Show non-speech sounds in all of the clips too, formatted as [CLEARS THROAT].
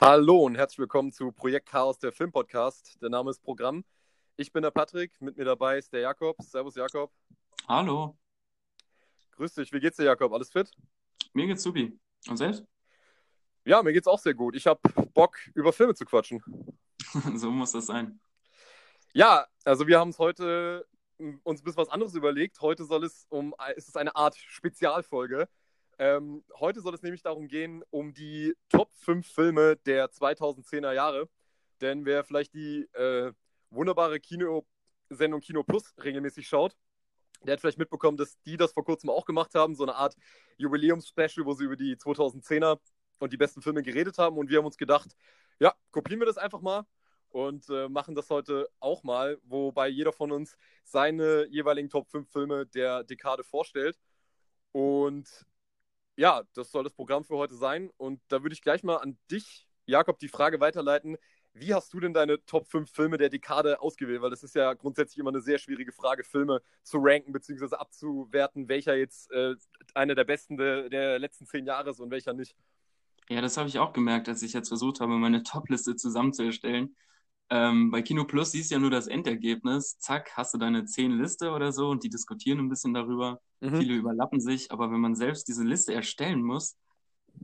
Hallo und herzlich willkommen zu Projekt Chaos, der Filmpodcast. Der Name ist Programm. Ich bin der Patrick, mit mir dabei ist der Jakob. Servus, Jakob. Hallo. Grüß dich, wie geht's dir, Jakob? Alles fit? Mir geht's supi. Und selbst? Ja, mir geht's auch sehr gut. Ich habe Bock, über Filme zu quatschen. [LAUGHS] so muss das sein. Ja, also wir haben es heute uns ein bisschen was anderes überlegt. Heute soll es um, es ist eine Art Spezialfolge. Ähm, heute soll es nämlich darum gehen, um die Top 5 Filme der 2010er Jahre. Denn wer vielleicht die äh, wunderbare Kinosendung Kino Plus regelmäßig schaut, der hat vielleicht mitbekommen, dass die das vor kurzem auch gemacht haben, so eine Art Jubiläumsspecial, wo sie über die 2010er und die besten Filme geredet haben. Und wir haben uns gedacht, ja, kopieren wir das einfach mal und äh, machen das heute auch mal, wobei jeder von uns seine jeweiligen Top 5 Filme der Dekade vorstellt. Und ja, das soll das Programm für heute sein. Und da würde ich gleich mal an dich, Jakob, die Frage weiterleiten. Wie hast du denn deine Top 5 Filme der Dekade ausgewählt? Weil das ist ja grundsätzlich immer eine sehr schwierige Frage, Filme zu ranken bzw. abzuwerten, welcher jetzt äh, einer der besten de, der letzten zehn Jahre ist und welcher nicht. Ja, das habe ich auch gemerkt, als ich jetzt versucht habe, meine Top-Liste zusammenzustellen. Ähm, bei Kino Plus siehst du ja nur das Endergebnis. Zack, hast du deine zehn Liste oder so und die diskutieren ein bisschen darüber. Mhm. Viele überlappen sich, aber wenn man selbst diese Liste erstellen muss,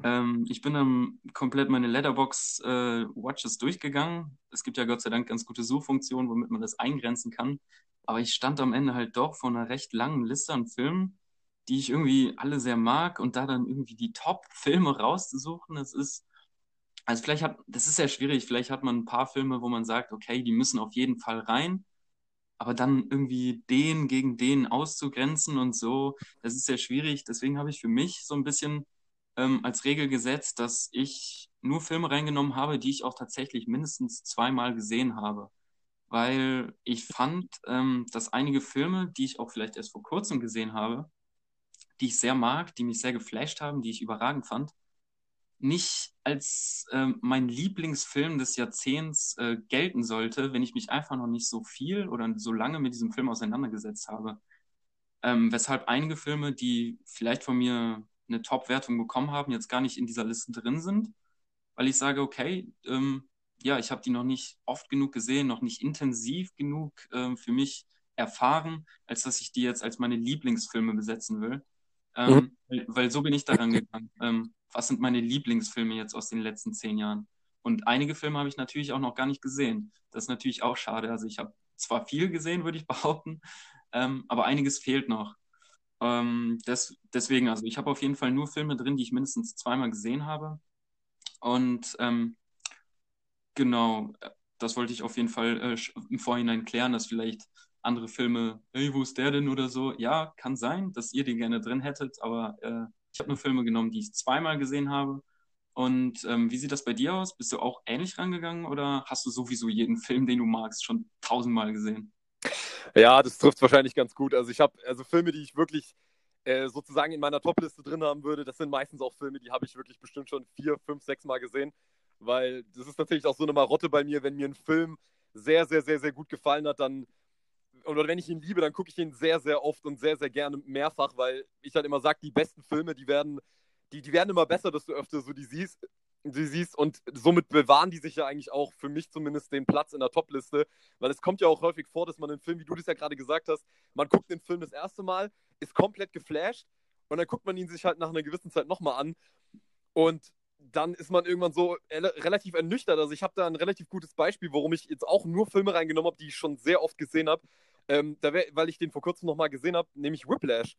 ähm, ich bin dann komplett meine Letterbox äh, Watches durchgegangen. Es gibt ja Gott sei Dank ganz gute Suchfunktionen, womit man das eingrenzen kann. Aber ich stand am Ende halt doch vor einer recht langen Liste an Filmen, die ich irgendwie alle sehr mag und da dann irgendwie die Top-Filme rauszusuchen, das ist also vielleicht hat, das ist ja schwierig, vielleicht hat man ein paar Filme, wo man sagt, okay, die müssen auf jeden Fall rein, aber dann irgendwie den gegen den auszugrenzen und so, das ist sehr schwierig. Deswegen habe ich für mich so ein bisschen ähm, als Regel gesetzt, dass ich nur Filme reingenommen habe, die ich auch tatsächlich mindestens zweimal gesehen habe. Weil ich fand, ähm, dass einige Filme, die ich auch vielleicht erst vor kurzem gesehen habe, die ich sehr mag, die mich sehr geflasht haben, die ich überragend fand, nicht als äh, mein Lieblingsfilm des Jahrzehnts äh, gelten sollte, wenn ich mich einfach noch nicht so viel oder so lange mit diesem Film auseinandergesetzt habe. Ähm, weshalb einige Filme, die vielleicht von mir eine Top-Wertung bekommen haben, jetzt gar nicht in dieser Liste drin sind, weil ich sage, okay, ähm, ja, ich habe die noch nicht oft genug gesehen, noch nicht intensiv genug äh, für mich erfahren, als dass ich die jetzt als meine Lieblingsfilme besetzen will. Ähm, mhm. weil, weil, so bin ich daran gegangen. Ähm, was sind meine Lieblingsfilme jetzt aus den letzten zehn Jahren? Und einige Filme habe ich natürlich auch noch gar nicht gesehen. Das ist natürlich auch schade. Also ich habe zwar viel gesehen, würde ich [LAUGHS] behaupten, ähm, aber einiges fehlt noch. Ähm, des, deswegen, also ich habe auf jeden Fall nur Filme drin, die ich mindestens zweimal gesehen habe. Und ähm, genau, das wollte ich auf jeden Fall äh, im Vorhinein klären, dass vielleicht andere Filme, hey, wo ist der denn oder so? Ja, kann sein, dass ihr den gerne drin hättet, aber äh, ich habe nur Filme genommen, die ich zweimal gesehen habe. Und ähm, wie sieht das bei dir aus? Bist du auch ähnlich rangegangen oder hast du sowieso jeden Film, den du magst, schon tausendmal gesehen? Ja, das trifft wahrscheinlich ganz gut. Also ich habe also Filme, die ich wirklich äh, sozusagen in meiner Topliste drin haben würde, das sind meistens auch Filme, die habe ich wirklich bestimmt schon vier, fünf, sechs Mal gesehen. Weil das ist tatsächlich auch so eine Marotte bei mir, wenn mir ein Film sehr, sehr, sehr, sehr gut gefallen hat, dann oder wenn ich ihn liebe, dann gucke ich ihn sehr, sehr oft und sehr, sehr gerne mehrfach, weil ich halt immer sage, die besten Filme, die werden, die, die werden immer besser, desto öfter so die siehst, die siehst und somit bewahren die sich ja eigentlich auch für mich zumindest den Platz in der Topliste, weil es kommt ja auch häufig vor, dass man den Film, wie du das ja gerade gesagt hast, man guckt den Film das erste Mal, ist komplett geflasht und dann guckt man ihn sich halt nach einer gewissen Zeit nochmal an und dann ist man irgendwann so relativ ernüchtert. Also ich habe da ein relativ gutes Beispiel, warum ich jetzt auch nur Filme reingenommen habe, die ich schon sehr oft gesehen habe. Ähm, da wär, weil ich den vor kurzem nochmal gesehen habe, nämlich Whiplash.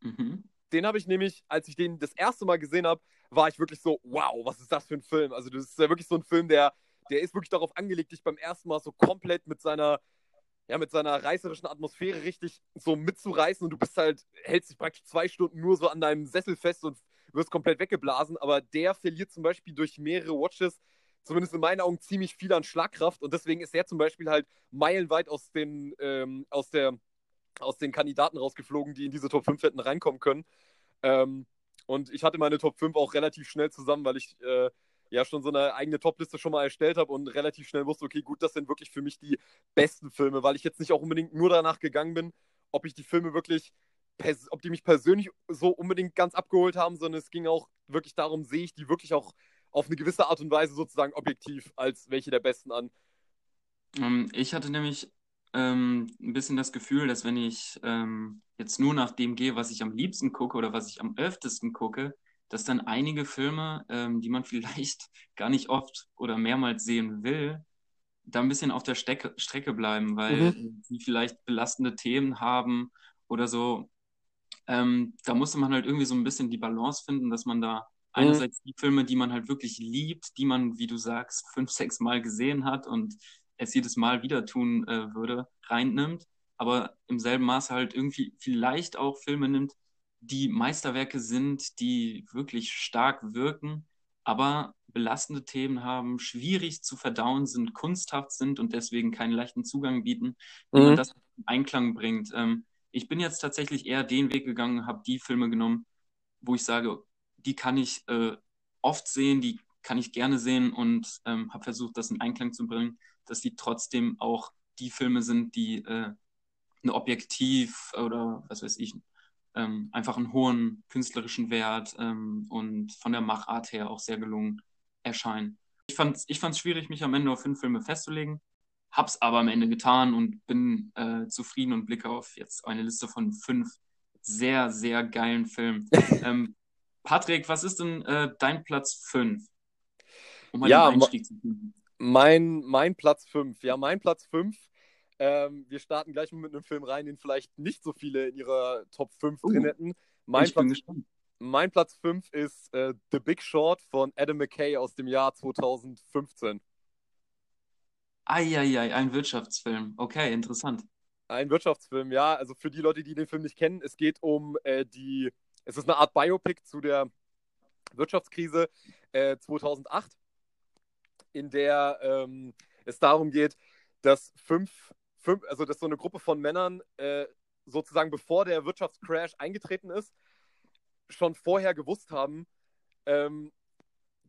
Mhm. Den habe ich nämlich, als ich den das erste Mal gesehen habe, war ich wirklich so, wow, was ist das für ein Film? Also das ist ja wirklich so ein Film, der, der ist wirklich darauf angelegt, dich beim ersten Mal so komplett mit seiner, ja, mit seiner reißerischen Atmosphäre richtig so mitzureißen und du bist halt, hältst dich praktisch zwei Stunden nur so an deinem Sessel fest und wirst komplett weggeblasen, aber der verliert zum Beispiel durch mehrere Watches zumindest in meinen Augen ziemlich viel an Schlagkraft und deswegen ist er zum Beispiel halt meilenweit aus den, ähm, aus der, aus den Kandidaten rausgeflogen, die in diese Top 5 hätten reinkommen können. Ähm, und ich hatte meine Top 5 auch relativ schnell zusammen, weil ich äh, ja schon so eine eigene Top-Liste schon mal erstellt habe und relativ schnell wusste, okay, gut, das sind wirklich für mich die besten Filme, weil ich jetzt nicht auch unbedingt nur danach gegangen bin, ob ich die Filme wirklich, ob die mich persönlich so unbedingt ganz abgeholt haben, sondern es ging auch wirklich darum, sehe ich die wirklich auch auf eine gewisse Art und Weise sozusagen objektiv als welche der besten an? Ähm, ich hatte nämlich ähm, ein bisschen das Gefühl, dass wenn ich ähm, jetzt nur nach dem gehe, was ich am liebsten gucke oder was ich am öftesten gucke, dass dann einige Filme, ähm, die man [LAUGHS] vielleicht gar nicht oft oder mehrmals sehen will, da ein bisschen auf der Stecke, Strecke bleiben, weil mhm. die vielleicht belastende Themen haben oder so. Ähm, da musste man halt irgendwie so ein bisschen die Balance finden, dass man da. Einerseits die Filme, die man halt wirklich liebt, die man, wie du sagst, fünf, sechs Mal gesehen hat und es jedes Mal wieder tun äh, würde, reinnimmt, aber im selben Maße halt irgendwie vielleicht auch Filme nimmt, die Meisterwerke sind, die wirklich stark wirken, aber belastende Themen haben, schwierig zu verdauen sind, kunsthaft sind und deswegen keinen leichten Zugang bieten, wie mhm. man das in Einklang bringt. Ähm, ich bin jetzt tatsächlich eher den Weg gegangen, habe die Filme genommen, wo ich sage, die kann ich äh, oft sehen, die kann ich gerne sehen und ähm, habe versucht, das in Einklang zu bringen, dass die trotzdem auch die Filme sind, die äh, eine Objektiv oder was weiß ich, ähm, einfach einen hohen künstlerischen Wert ähm, und von der Machart her auch sehr gelungen erscheinen. Ich fand es ich fand's schwierig, mich am Ende auf fünf Filme festzulegen, hab's aber am Ende getan und bin äh, zufrieden und blicke auf jetzt eine Liste von fünf sehr, sehr geilen Filmen. [LAUGHS] ähm, Patrick, was ist denn äh, dein Platz fünf? Um mal ja. Mein, mein Platz 5. Ja, mein Platz 5. Ähm, wir starten gleich mal mit einem Film rein, den vielleicht nicht so viele in ihrer Top 5 uh, drin hätten. Mein Platz, mein Platz 5 ist äh, The Big Short von Adam McKay aus dem Jahr 2015. Eieiei, ein Wirtschaftsfilm. Okay, interessant. Ein Wirtschaftsfilm, ja. Also für die Leute, die den Film nicht kennen, es geht um äh, die, es ist eine Art Biopic zu der Wirtschaftskrise äh, 2008 in der ähm, es darum geht, dass fünf, fünf, also dass so eine Gruppe von Männern äh, sozusagen bevor der Wirtschaftscrash eingetreten ist, schon vorher gewusst haben, ähm,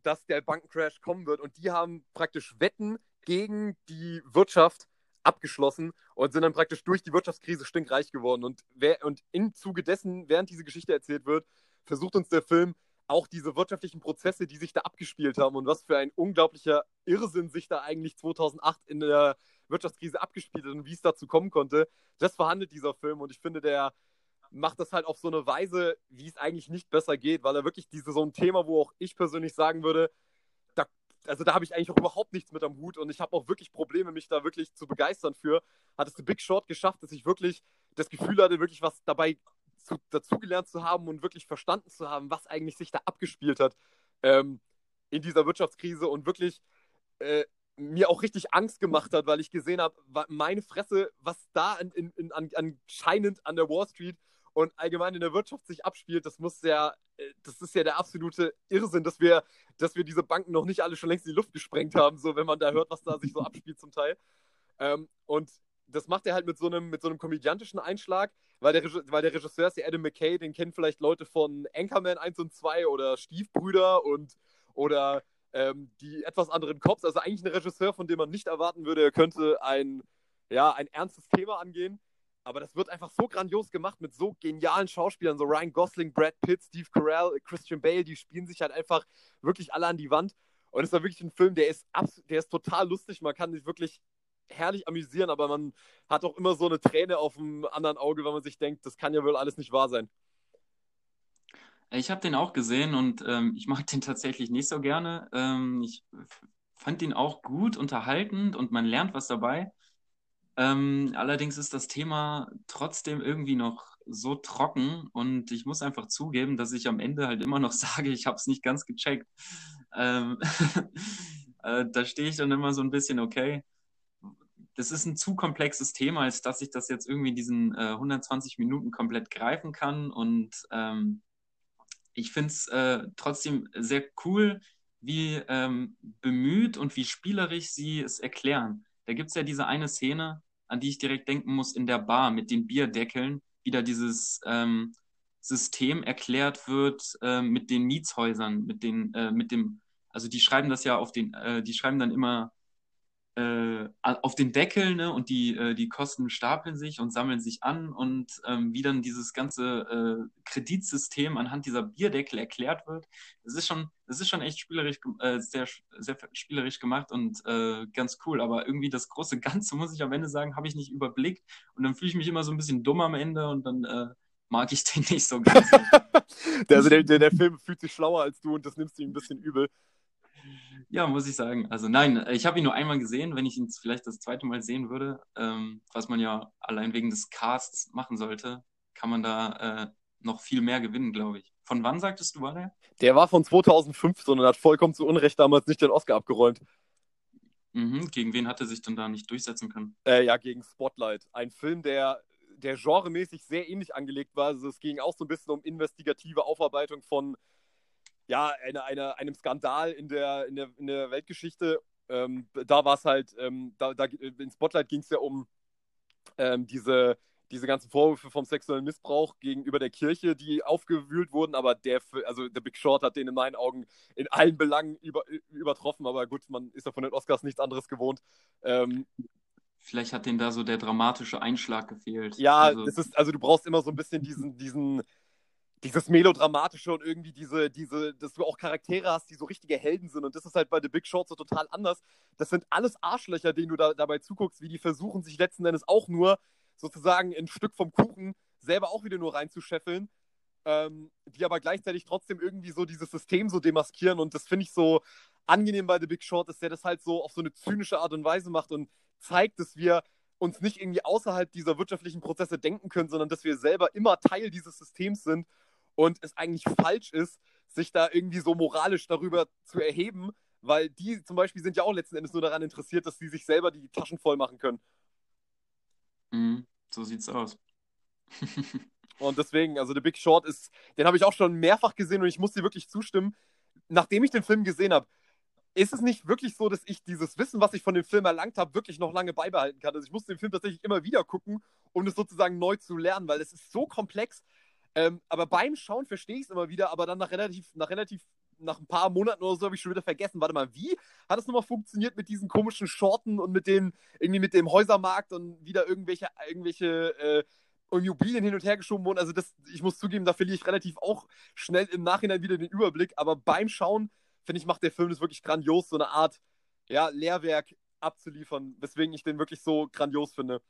dass der Bankencrash kommen wird. Und die haben praktisch Wetten gegen die Wirtschaft abgeschlossen und sind dann praktisch durch die Wirtschaftskrise stinkreich geworden. Und, wer, und im Zuge dessen, während diese Geschichte erzählt wird, versucht uns der Film auch diese wirtschaftlichen Prozesse, die sich da abgespielt haben und was für ein unglaublicher Irrsinn sich da eigentlich 2008 in der Wirtschaftskrise abgespielt hat und wie es dazu kommen konnte, das verhandelt dieser Film und ich finde, der macht das halt auf so eine Weise, wie es eigentlich nicht besser geht, weil er wirklich diese so ein Thema, wo auch ich persönlich sagen würde, also da habe ich eigentlich auch überhaupt nichts mit am Hut und ich habe auch wirklich Probleme, mich da wirklich zu begeistern für, hat es The Big Short geschafft, dass ich wirklich das Gefühl hatte, wirklich was dabei zu, dazugelernt zu haben und wirklich verstanden zu haben, was eigentlich sich da abgespielt hat ähm, in dieser Wirtschaftskrise und wirklich äh, mir auch richtig Angst gemacht hat, weil ich gesehen habe, meine Fresse, was da in, in, in, anscheinend an der Wall Street und allgemein in der Wirtschaft sich abspielt, das muss ja, äh, das ist ja der absolute Irrsinn, dass wir, dass wir diese Banken noch nicht alle schon längst in die Luft gesprengt haben, so wenn man da hört, was da sich so abspielt zum Teil. Ähm, und das macht er halt mit so einem, mit so einem komödiantischen Einschlag, weil der, weil der Regisseur ist ja Adam McKay, den kennen vielleicht Leute von Anchorman 1 und 2 oder Stiefbrüder und oder ähm, die etwas anderen Cops. Also eigentlich ein Regisseur, von dem man nicht erwarten würde, er könnte ein, ja, ein ernstes Thema angehen. Aber das wird einfach so grandios gemacht mit so genialen Schauspielern, so Ryan Gosling, Brad Pitt, Steve Carell, Christian Bale, die spielen sich halt einfach wirklich alle an die Wand. Und es war wirklich ein Film, der ist, der ist total lustig. Man kann sich wirklich herrlich amüsieren, aber man hat auch immer so eine Träne auf dem anderen Auge, wenn man sich denkt, das kann ja wohl alles nicht wahr sein. Ich habe den auch gesehen und ähm, ich mag den [LAUGHS] tatsächlich nicht so gerne. Ähm, ich fand ihn auch gut, unterhaltend und man lernt was dabei. Ähm, allerdings ist das Thema trotzdem irgendwie noch so trocken und ich muss einfach zugeben, dass ich am Ende halt immer noch [LAUGHS] sage, ich habe es nicht ganz gecheckt. Ähm, [LAUGHS] äh, da stehe ich dann immer so ein bisschen, okay, das ist ein zu komplexes Thema, als dass ich das jetzt irgendwie in diesen äh, 120 Minuten komplett greifen kann. Und ähm, ich finde es äh, trotzdem sehr cool, wie ähm, bemüht und wie spielerisch sie es erklären. Da gibt es ja diese eine Szene, an die ich direkt denken muss, in der Bar mit den Bierdeckeln, wie da dieses ähm, System erklärt wird äh, mit den Mietshäusern, mit den, äh, mit dem, also die schreiben das ja auf den, äh, die schreiben dann immer äh, auf den Deckel ne, und die, äh, die Kosten stapeln sich und sammeln sich an und ähm, wie dann dieses ganze äh, Kreditsystem anhand dieser Bierdeckel erklärt wird. Das ist schon, das ist schon echt spielerisch, äh, sehr, sehr spielerisch gemacht und äh, ganz cool, aber irgendwie das große [LAUGHS] Ganze, muss ich am Ende sagen, habe ich nicht überblickt und dann fühle ich mich immer so ein bisschen dumm am Ende und dann äh, mag ich den [LAUGHS] nicht so ganz. [LAUGHS] der, also der, der, der Film fühlt sich schlauer als du und das nimmst du ihm ein bisschen übel. Ja, muss ich sagen. Also nein, ich habe ihn nur einmal gesehen, wenn ich ihn vielleicht das zweite Mal sehen würde, ähm, was man ja allein wegen des Casts machen sollte, kann man da äh, noch viel mehr gewinnen, glaube ich. Von wann sagtest du, war der? Der war von 2015 und hat vollkommen zu Unrecht damals nicht den Oscar abgeräumt. Mhm. Gegen wen hat er sich denn da nicht durchsetzen können? Äh, ja, gegen Spotlight. Ein Film, der, der genremäßig sehr ähnlich angelegt war. Also es ging auch so ein bisschen um investigative Aufarbeitung von ja, eine, eine, einem Skandal in der, in der, in der Weltgeschichte. Ähm, da war es halt, ähm, da, da, in Spotlight ging es ja um ähm, diese, diese ganzen Vorwürfe vom sexuellen Missbrauch gegenüber der Kirche, die aufgewühlt wurden, aber der, also der Big Short hat den in meinen Augen in allen Belangen über, übertroffen, aber gut, man ist ja von den Oscars nichts anderes gewohnt. Ähm, Vielleicht hat denen da so der dramatische Einschlag gefehlt. Ja, also, es ist, also du brauchst immer so ein bisschen diesen, diesen, dieses Melodramatische und irgendwie diese, diese, dass du auch Charaktere hast, die so richtige Helden sind. Und das ist halt bei The Big Short so total anders. Das sind alles Arschlöcher, denen du da, dabei zuguckst, wie die versuchen, sich letzten Endes auch nur sozusagen ein Stück vom Kuchen selber auch wieder nur reinzuscheffeln. Ähm, die aber gleichzeitig trotzdem irgendwie so dieses System so demaskieren. Und das finde ich so angenehm bei The Big Short, dass der das halt so auf so eine zynische Art und Weise macht und zeigt, dass wir uns nicht irgendwie außerhalb dieser wirtschaftlichen Prozesse denken können, sondern dass wir selber immer Teil dieses Systems sind und es eigentlich falsch ist, sich da irgendwie so moralisch darüber zu erheben, weil die zum Beispiel sind ja auch letzten Endes nur daran interessiert, dass sie sich selber die Taschen voll machen können. Mhm, so sieht's aus. [LAUGHS] und deswegen, also The Big Short ist, den habe ich auch schon mehrfach gesehen und ich muss dir wirklich zustimmen. Nachdem ich den Film gesehen habe, ist es nicht wirklich so, dass ich dieses Wissen, was ich von dem Film erlangt habe, wirklich noch lange beibehalten kann. Also ich muss den Film tatsächlich immer wieder gucken, um es sozusagen neu zu lernen, weil es ist so komplex. Ähm, aber beim Schauen verstehe ich es immer wieder, aber dann nach relativ, nach relativ, nach ein paar Monaten oder so habe ich schon wieder vergessen. Warte mal, wie hat es nochmal funktioniert mit diesen komischen Shorten und mit den, irgendwie mit dem Häusermarkt und wieder irgendwelche, irgendwelche äh, Immobilien hin und her geschoben wurden? Also das, ich muss zugeben, da verliere ich relativ auch schnell im Nachhinein wieder den Überblick, aber beim Schauen, finde ich, macht der Film das wirklich grandios, so eine Art, ja, Lehrwerk abzuliefern, weswegen ich den wirklich so grandios finde.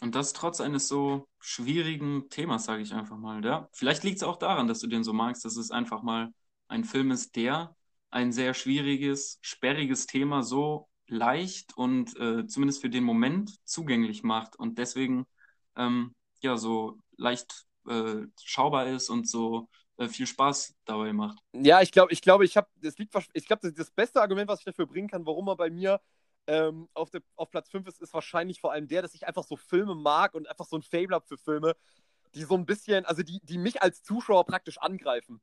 Und das trotz eines so schwierigen Themas, sage ich einfach mal. Ja? Vielleicht liegt es auch daran, dass du den so magst, dass es einfach mal ein Film ist, der ein sehr schwieriges, sperriges Thema so leicht und äh, zumindest für den Moment zugänglich macht und deswegen ähm, ja so leicht äh, schaubar ist und so äh, viel Spaß dabei macht. Ja, ich glaube, ich glaube, ich habe, das liegt, ich glaube, das, das beste Argument, was ich dafür bringen kann, warum er bei mir ähm, auf, der, auf Platz 5 ist, ist wahrscheinlich vor allem der, dass ich einfach so Filme mag und einfach so ein Fable habe für Filme, die so ein bisschen, also die, die mich als Zuschauer praktisch angreifen.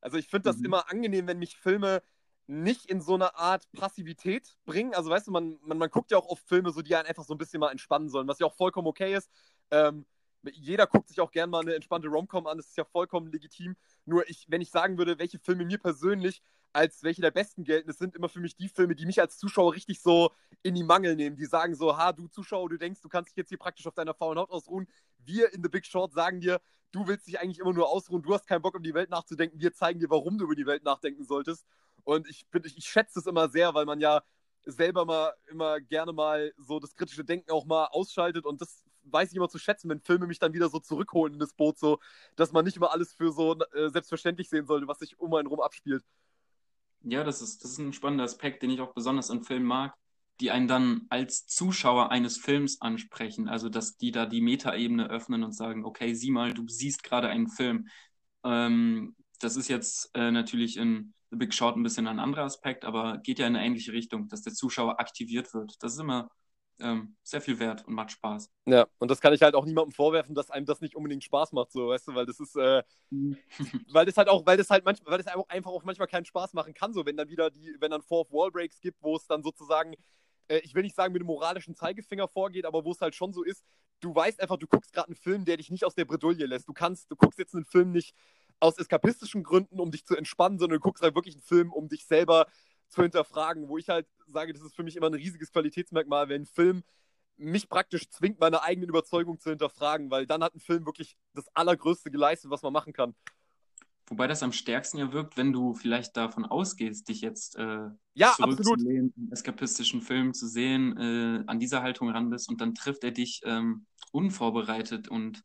Also ich finde das mhm. immer angenehm, wenn mich Filme nicht in so eine Art Passivität bringen. Also weißt du, man, man, man guckt ja auch auf Filme, so die einen einfach so ein bisschen mal entspannen sollen, was ja auch vollkommen okay ist. Ähm, jeder guckt sich auch gerne mal eine entspannte Romcom an, das ist ja vollkommen legitim. Nur ich, wenn ich sagen würde, welche Filme mir persönlich als welche der besten gelten. Das sind immer für mich die Filme, die mich als Zuschauer richtig so in die Mangel nehmen. Die sagen so, ha, du Zuschauer, du denkst, du kannst dich jetzt hier praktisch auf deiner faulen Haut ausruhen. Wir in The Big Short sagen dir, du willst dich eigentlich immer nur ausruhen, du hast keinen Bock, um die Welt nachzudenken. Wir zeigen dir, warum du über die Welt nachdenken solltest. Und ich, ich, ich schätze es immer sehr, weil man ja selber mal immer gerne mal so das kritische Denken auch mal ausschaltet und das weiß ich immer zu schätzen, wenn Filme mich dann wieder so zurückholen in das Boot, so dass man nicht immer alles für so äh, selbstverständlich sehen sollte, was sich um einen rum abspielt. Ja, das ist, das ist ein spannender Aspekt, den ich auch besonders an Filmen mag, die einen dann als Zuschauer eines Films ansprechen. Also, dass die da die Metaebene öffnen und sagen, okay, sieh mal, du siehst gerade einen Film. Ähm, das ist jetzt äh, natürlich in The Big Short ein bisschen ein anderer Aspekt, aber geht ja in eine ähnliche Richtung, dass der Zuschauer aktiviert wird. Das ist immer ähm, sehr viel wert und macht Spaß. Ja, und das kann ich halt auch niemandem vorwerfen, dass einem das nicht unbedingt Spaß macht, so, weißt du, weil das ist, äh, [LAUGHS] weil das halt auch, weil das halt manchmal, weil das einfach auch manchmal keinen Spaß machen kann, so, wenn dann wieder die, wenn dann Fourth Wall Breaks gibt, wo es dann sozusagen, äh, ich will nicht sagen mit dem moralischen Zeigefinger vorgeht, aber wo es halt schon so ist, du weißt einfach, du guckst gerade einen Film, der dich nicht aus der Bredouille lässt. Du kannst, du guckst jetzt einen Film nicht aus eskapistischen Gründen, um dich zu entspannen, sondern du guckst halt wirklich einen Film, um dich selber zu hinterfragen, wo ich halt sage, das ist für mich immer ein riesiges Qualitätsmerkmal, wenn ein Film mich praktisch zwingt, meine eigenen Überzeugungen zu hinterfragen, weil dann hat ein Film wirklich das Allergrößte geleistet, was man machen kann. Wobei das am stärksten ja wirkt, wenn du vielleicht davon ausgehst, dich jetzt äh, ja, absolut. einen eskapistischen Film zu sehen, äh, an dieser Haltung ran bist und dann trifft er dich ähm, unvorbereitet und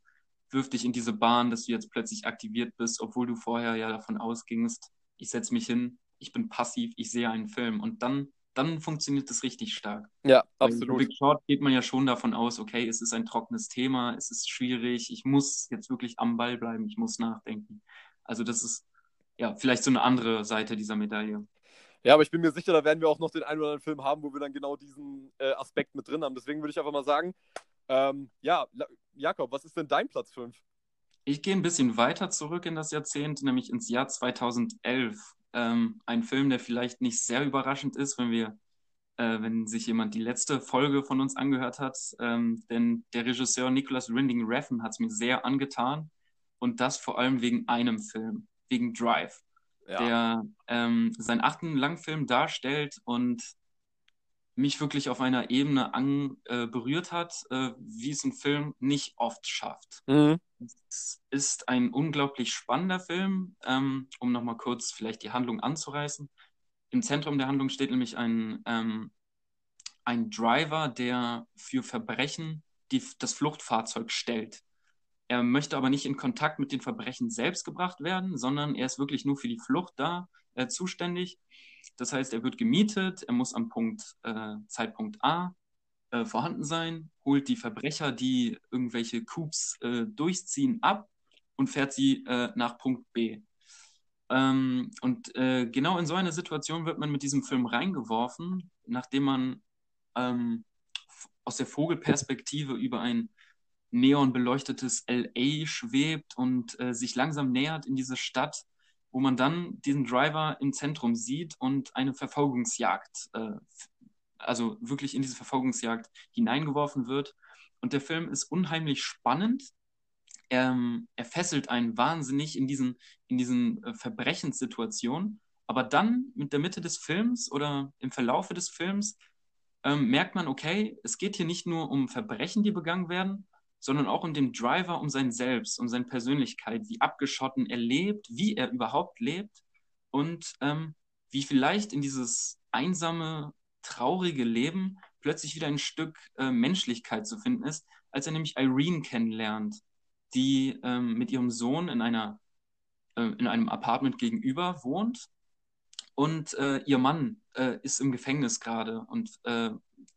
wirft dich in diese Bahn, dass du jetzt plötzlich aktiviert bist, obwohl du vorher ja davon ausgingst, ich setze mich hin, ich bin passiv, ich sehe einen Film und dann dann funktioniert das richtig stark. Ja, absolut. Bei Big Short geht man ja schon davon aus, okay, es ist ein trockenes Thema, es ist schwierig, ich muss jetzt wirklich am Ball bleiben, ich muss nachdenken. Also das ist ja vielleicht so eine andere Seite dieser Medaille. Ja, aber ich bin mir sicher, da werden wir auch noch den einen oder anderen Film haben, wo wir dann genau diesen äh, Aspekt mit drin haben. Deswegen würde ich einfach mal sagen, ähm, ja, Jakob, was ist denn dein Platz 5? Ich gehe ein bisschen weiter zurück in das Jahrzehnt, nämlich ins Jahr 2011. Ähm, ein Film, der vielleicht nicht sehr überraschend ist, wenn wir, äh, wenn sich jemand die letzte Folge von uns angehört hat. Ähm, denn der Regisseur Nicholas Winding Refn hat es mir sehr angetan. Und das vor allem wegen einem Film, wegen Drive. Ja. Der ähm, seinen achten Langfilm darstellt und mich wirklich auf einer Ebene an, äh, berührt hat, äh, wie es ein Film nicht oft schafft. Mhm. Es ist ein unglaublich spannender Film, ähm, um nochmal kurz vielleicht die Handlung anzureißen. Im Zentrum der Handlung steht nämlich ein, ähm, ein Driver, der für Verbrechen die, das Fluchtfahrzeug stellt. Er möchte aber nicht in Kontakt mit den Verbrechen selbst gebracht werden, sondern er ist wirklich nur für die Flucht da äh, zuständig das heißt, er wird gemietet, er muss am Punkt, äh, Zeitpunkt A äh, vorhanden sein, holt die Verbrecher, die irgendwelche Coups äh, durchziehen, ab und fährt sie äh, nach Punkt B. Ähm, und äh, genau in so eine Situation wird man mit diesem Film reingeworfen, nachdem man ähm, aus der Vogelperspektive über ein neonbeleuchtetes LA schwebt und äh, sich langsam nähert in diese Stadt wo man dann diesen Driver im Zentrum sieht und eine Verfolgungsjagd, äh, also wirklich in diese Verfolgungsjagd hineingeworfen wird. Und der Film ist unheimlich spannend. Ähm, er fesselt einen wahnsinnig in diesen, in diesen äh, Verbrechenssituationen. Aber dann mit der Mitte des Films oder im Verlaufe des Films ähm, merkt man, okay, es geht hier nicht nur um Verbrechen, die begangen werden, sondern auch um den Driver, um sein Selbst, um seine Persönlichkeit, wie abgeschotten er lebt, wie er überhaupt lebt und ähm, wie vielleicht in dieses einsame, traurige Leben plötzlich wieder ein Stück äh, Menschlichkeit zu finden ist, als er nämlich Irene kennenlernt, die ähm, mit ihrem Sohn in einer äh, in einem Apartment gegenüber wohnt und äh, ihr Mann äh, ist im Gefängnis gerade und äh,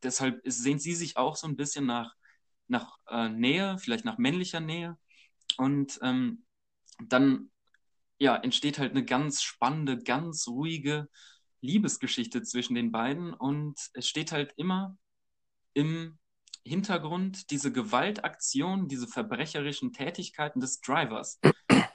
deshalb sehnt sie sich auch so ein bisschen nach nach äh, Nähe, vielleicht nach männlicher Nähe. Und ähm, dann ja, entsteht halt eine ganz spannende, ganz ruhige Liebesgeschichte zwischen den beiden. Und es steht halt immer im Hintergrund diese Gewaltaktion, diese verbrecherischen Tätigkeiten des Drivers.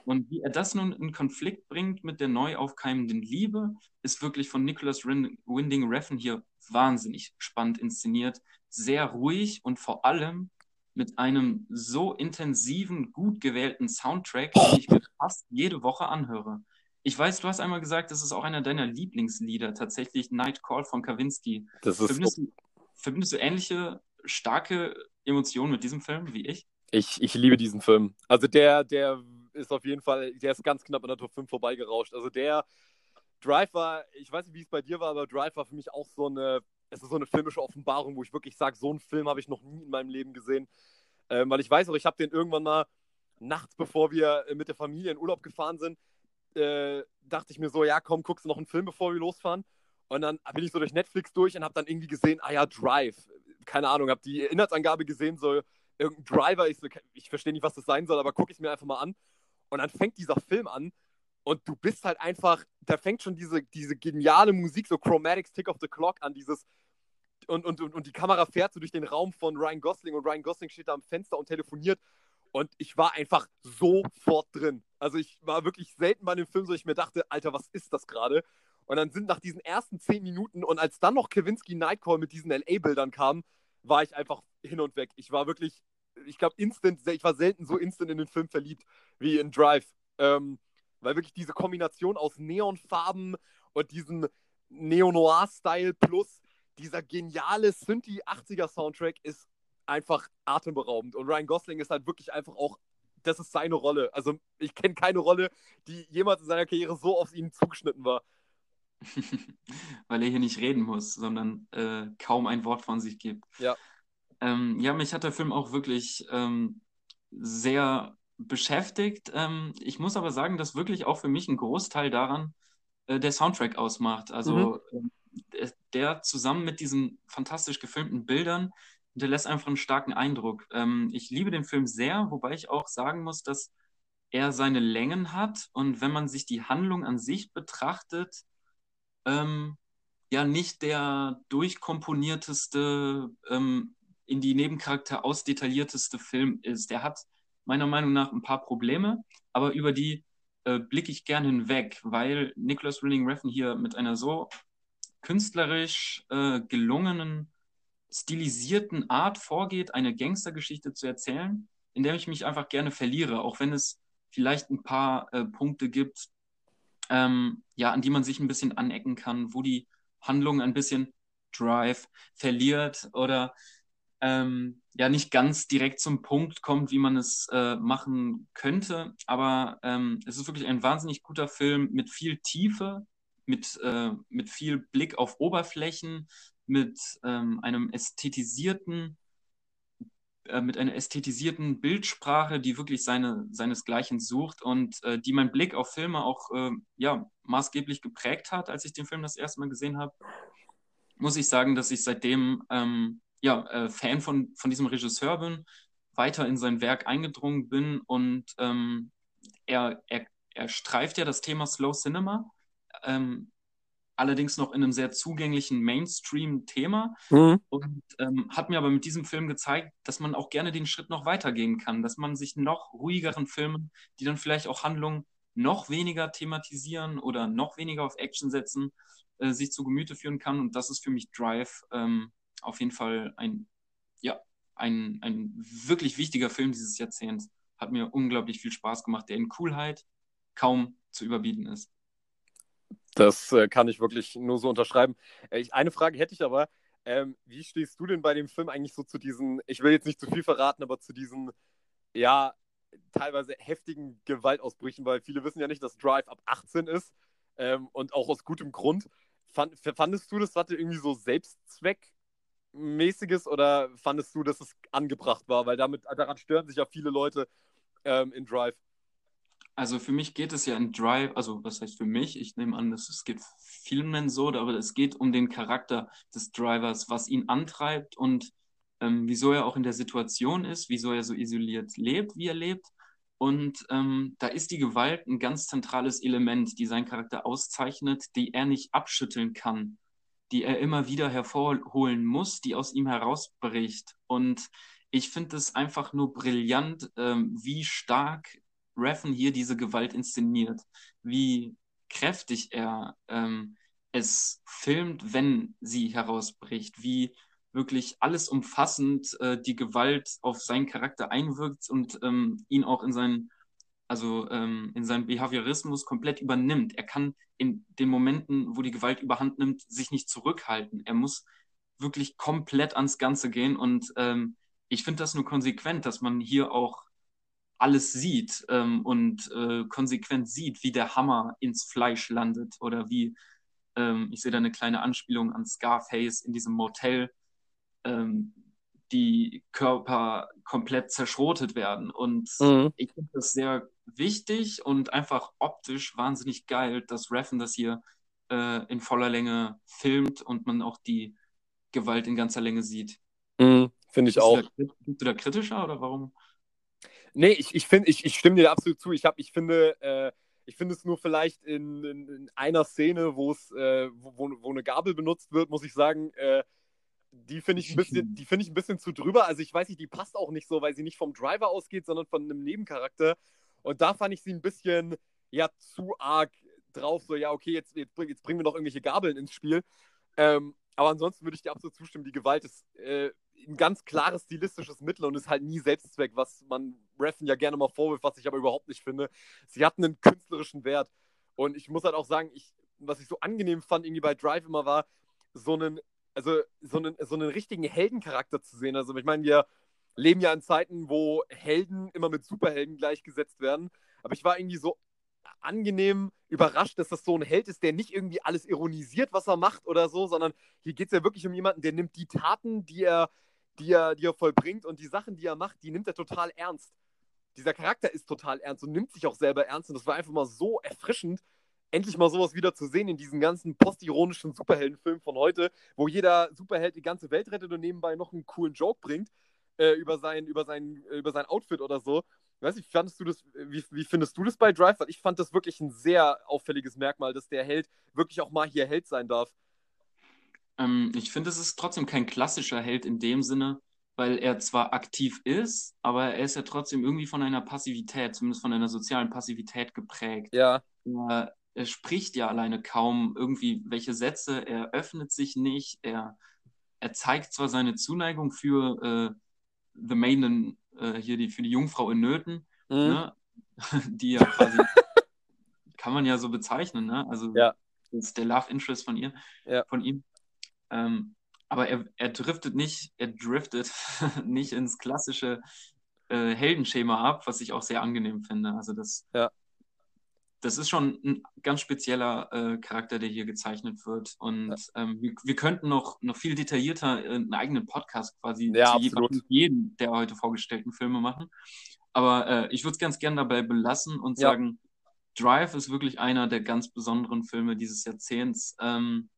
Und wie er das nun in Konflikt bringt mit der neu aufkeimenden Liebe, ist wirklich von Nicholas Winding Refn hier wahnsinnig spannend inszeniert, sehr ruhig und vor allem mit einem so intensiven, gut gewählten Soundtrack, den ich mir fast jede Woche anhöre. Ich weiß, du hast einmal gesagt, das ist auch einer deiner Lieblingslieder, tatsächlich Night Call von Kavinsky. Das ist verbindest, du, verbindest du ähnliche starke Emotionen mit diesem Film wie ich? Ich, ich liebe diesen Film. Also der, der ist auf jeden Fall, der ist ganz knapp an der Top 5 vorbeigerauscht. Also der Drive war, ich weiß nicht, wie es bei dir war, aber Drive war für mich auch so eine es ist so eine filmische Offenbarung, wo ich wirklich sage, so einen Film habe ich noch nie in meinem Leben gesehen. Ähm, weil ich weiß auch, ich habe den irgendwann mal nachts, bevor wir äh, mit der Familie in Urlaub gefahren sind, äh, dachte ich mir so, ja, komm, guckst du noch einen Film, bevor wir losfahren. Und dann bin ich so durch Netflix durch und habe dann irgendwie gesehen, ah ja, Drive. Keine Ahnung, habe die Inhaltsangabe gesehen, so irgendein Driver. Ich, ich verstehe nicht, was das sein soll, aber gucke ich mir einfach mal an. Und dann fängt dieser Film an und du bist halt einfach, da fängt schon diese, diese geniale Musik, so Chromatics Tick of the Clock an, dieses, und, und, und, die Kamera fährt so durch den Raum von Ryan Gosling und Ryan Gosling steht da am Fenster und telefoniert und ich war einfach sofort drin. Also ich war wirklich selten bei dem Film, so ich mir dachte, Alter, was ist das gerade? Und dann sind nach diesen ersten zehn Minuten und als dann noch Kewinski Nightcall mit diesen LA-Bildern kam, war ich einfach hin und weg. Ich war wirklich, ich glaube, instant, ich war selten so instant in den Film verliebt wie in Drive. Ähm, weil wirklich diese Kombination aus Neonfarben und diesen Neo-Noir-Style plus dieser geniale Synthie-80er-Soundtrack ist einfach atemberaubend. Und Ryan Gosling ist halt wirklich einfach auch, das ist seine Rolle. Also ich kenne keine Rolle, die jemals in seiner Karriere so auf ihn zugeschnitten war. [LAUGHS] Weil er hier nicht reden muss, sondern äh, kaum ein Wort von sich gibt. Ja. Ähm, ja, mich hat der Film auch wirklich ähm, sehr beschäftigt. Ähm, ich muss aber sagen, dass wirklich auch für mich ein Großteil daran äh, der Soundtrack ausmacht. Also mhm. Äh, der zusammen mit diesen fantastisch gefilmten Bildern hinterlässt einfach einen starken Eindruck. Ähm, ich liebe den Film sehr, wobei ich auch sagen muss, dass er seine Längen hat und wenn man sich die Handlung an sich betrachtet, ähm, ja nicht der durchkomponierteste, ähm, in die Nebencharakter ausdetaillierteste Film ist. Der hat meiner Meinung nach ein paar Probleme, aber über die äh, blicke ich gern hinweg, weil Nicholas Winning Refn hier mit einer so künstlerisch äh, gelungenen, stilisierten Art vorgeht, eine Gangstergeschichte zu erzählen, in der ich mich einfach gerne verliere, auch wenn es vielleicht ein paar äh, Punkte gibt, ähm, ja, an die man sich ein bisschen anecken kann, wo die Handlung ein bisschen Drive verliert oder ähm, ja nicht ganz direkt zum Punkt kommt, wie man es äh, machen könnte. Aber ähm, es ist wirklich ein wahnsinnig guter Film mit viel Tiefe, mit, äh, mit viel Blick auf Oberflächen, mit ähm, einem ästhetisierten äh, mit einer ästhetisierten Bildsprache, die wirklich seine, seinesgleichen sucht und äh, die mein Blick auf Filme auch äh, ja, maßgeblich geprägt hat, als ich den Film das erste Mal gesehen habe, muss ich sagen, dass ich seitdem ähm, ja, äh, Fan von, von diesem Regisseur bin, weiter in sein Werk eingedrungen bin und ähm, er, er, er streift ja das Thema Slow Cinema. Ähm, allerdings noch in einem sehr zugänglichen Mainstream-Thema mhm. und ähm, hat mir aber mit diesem Film gezeigt, dass man auch gerne den Schritt noch weitergehen kann, dass man sich noch ruhigeren Filmen, die dann vielleicht auch Handlungen noch weniger thematisieren oder noch weniger auf Action setzen, äh, sich zu Gemüte führen kann und das ist für mich Drive ähm, auf jeden Fall ein, ja, ein, ein wirklich wichtiger Film dieses Jahrzehnts. Hat mir unglaublich viel Spaß gemacht, der in Coolheit kaum zu überbieten ist. Das äh, kann ich wirklich nur so unterschreiben. Äh, eine Frage hätte ich aber. Ähm, wie stehst du denn bei dem Film eigentlich so zu diesen, ich will jetzt nicht zu viel verraten, aber zu diesen, ja, teilweise heftigen Gewaltausbrüchen, weil viele wissen ja nicht, dass Drive ab 18 ist ähm, und auch aus gutem Grund. Fand, fandest du, das hatte irgendwie so Selbstzweckmäßiges oder fandest du, dass es angebracht war? Weil damit daran stören sich ja viele Leute ähm, in Drive. Also für mich geht es ja in Drive, also was heißt für mich? Ich nehme an, dass es geht vielen so, aber es geht um den Charakter des Drivers, was ihn antreibt und ähm, wieso er auch in der Situation ist, wieso er so isoliert lebt, wie er lebt. Und ähm, da ist die Gewalt ein ganz zentrales Element, die seinen Charakter auszeichnet, die er nicht abschütteln kann, die er immer wieder hervorholen muss, die aus ihm herausbricht. Und ich finde es einfach nur brillant, ähm, wie stark Reffen hier diese Gewalt inszeniert, wie kräftig er ähm, es filmt, wenn sie herausbricht, wie wirklich alles umfassend äh, die Gewalt auf seinen Charakter einwirkt und ähm, ihn auch in seinen, also ähm, in seinen Behaviorismus komplett übernimmt. Er kann in den Momenten, wo die Gewalt überhand nimmt, sich nicht zurückhalten. Er muss wirklich komplett ans Ganze gehen und ähm, ich finde das nur konsequent, dass man hier auch alles sieht ähm, und äh, konsequent sieht, wie der Hammer ins Fleisch landet oder wie, ähm, ich sehe da eine kleine Anspielung an Scarface in diesem Motel, ähm, die Körper komplett zerschrotet werden. Und mhm. ich finde das sehr wichtig und einfach optisch wahnsinnig geil, dass Reffen das hier äh, in voller Länge filmt und man auch die Gewalt in ganzer Länge sieht. Mhm, finde ich bist auch. Du da, bist du da kritischer oder warum? Nee, ich, ich, find, ich, ich stimme dir absolut zu. Ich, hab, ich finde, äh, ich finde es nur vielleicht in, in, in einer Szene, wo äh, wo, wo eine Gabel benutzt wird, muss ich sagen, äh, die finde ich ein bisschen, ich ein bisschen zu drüber. Also ich weiß nicht, die passt auch nicht so, weil sie nicht vom Driver ausgeht, sondern von einem Nebencharakter. Und da fand ich sie ein bisschen ja zu arg drauf. So ja, okay, jetzt, jetzt, jetzt bringen wir noch irgendwelche Gabeln ins Spiel. Ähm, aber ansonsten würde ich dir absolut zustimmen. Die Gewalt ist äh, ein ganz klares stilistisches Mittel und ist halt nie Selbstzweck, was man Reffen ja gerne mal vorwirft, was ich aber überhaupt nicht finde. Sie hatten einen künstlerischen Wert. Und ich muss halt auch sagen, ich was ich so angenehm fand, irgendwie bei Drive immer war, so einen, also so einen, so einen richtigen Heldencharakter zu sehen. Also ich meine, wir leben ja in Zeiten, wo Helden immer mit Superhelden gleichgesetzt werden. Aber ich war irgendwie so angenehm überrascht, dass das so ein Held ist, der nicht irgendwie alles ironisiert, was er macht oder so, sondern hier geht es ja wirklich um jemanden, der nimmt die Taten, die er, die, er, die er vollbringt und die Sachen, die er macht, die nimmt er total ernst. Dieser Charakter ist total ernst und nimmt sich auch selber ernst und das war einfach mal so erfrischend, endlich mal sowas wieder zu sehen in diesen ganzen postironischen Superheldenfilmen von heute, wo jeder Superheld die ganze Welt rettet und nebenbei noch einen coolen Joke bringt äh, über, sein, über, sein, über sein Outfit oder so. Weiß nicht, fandest du das, wie, wie findest du das bei Drive? Weil ich fand das wirklich ein sehr auffälliges Merkmal, dass der Held wirklich auch mal hier Held sein darf. Ähm, ich finde, es ist trotzdem kein klassischer Held in dem Sinne, weil er zwar aktiv ist, aber er ist ja trotzdem irgendwie von einer Passivität, zumindest von einer sozialen Passivität geprägt. Ja. Er, er spricht ja alleine kaum irgendwie welche Sätze, er öffnet sich nicht, er, er zeigt zwar seine Zuneigung für äh, The Maiden, äh, hier die, für die Jungfrau in Nöten, mhm. ne? [LAUGHS] die ja quasi, [LAUGHS] kann man ja so bezeichnen, ne? Also ja. das ist der Love Interest von ihr, ja. von ihm. Ähm, aber er, er driftet nicht, er driftet [LAUGHS] nicht ins klassische äh, Heldenschema ab, was ich auch sehr angenehm finde. Also das, ja das ist schon ein ganz spezieller äh, Charakter, der hier gezeichnet wird. Und ja. ähm, wir, wir, könnten noch, noch viel detaillierter einen eigenen Podcast quasi ja, zu jedem der heute vorgestellten Filme machen. Aber äh, ich würde es ganz gern dabei belassen und ja. sagen, Drive ist wirklich einer der ganz besonderen Filme dieses Jahrzehnts. Ähm,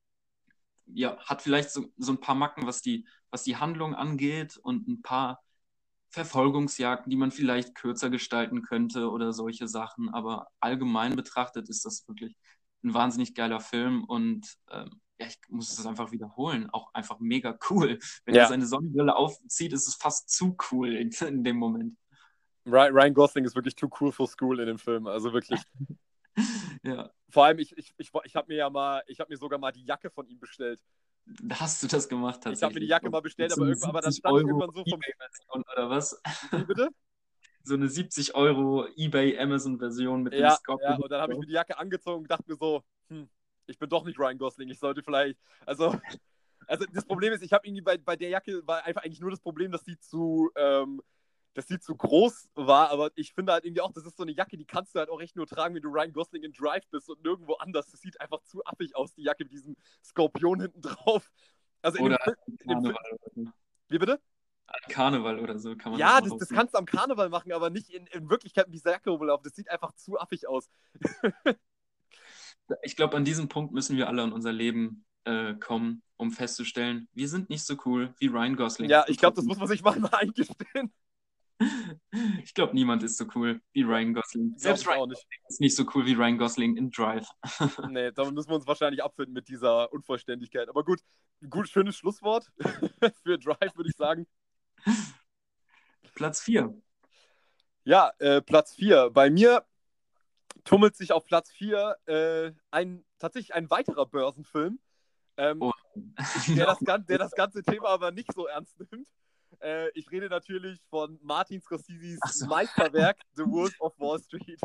ja, hat vielleicht so, so ein paar Macken, was die, was die Handlung angeht und ein paar Verfolgungsjagden, die man vielleicht kürzer gestalten könnte oder solche Sachen. Aber allgemein betrachtet ist das wirklich ein wahnsinnig geiler Film und ähm, ja, ich muss es einfach wiederholen. Auch einfach mega cool. Wenn ja. er seine Sonnenbrille aufzieht, ist es fast zu cool in, in dem Moment. Ryan Gosling ist wirklich too cool for school in dem Film. Also wirklich. Ja. Vor allem, ich, ich, ich, ich habe mir ja mal, ich habe mir sogar mal die Jacke von ihm bestellt. Hast du das gemacht? Ich habe mir die Jacke mal bestellt, aber, irgendwann, aber dann stand Euro irgendwann so vom. Oder was? Wie bitte? [LAUGHS] So eine 70 Euro eBay Amazon Version mit ja, dem Scorpion. Ja, und dann habe ich mir die Jacke angezogen und dachte mir so, hm, ich bin doch nicht Ryan Gosling, ich sollte vielleicht. Also, also das Problem ist, ich habe irgendwie bei, bei der Jacke war einfach eigentlich nur das Problem, dass die zu. Ähm, dass die zu groß war, aber ich finde halt irgendwie auch, das ist so eine Jacke, die kannst du halt auch echt nur tragen, wenn du Ryan Gosling in Drive bist und nirgendwo anders. Das sieht einfach zu affig aus, die Jacke mit diesem Skorpion hinten drauf. Also oder dem, Karneval. Dem, wie bitte? An Karneval oder so kann man Ja, das, das, das kannst du am Karneval machen, aber nicht in, in Wirklichkeit mit dieser Jacke rumlaufen. Das sieht einfach zu affig aus. [LAUGHS] ich glaube, an diesem Punkt müssen wir alle in unser Leben äh, kommen, um festzustellen, wir sind nicht so cool wie Ryan Gosling. Ja, ich glaube, das muss man sich mal [LAUGHS] eingestehen. [LAUGHS] Ich glaube, niemand ist so cool wie Ryan Gosling. Selbst Ryan nicht. ist nicht so cool wie Ryan Gosling in Drive. [LAUGHS] nee, damit müssen wir uns wahrscheinlich abfinden mit dieser Unvollständigkeit. Aber gut, gut schönes Schlusswort [LAUGHS] für Drive, würde ich sagen. Platz 4. Ja, äh, Platz 4. Bei mir tummelt sich auf Platz 4 äh, ein, tatsächlich ein weiterer Börsenfilm, ähm, oh. der, das, der das ganze Thema aber nicht so ernst nimmt. Äh, ich rede natürlich von Martin Scorseses so. Meisterwerk [LAUGHS] The Wolf of Wall Street.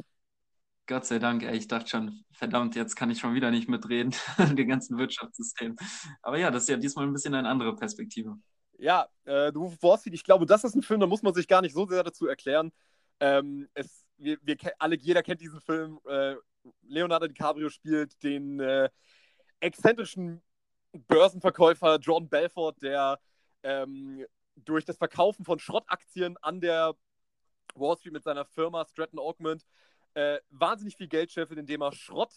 Gott sei Dank, ey, ich dachte schon, verdammt, jetzt kann ich schon wieder nicht mitreden, [LAUGHS] den ganzen Wirtschaftssystem. Aber ja, das ist ja diesmal ein bisschen eine andere Perspektive. Ja, äh, The Wolf of Wall Street, ich glaube, das ist ein Film, da muss man sich gar nicht so sehr dazu erklären. Ähm, es, wir, wir alle, jeder kennt diesen Film. Äh, Leonardo DiCaprio spielt den äh, exzentrischen Börsenverkäufer John Belfort, der ähm, durch das Verkaufen von Schrottaktien an der Wall Street mit seiner Firma Stratton Augment äh, wahnsinnig viel Geld scheffelt, indem er Schrott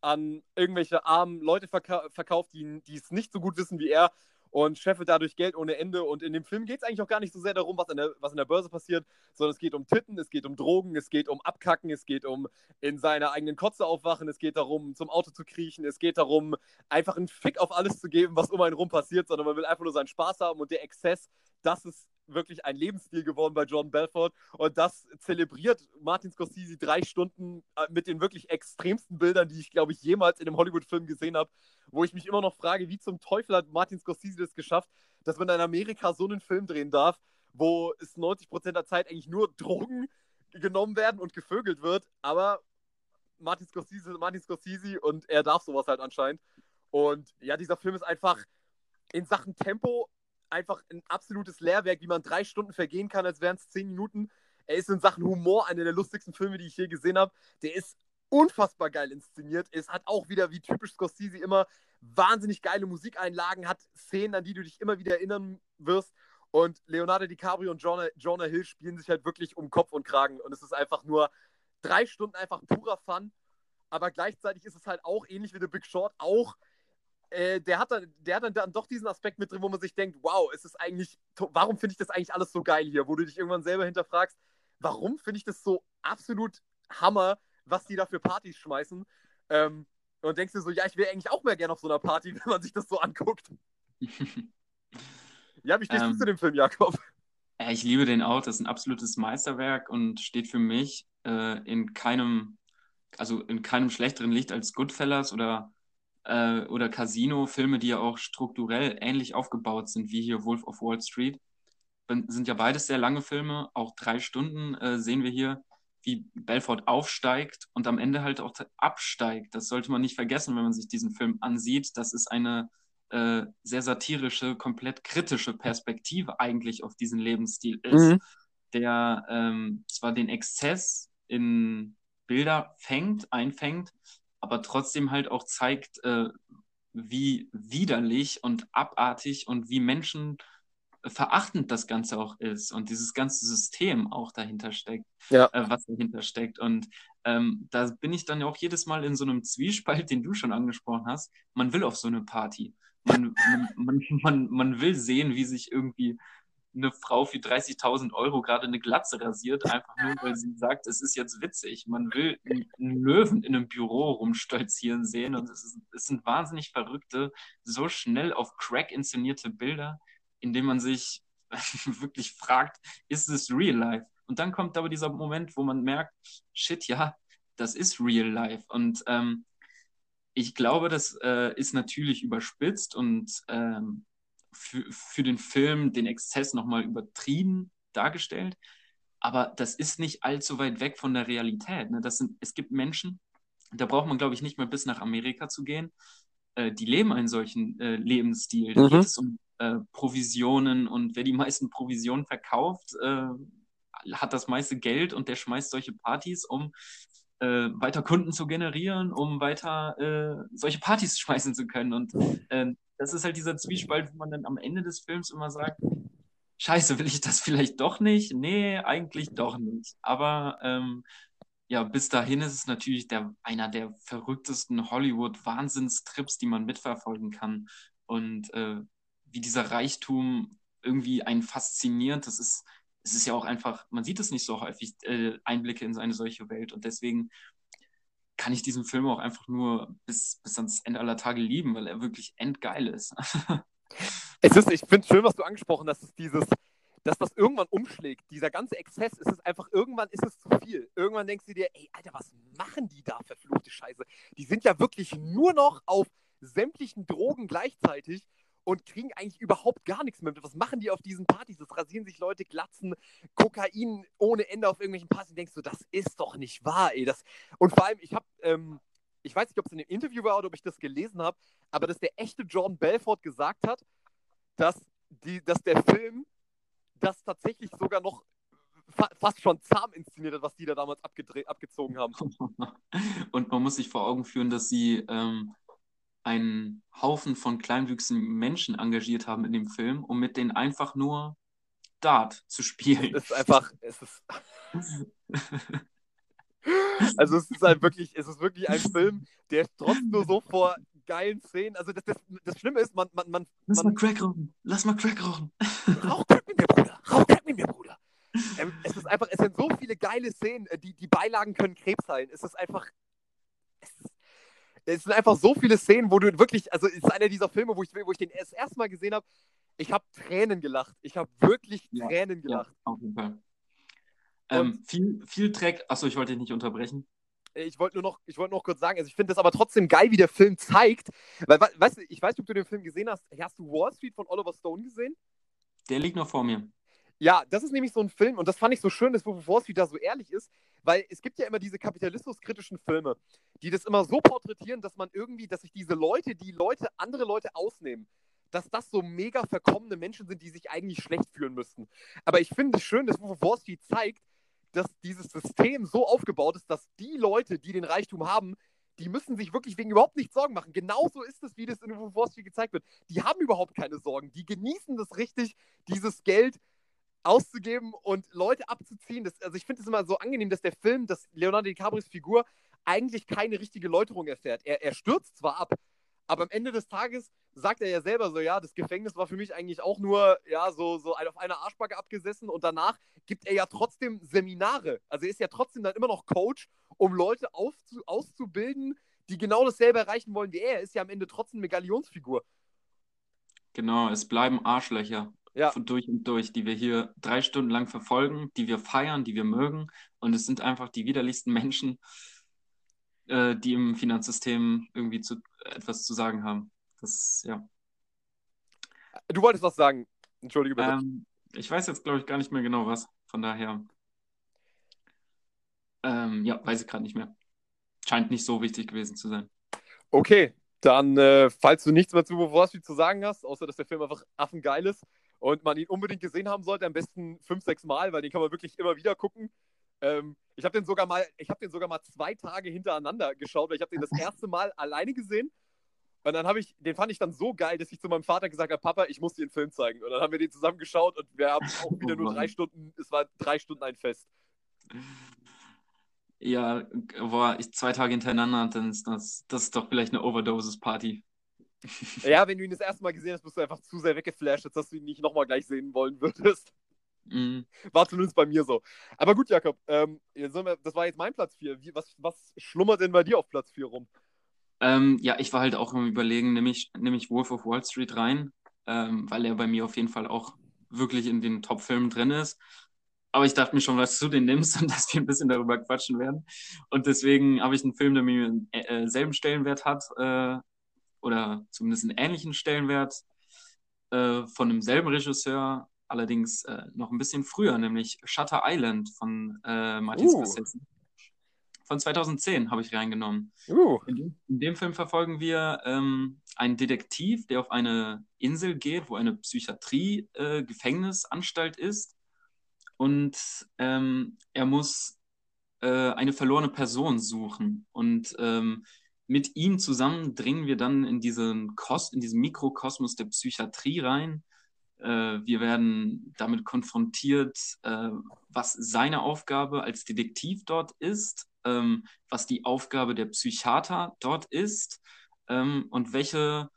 an irgendwelche armen Leute verka verkauft, die, die es nicht so gut wissen wie er und scheffelt dadurch Geld ohne Ende. Und in dem Film geht es eigentlich auch gar nicht so sehr darum, was in, der, was in der Börse passiert, sondern es geht um Titten, es geht um Drogen, es geht um Abkacken, es geht um in seiner eigenen Kotze aufwachen, es geht darum, zum Auto zu kriechen, es geht darum, einfach einen Fick auf alles zu geben, was um einen rum passiert, sondern man will einfach nur seinen Spaß haben und der Exzess, das ist wirklich ein Lebensstil geworden bei John Belfort und das zelebriert Martin Scorsese drei Stunden äh, mit den wirklich extremsten Bildern, die ich, glaube ich, jemals in einem Hollywood-Film gesehen habe, wo ich mich immer noch frage, wie zum Teufel hat Martin Scorsese das geschafft, dass man in Amerika so einen Film drehen darf, wo es 90% der Zeit eigentlich nur Drogen genommen werden und gevögelt wird, aber Martin Scorsese, Martin Scorsese und er darf sowas halt anscheinend. Und ja, dieser Film ist einfach in Sachen Tempo einfach ein absolutes Lehrwerk, wie man drei Stunden vergehen kann, als wären es zehn Minuten. Er ist in Sachen Humor einer der lustigsten Filme, die ich je gesehen habe. Der ist unfassbar geil inszeniert. Es hat auch wieder, wie typisch Scorsese immer, wahnsinnig geile Musikeinlagen, hat Szenen, an die du dich immer wieder erinnern wirst. Und Leonardo DiCaprio und Jonah, Jonah Hill spielen sich halt wirklich um Kopf und Kragen. Und es ist einfach nur drei Stunden einfach purer Fun. Aber gleichzeitig ist es halt auch ähnlich wie The Big Short, auch äh, der hat dann, der hat dann, dann doch diesen Aspekt mit drin, wo man sich denkt, wow, ist es eigentlich, warum finde ich das eigentlich alles so geil hier, wo du dich irgendwann selber hinterfragst, warum finde ich das so absolut Hammer, was die da für Partys schmeißen. Ähm, und denkst dir so, ja, ich wäre eigentlich auch mehr gerne auf so einer Party, [LAUGHS] wenn man sich das so anguckt. [LAUGHS] ja, wie stehst ähm, du zu dem Film, Jakob? Ich liebe den auch, das ist ein absolutes Meisterwerk und steht für mich äh, in keinem, also in keinem schlechteren Licht als Goodfellas oder äh, oder Casino, Filme, die ja auch strukturell ähnlich aufgebaut sind, wie hier Wolf of Wall Street. Sind ja beides sehr lange Filme, auch drei Stunden äh, sehen wir hier, wie Belfort aufsteigt und am Ende halt auch absteigt. Das sollte man nicht vergessen, wenn man sich diesen Film ansieht. Das ist eine äh, sehr satirische, komplett kritische Perspektive eigentlich auf diesen Lebensstil ist, mhm. der ähm, zwar den Exzess in Bilder fängt, einfängt, aber trotzdem halt auch zeigt, äh, wie widerlich und abartig und wie Menschen verachtend das Ganze auch ist und dieses ganze System auch dahinter steckt, ja. äh, was dahinter steckt. Und ähm, da bin ich dann auch jedes Mal in so einem Zwiespalt, den du schon angesprochen hast. Man will auf so eine Party. Man, man, man, man will sehen, wie sich irgendwie eine Frau für 30.000 Euro gerade eine Glatze rasiert, einfach nur, weil sie sagt, es ist jetzt witzig. Man will einen Löwen in einem Büro rumstolzieren sehen und es, ist, es sind wahnsinnig verrückte, so schnell auf Crack inszenierte Bilder, in denen man sich [LAUGHS] wirklich fragt, ist es real life? Und dann kommt aber dieser Moment, wo man merkt, shit, ja, das ist real life. Und ähm, ich glaube, das äh, ist natürlich überspitzt und ähm, für, für den Film den Exzess nochmal übertrieben dargestellt. Aber das ist nicht allzu weit weg von der Realität. Ne? Das sind, es gibt Menschen, da braucht man, glaube ich, nicht mehr bis nach Amerika zu gehen. Äh, die leben einen solchen äh, Lebensstil. Da mhm. geht es um äh, Provisionen und wer die meisten Provisionen verkauft, äh, hat das meiste Geld und der schmeißt solche Partys, um äh, weiter Kunden zu generieren, um weiter äh, solche Partys [LAUGHS] schmeißen zu können. Und ähm, das ist halt dieser Zwiespalt, wo man dann am Ende des Films immer sagt, scheiße, will ich das vielleicht doch nicht? Nee, eigentlich doch nicht. Aber ähm, ja, bis dahin ist es natürlich der, einer der verrücktesten Hollywood-Wahnsinnstrips, die man mitverfolgen kann. Und äh, wie dieser Reichtum irgendwie einen fasziniert, das ist, es ist ja auch einfach, man sieht es nicht so häufig, äh, Einblicke in eine solche Welt. Und deswegen kann ich diesen Film auch einfach nur bis, bis ans Ende aller Tage lieben, weil er wirklich endgeil ist. [LAUGHS] es ist, ich finde es schön, was du angesprochen hast, dass dieses, dass das irgendwann umschlägt. Dieser ganze Exzess ist es einfach, irgendwann ist es zu viel. Irgendwann denkst du dir, ey, Alter, was machen die da, verfluchte Scheiße? Die sind ja wirklich nur noch auf sämtlichen Drogen gleichzeitig und kriegen eigentlich überhaupt gar nichts mehr mit. Was machen die auf diesen Partys? Das rasieren sich Leute, glatzen, Kokain ohne Ende auf irgendwelchen Partys. Und denkst du, das ist doch nicht wahr, ey. Das... Und vor allem, ich habe, ähm, ich weiß nicht, ob es in dem Interview war oder ob ich das gelesen habe, aber dass der echte John Belfort gesagt hat, dass, die, dass der Film das tatsächlich sogar noch fa fast schon zahm inszeniert hat, was die da damals abgezogen haben. [LAUGHS] Und man muss sich vor Augen führen, dass sie ähm, einen Haufen von kleinwüchsigen Menschen engagiert haben in dem Film, um mit denen einfach nur Dart zu spielen. Es ist einfach, es ist. [LAUGHS] also es ist halt wirklich, es ist wirklich ein Film, der trotzdem nur so vor geilen Szenen. Also das, das, das Schlimme ist, man, man, man. Lass man, mal Crack rauchen. Lass mal Crack rauchen. Rauch Crack mit mir, Bruder. Rauch Crack mit mir, Bruder. Ähm, es ist einfach, es sind so viele geile Szenen, äh, die, die Beilagen können Krebs heilen. Es ist einfach. Es ist, es sind einfach so viele Szenen, wo du wirklich, also es ist einer dieser Filme, wo ich, wo ich den das erste Mal gesehen habe, ich habe Tränen gelacht. Ich habe wirklich ja, Tränen gelacht. Ja, auf jeden Fall. Ähm, viel, viel Dreck, achso, ich wollte dich nicht unterbrechen. Ich wollte nur noch, ich wollte noch kurz sagen, also ich finde das aber trotzdem geil, wie der Film zeigt, weil, weißt du, ich weiß nicht, ob du den Film gesehen hast. Hast du Wall Street von Oliver Stone gesehen? Der liegt noch vor mir. Ja, das ist nämlich so ein Film und das fand ich so schön, dass Wall Street da so ehrlich ist, weil es gibt ja immer diese kapitalismuskritischen Filme, die das immer so porträtieren, dass man irgendwie, dass sich diese Leute, die Leute, andere Leute ausnehmen, dass das so mega verkommene Menschen sind, die sich eigentlich schlecht fühlen müssten. Aber ich finde es schön, dass Wall Street zeigt, dass dieses System so aufgebaut ist, dass die Leute, die den Reichtum haben, die müssen sich wirklich wegen überhaupt nichts Sorgen machen. Genauso ist es, wie das in Wall Street gezeigt wird. Die haben überhaupt keine Sorgen. Die genießen das richtig, dieses Geld auszugeben und Leute abzuziehen. Das, also ich finde es immer so angenehm, dass der Film, dass Leonardo DiCaprios Figur eigentlich keine richtige Läuterung erfährt. Er, er stürzt zwar ab, aber am Ende des Tages sagt er ja selber so, ja, das Gefängnis war für mich eigentlich auch nur, ja, so, so auf einer Arschbacke abgesessen und danach gibt er ja trotzdem Seminare. Also er ist ja trotzdem dann immer noch Coach, um Leute aufzu auszubilden, die genau dasselbe erreichen wollen wie er. Er ist ja am Ende trotzdem eine Galionsfigur. Genau, es bleiben Arschlöcher ja. durch und durch, die wir hier drei Stunden lang verfolgen, die wir feiern, die wir mögen. Und es sind einfach die widerlichsten Menschen, äh, die im Finanzsystem irgendwie zu, etwas zu sagen haben. Das, ja. Du wolltest was sagen. Entschuldige bitte. Ähm, ich weiß jetzt, glaube ich, gar nicht mehr genau was. Von daher. Ähm, ja, weiß ich gerade nicht mehr. Scheint nicht so wichtig gewesen zu sein. Okay, dann, äh, falls du nichts mehr zu Wars zu sagen hast, außer dass der Film einfach affengeil ist und man ihn unbedingt gesehen haben sollte, am besten fünf, sechs Mal, weil den kann man wirklich immer wieder gucken. Ähm, ich habe den sogar mal, ich habe den sogar mal zwei Tage hintereinander geschaut, weil ich habe den das [LAUGHS] erste Mal alleine gesehen. Und dann habe ich, den fand ich dann so geil, dass ich zu meinem Vater gesagt habe, Papa, ich muss dir den Film zeigen. Und dann haben wir den zusammen geschaut und wir haben auch [LAUGHS] wieder nur drei Stunden, es war drei Stunden ein Fest. Ja, boah, ich zwei Tage hintereinander, dann ist das, das ist doch vielleicht eine Overdoses-Party. [LAUGHS] Ja, wenn du ihn das erste Mal gesehen hast, bist du einfach zu sehr weggeflasht, als dass du ihn nicht nochmal gleich sehen wollen würdest. Mhm. War zumindest bei mir so. Aber gut, Jakob, ähm, das war jetzt mein Platz 4. Was, was schlummert denn bei dir auf Platz 4 rum? Ähm, ja, ich war halt auch im Überlegen, nehme ich, nehm ich Wolf of Wall Street rein, ähm, weil er bei mir auf jeden Fall auch wirklich in den Top-Filmen drin ist. Aber ich dachte mir schon, was du den nimmst und [LAUGHS] dass wir ein bisschen darüber quatschen werden. Und deswegen habe ich einen Film, der mir äh, selben Stellenwert hat, äh, oder zumindest einen ähnlichen Stellenwert, äh, von demselben Regisseur, allerdings äh, noch ein bisschen früher, nämlich Shutter Island von äh, Martin uh. Scorsese. Von 2010 habe ich reingenommen. Uh. In, dem, in, dem, Film verfolgen wir ähm, einen Detektiv, der auf eine Insel geht, wo eine Psychiatrie-Gefängnisanstalt äh, ist. Und ähm, er muss äh, eine verlorene Person suchen. Und ähm, mit ihm zusammen dringen wir dann in diesen, Kos in diesen Mikrokosmos der Psychiatrie rein äh, wir werden damit konfrontiert, äh, was seine Aufgabe als Detektiv dort ist, ähm, was die Aufgabe der Psychiater dort ist ähm, und welche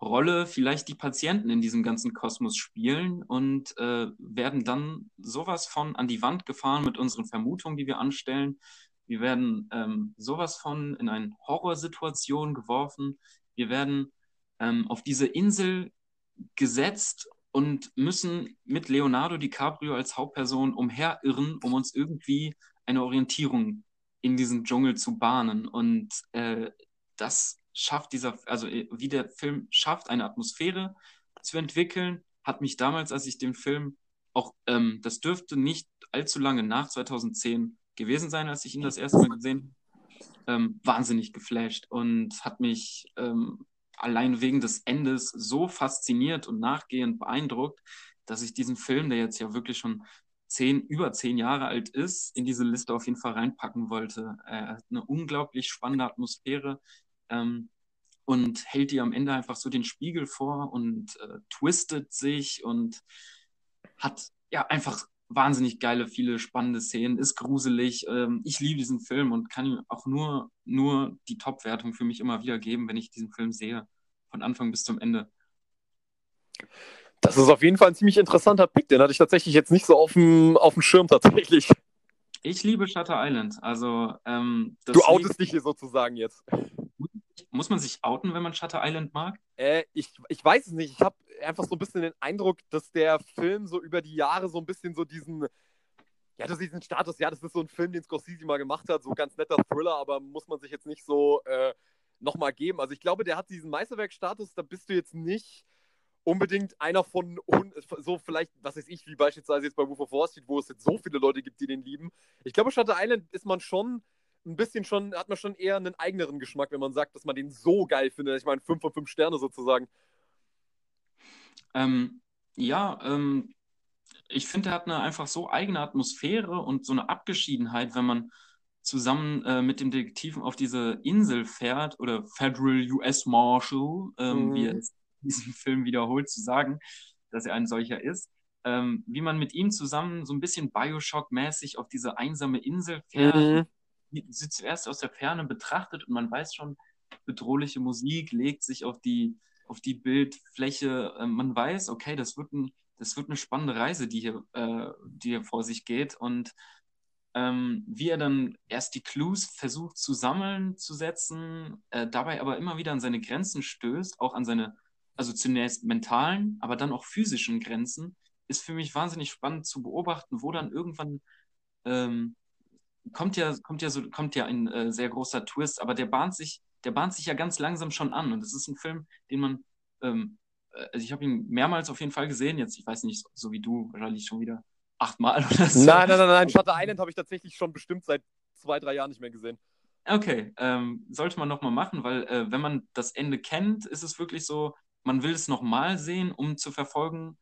Rolle vielleicht die Patienten in diesem ganzen Kosmos spielen und äh, werden dann sowas von an die Wand gefahren mit unseren Vermutungen, die wir anstellen. Wir werden ähm, sowas von in eine Horrorsituation geworfen. Wir werden ähm, auf diese Insel gesetzt und müssen mit Leonardo DiCaprio als Hauptperson umherirren, um uns irgendwie eine Orientierung in diesem Dschungel zu bahnen. Und äh, das schafft dieser, also äh, wie der Film schafft, eine Atmosphäre zu entwickeln, hat mich damals, als ich den Film auch, ähm, das dürfte nicht allzu lange nach 2010 gewesen sein, als ich ihn das erste Mal gesehen ähm, wahnsinnig geflasht und hat mich ähm, allein wegen des Endes so fasziniert und nachgehend beeindruckt, dass ich diesen Film, der jetzt ja wirklich schon zehn, über zehn Jahre alt ist, in diese Liste auf jeden Fall reinpacken wollte. Er hat eine unglaublich spannende Atmosphäre ähm, und hält dir am Ende einfach so den Spiegel vor und äh, twistet sich und hat ja einfach wahnsinnig geile, viele spannende Szenen, ist gruselig. Ähm, ich liebe diesen Film und kann ihm auch nur, nur die Top-Wertung für mich immer wieder geben, wenn ich diesen Film sehe. Von Anfang bis zum Ende. Das ist auf jeden Fall ein ziemlich interessanter Pick. Den hatte ich tatsächlich jetzt nicht so auf dem, auf dem Schirm tatsächlich. Ich liebe Shutter Island. Also, ähm, du outest dich hier sozusagen jetzt. Muss man sich outen, wenn man Shutter Island mag? Äh, ich, ich weiß es nicht. Ich habe einfach so ein bisschen den Eindruck, dass der Film so über die Jahre so ein bisschen so diesen, ja, das diesen Status, ja, das ist so ein Film, den Scorsese mal gemacht hat, so ganz netter Thriller, aber muss man sich jetzt nicht so äh, nochmal geben. Also ich glaube, der hat diesen Meisterwerkstatus, da bist du jetzt nicht unbedingt einer von so vielleicht, was weiß ich, wie beispielsweise jetzt bei Wolf of Wall Street, wo es jetzt so viele Leute gibt, die den lieben. Ich glaube, Shutter Island ist man schon ein bisschen schon, hat man schon eher einen eigeneren Geschmack, wenn man sagt, dass man den so geil findet. Ich meine, 5 von 5 Sterne sozusagen. Ähm, ja, ähm, ich finde, er hat eine einfach so eigene Atmosphäre und so eine Abgeschiedenheit, wenn man zusammen äh, mit dem Detektiven auf diese Insel fährt oder Federal US Marshal, ähm, mhm. wie er es in diesem Film wiederholt zu sagen, dass er ein solcher ist. Ähm, wie man mit ihm zusammen so ein bisschen Bioshock-mäßig auf diese einsame Insel fährt, mhm. Sie zuerst aus der Ferne betrachtet und man weiß schon, bedrohliche Musik legt sich auf die, auf die Bildfläche. Äh, man weiß, okay, das wird, ein, das wird eine spannende Reise, die hier, äh, die hier vor sich geht. Und ähm, wie er dann erst die Clues versucht zu sammeln, zu setzen, äh, dabei aber immer wieder an seine Grenzen stößt, auch an seine, also zunächst mentalen, aber dann auch physischen Grenzen, ist für mich wahnsinnig spannend zu beobachten, wo dann irgendwann ähm, kommt ja, kommt ja so, kommt ja ein äh, sehr großer Twist, aber der bahnt sich, der bahnt sich ja ganz langsam schon an. Und es ist ein Film, den man, ähm, äh, also ich habe ihn mehrmals auf jeden Fall gesehen, jetzt, ich weiß nicht, so wie du, wahrscheinlich schon wieder achtmal [LAUGHS] oder so. Nein, nein, nein, nein. Shutter Island habe ich tatsächlich schon bestimmt seit zwei, drei Jahren nicht mehr gesehen. Okay, ähm, sollte man nochmal machen, weil äh, wenn man das Ende kennt, ist es wirklich so, man will es nochmal sehen, um zu verfolgen,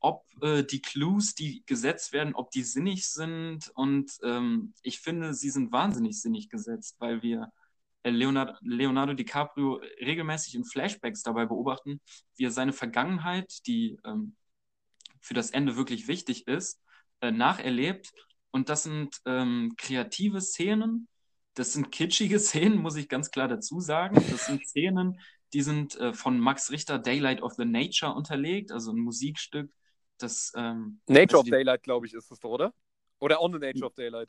ob äh, die Clues, die gesetzt werden, ob die sinnig sind. Und ähm, ich finde, sie sind wahnsinnig sinnig gesetzt, weil wir äh, Leonardo, Leonardo DiCaprio regelmäßig in Flashbacks dabei beobachten, wie er seine Vergangenheit, die ähm, für das Ende wirklich wichtig ist, äh, nacherlebt. Und das sind ähm, kreative Szenen, das sind kitschige [LAUGHS] Szenen, muss ich ganz klar dazu sagen. Das sind Szenen, die sind äh, von Max Richter Daylight of the Nature unterlegt, also ein Musikstück, das. Ähm, Nature of Daylight, glaube ich, ist es doch, oder? Oder On the Nature of Daylight?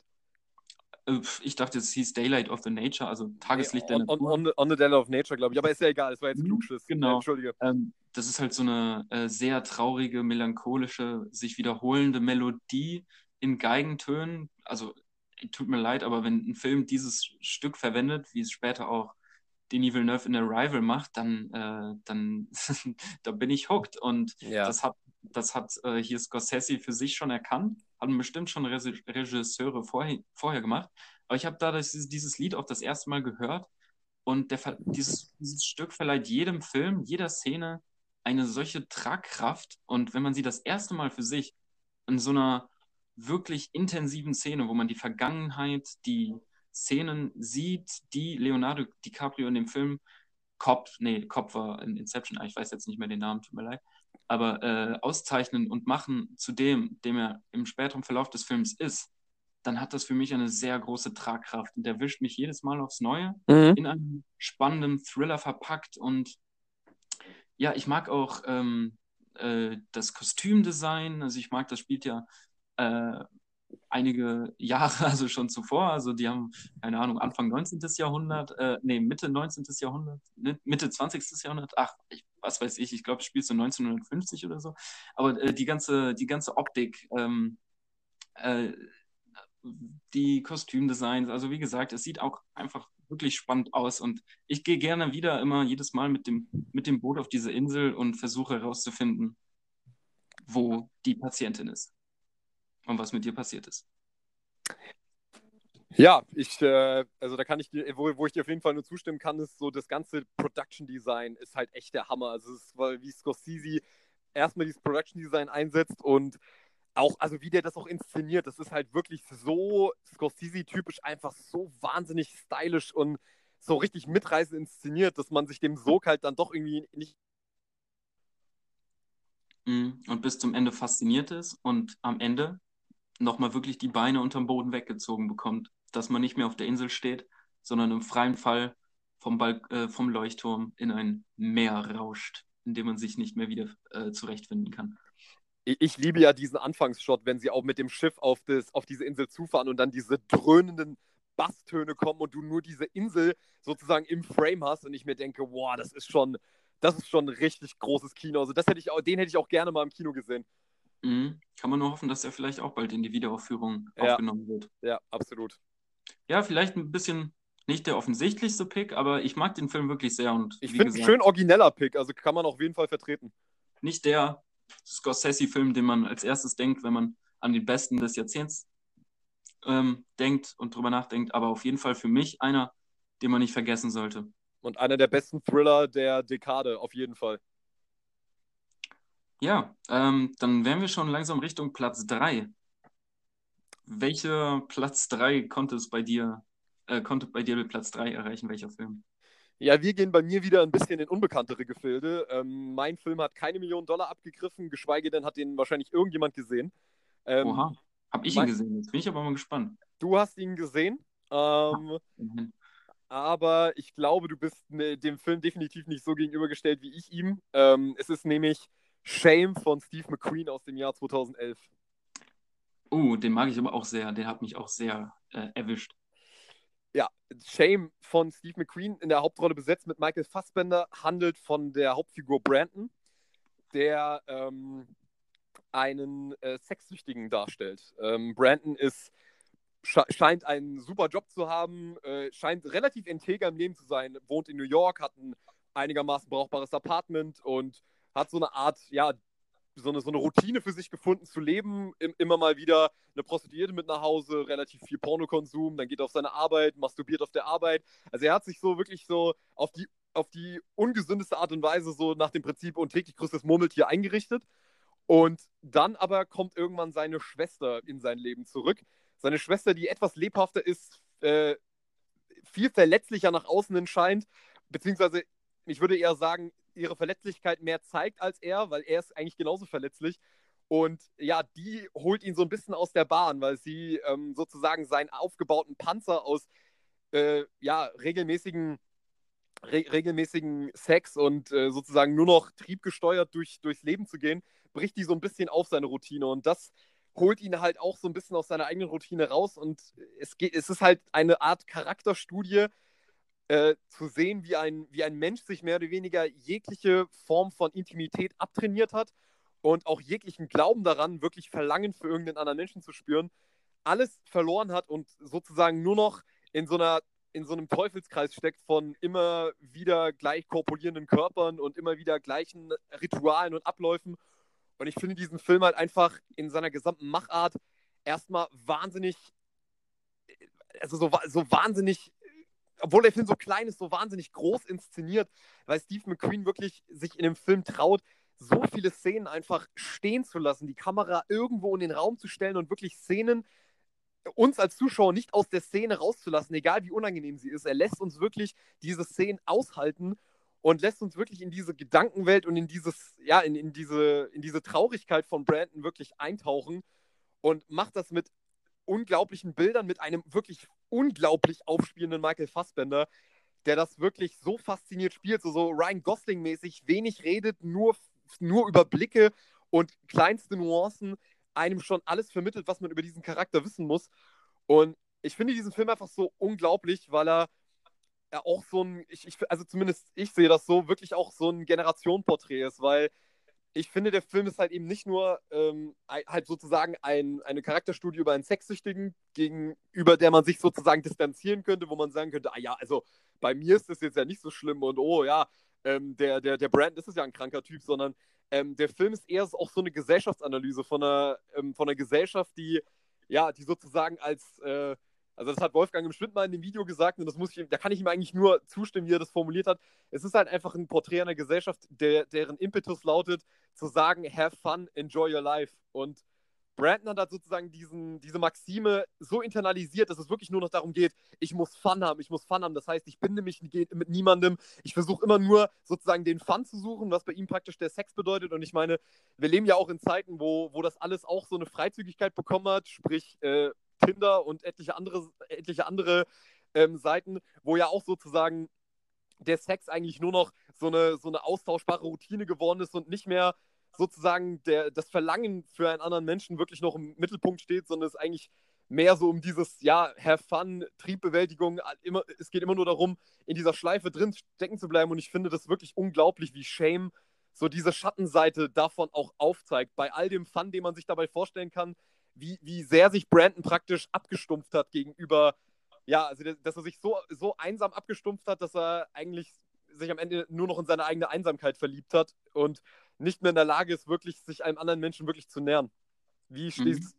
Äh, ich dachte, es hieß Daylight of the Nature, also Tageslicht nee, on, der Natur. On, on, the, on, the Daylight of Nature, glaube ich. Aber ist ja egal, es war jetzt mhm, Klugschiss. Genau. Entschuldige. Ähm, das ist halt so eine äh, sehr traurige, melancholische, sich wiederholende Melodie in Geigentönen. Also, tut mir leid, aber wenn ein Film dieses Stück verwendet, wie es später auch Denis Villeneuve in Arrival macht, dann, äh, dann [LAUGHS] da bin ich hooked. Und ja. das hat, das hat äh, hier Scorsese für sich schon erkannt haben bestimmt schon Regisseure vorher, vorher gemacht. Aber ich habe da das, dieses Lied auch das erste Mal gehört und der, dieses, dieses Stück verleiht jedem Film, jeder Szene eine solche Tragkraft. Und wenn man sie das erste Mal für sich in so einer wirklich intensiven Szene, wo man die Vergangenheit, die Szenen sieht, die Leonardo DiCaprio in dem Film Cop, nee, Cop war in Inception, ich weiß jetzt nicht mehr den Namen, tut mir leid, aber äh, auszeichnen und machen zu dem, dem er im späteren Verlauf des Films ist, dann hat das für mich eine sehr große Tragkraft und der wischt mich jedes Mal aufs Neue mhm. in einem spannenden Thriller verpackt und ja, ich mag auch ähm, äh, das Kostümdesign, also ich mag, das spielt ja äh, einige [LAUGHS] Jahre, also schon zuvor. Also die haben, keine Ahnung, Anfang 19. Jahrhundert, äh, nee, Mitte 19. Jahrhundert, ne, Mitte 20. Jahrhundert, ach, ich, was weiß ich, ich glaube, es spielt so 1950 oder so. Aber äh, die, ganze, die ganze Optik, ähm, äh, die Kostümdesigns, also wie gesagt, es sieht auch einfach wirklich spannend aus und ich gehe gerne wieder immer jedes Mal mit dem, mit dem Boot auf diese Insel und versuche herauszufinden, wo die Patientin ist und was mit dir passiert ist. Ja, ich, äh, also da kann ich dir, wo, wo ich dir auf jeden Fall nur zustimmen kann, ist so, das ganze Production Design ist halt echt der Hammer. Also es ist, wie Scorsese erstmal dieses Production Design einsetzt und auch, also wie der das auch inszeniert, das ist halt wirklich so Scorsese-typisch, einfach so wahnsinnig stylisch und so richtig mitreißend inszeniert, dass man sich dem Sog halt dann doch irgendwie nicht mhm. und bis zum Ende fasziniert ist und am Ende nochmal wirklich die Beine unterm Boden weggezogen bekommt, dass man nicht mehr auf der Insel steht, sondern im freien Fall vom, Balk äh, vom Leuchtturm in ein Meer rauscht, in dem man sich nicht mehr wieder äh, zurechtfinden kann. Ich, liebe ja diesen Anfangsshot, wenn sie auch mit dem Schiff auf, das, auf diese Insel zufahren und dann diese dröhnenden Basstöne kommen und du nur diese Insel sozusagen im Frame hast und ich mir denke, wow, das ist schon, das ist schon ein richtig großes Kino. Also das hätte ich auch, den hätte ich auch gerne mal im Kino gesehen. Mhm. Kann man nur hoffen, dass er vielleicht auch bald in die Wiederaufführung ja. aufgenommen wird. Ja, absolut. Ja, vielleicht ein bisschen nicht der offensichtlichste Pick, aber ich mag den Film wirklich sehr. Und ich finde schön origineller Pick, also kann man auf jeden Fall vertreten. nicht der Scorsese-Film, den man als erstes denkt, wenn man an den besten des Jahrzehnts ähm, denkt und drüber nachdenkt, aber auf jeden Fall für mich einer, den man nicht vergessen sollte. Und einer der besten Thriller der Dekade, auf jeden Fall. Ja, ähm, dann wären wir schon langsam Richtung Platz 3. Welcher Platz 3 konnte es bei dir, äh, konnte bei dir Platz 3 erreichen, welcher Film? Ja, wir gehen bei mir wieder ein bisschen in unbekanntere Gefilde. Ähm, mein Film hat keine Million Dollar abgegriffen, geschweige denn hat den wahrscheinlich irgendjemand gesehen. Ähm, Oha, hab ich ihn gesehen. Jetzt bin ich aber mal gespannt. Du hast ihn gesehen. Ähm, mhm. Aber ich glaube, du bist ne, dem Film definitiv nicht so gegenübergestellt wie ich ihm. Ähm, es ist nämlich Shame von Steve McQueen aus dem Jahr 2011. Oh, den mag ich aber auch sehr. Der hat mich auch sehr äh, erwischt. Ja, Shame von Steve McQueen in der Hauptrolle besetzt mit Michael Fassbender handelt von der Hauptfigur Brandon, der ähm, einen äh, Sexsüchtigen darstellt. Ähm, Brandon ist scheint einen super Job zu haben, äh, scheint relativ integer im Leben zu sein, wohnt in New York, hat ein einigermaßen brauchbares Apartment und hat so eine Art, ja, so eine, so eine Routine für sich gefunden zu leben. Im, immer mal wieder eine Prostituierte mit nach Hause, relativ viel Pornokonsum, dann geht er auf seine Arbeit, masturbiert auf der Arbeit. Also er hat sich so wirklich so auf die, auf die ungesündeste Art und Weise so nach dem Prinzip und täglich größtes Murmeltier eingerichtet. Und dann aber kommt irgendwann seine Schwester in sein Leben zurück. Seine Schwester, die etwas lebhafter ist, äh, viel verletzlicher nach außen hin scheint, beziehungsweise ich würde eher sagen, ihre Verletzlichkeit mehr zeigt als er, weil er ist eigentlich genauso verletzlich. Und ja, die holt ihn so ein bisschen aus der Bahn, weil sie ähm, sozusagen seinen aufgebauten Panzer aus äh, ja, regelmäßigen, re regelmäßigen Sex und äh, sozusagen nur noch triebgesteuert durch, durchs Leben zu gehen, bricht die so ein bisschen auf seine Routine. Und das holt ihn halt auch so ein bisschen aus seiner eigenen Routine raus. Und es, geht, es ist halt eine Art Charakterstudie, äh, zu sehen, wie ein, wie ein Mensch sich mehr oder weniger jegliche Form von Intimität abtrainiert hat und auch jeglichen Glauben daran, wirklich Verlangen für irgendeinen anderen Menschen zu spüren, alles verloren hat und sozusagen nur noch in so einer in so einem Teufelskreis steckt von immer wieder gleich korpulierenden Körpern und immer wieder gleichen Ritualen und Abläufen. Und ich finde diesen Film halt einfach in seiner gesamten Machart erstmal wahnsinnig, also so, so wahnsinnig obwohl der Film so klein ist, so wahnsinnig groß inszeniert, weil Steve McQueen wirklich sich in dem Film traut, so viele Szenen einfach stehen zu lassen, die Kamera irgendwo in den Raum zu stellen und wirklich Szenen uns als Zuschauer nicht aus der Szene rauszulassen, egal wie unangenehm sie ist. Er lässt uns wirklich diese Szenen aushalten und lässt uns wirklich in diese Gedankenwelt und in dieses, ja, in, in, diese, in diese Traurigkeit von Brandon wirklich eintauchen und macht das mit unglaublichen Bildern, mit einem wirklich unglaublich aufspielenden Michael Fassbender, der das wirklich so fasziniert spielt, so, so Ryan Gosling-mäßig, wenig redet, nur, nur über Blicke und kleinste Nuancen einem schon alles vermittelt, was man über diesen Charakter wissen muss. Und ich finde diesen Film einfach so unglaublich, weil er, er auch so ein, ich, ich, also zumindest ich sehe das so, wirklich auch so ein Generationenporträt ist, weil ich finde, der Film ist halt eben nicht nur ähm, halt sozusagen ein, eine Charakterstudie über einen Sexsüchtigen, gegenüber der man sich sozusagen distanzieren könnte, wo man sagen könnte, ah ja, also bei mir ist das jetzt ja nicht so schlimm und oh ja, ähm, der, der, der Brand ist ja ein kranker Typ, sondern ähm, der Film ist eher auch so eine Gesellschaftsanalyse von einer, ähm, von einer Gesellschaft, die, ja, die sozusagen als äh, also das hat Wolfgang im Schmidt mal in dem Video gesagt und das muss ich, da kann ich ihm eigentlich nur zustimmen, wie er das formuliert hat. Es ist halt einfach ein Porträt einer Gesellschaft, der, deren Impetus lautet, zu sagen, have fun, enjoy your life. Und Brandon hat sozusagen diesen, diese Maxime so internalisiert, dass es wirklich nur noch darum geht, ich muss Fun haben, ich muss Fun haben. Das heißt, ich binde mich mit niemandem. Ich versuche immer nur sozusagen den Fun zu suchen, was bei ihm praktisch der Sex bedeutet. Und ich meine, wir leben ja auch in Zeiten, wo, wo das alles auch so eine Freizügigkeit bekommen hat, sprich äh, Tinder und etliche andere, etliche andere ähm, Seiten, wo ja auch sozusagen der Sex eigentlich nur noch so eine, so eine austauschbare Routine geworden ist und nicht mehr sozusagen der, das Verlangen für einen anderen Menschen wirklich noch im Mittelpunkt steht, sondern es eigentlich mehr so um dieses, ja, have fun, Triebbewältigung, immer, es geht immer nur darum, in dieser Schleife drin stecken zu bleiben und ich finde das wirklich unglaublich, wie Shame so diese Schattenseite davon auch aufzeigt. Bei all dem Fun, den man sich dabei vorstellen kann, wie, wie sehr sich Brandon praktisch abgestumpft hat gegenüber, ja, also dass er sich so, so einsam abgestumpft hat, dass er eigentlich sich am Ende nur noch in seine eigene Einsamkeit verliebt hat und nicht mehr in der Lage ist, wirklich sich einem anderen Menschen wirklich zu nähern. Wie stehst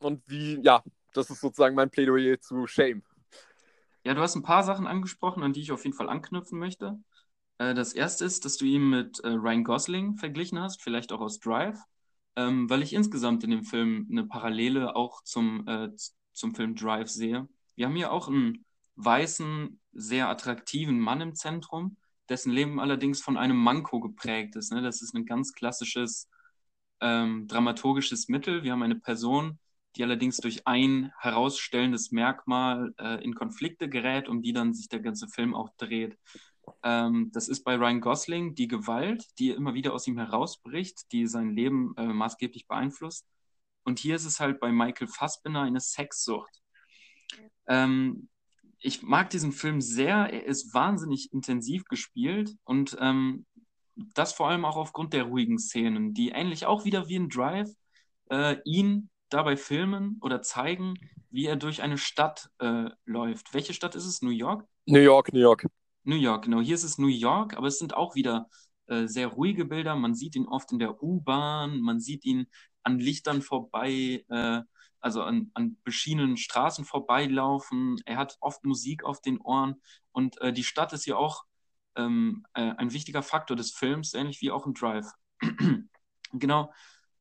mhm. und wie, ja, das ist sozusagen mein Plädoyer zu Shame. Ja, du hast ein paar Sachen angesprochen, an die ich auf jeden Fall anknüpfen möchte. Äh, das erste ist, dass du ihn mit äh, Ryan Gosling verglichen hast, vielleicht auch aus Drive, ähm, weil ich insgesamt in dem Film eine Parallele auch zum, äh, zum Film Drive sehe. Wir haben hier auch einen weißen, sehr attraktiven Mann im Zentrum, dessen Leben allerdings von einem Manko geprägt ist. Ne? Das ist ein ganz klassisches ähm, dramaturgisches Mittel. Wir haben eine Person, die allerdings durch ein herausstellendes Merkmal äh, in Konflikte gerät, um die dann sich der ganze Film auch dreht. Ähm, das ist bei Ryan Gosling die Gewalt, die immer wieder aus ihm herausbricht, die sein Leben äh, maßgeblich beeinflusst. Und hier ist es halt bei Michael Fassbinder eine Sexsucht. Ähm, ich mag diesen Film sehr. Er ist wahnsinnig intensiv gespielt und ähm, das vor allem auch aufgrund der ruhigen Szenen, die ähnlich auch wieder wie in Drive äh, ihn dabei filmen oder zeigen, wie er durch eine Stadt äh, läuft. Welche Stadt ist es? New York? New York, New York. New York, genau. Hier ist es New York, aber es sind auch wieder äh, sehr ruhige Bilder. Man sieht ihn oft in der U-Bahn, man sieht ihn an Lichtern vorbei, äh, also an, an beschienenen Straßen vorbeilaufen. Er hat oft Musik auf den Ohren und äh, die Stadt ist hier auch ähm, äh, ein wichtiger Faktor des Films, ähnlich wie auch im Drive. [CLEARS THROAT] genau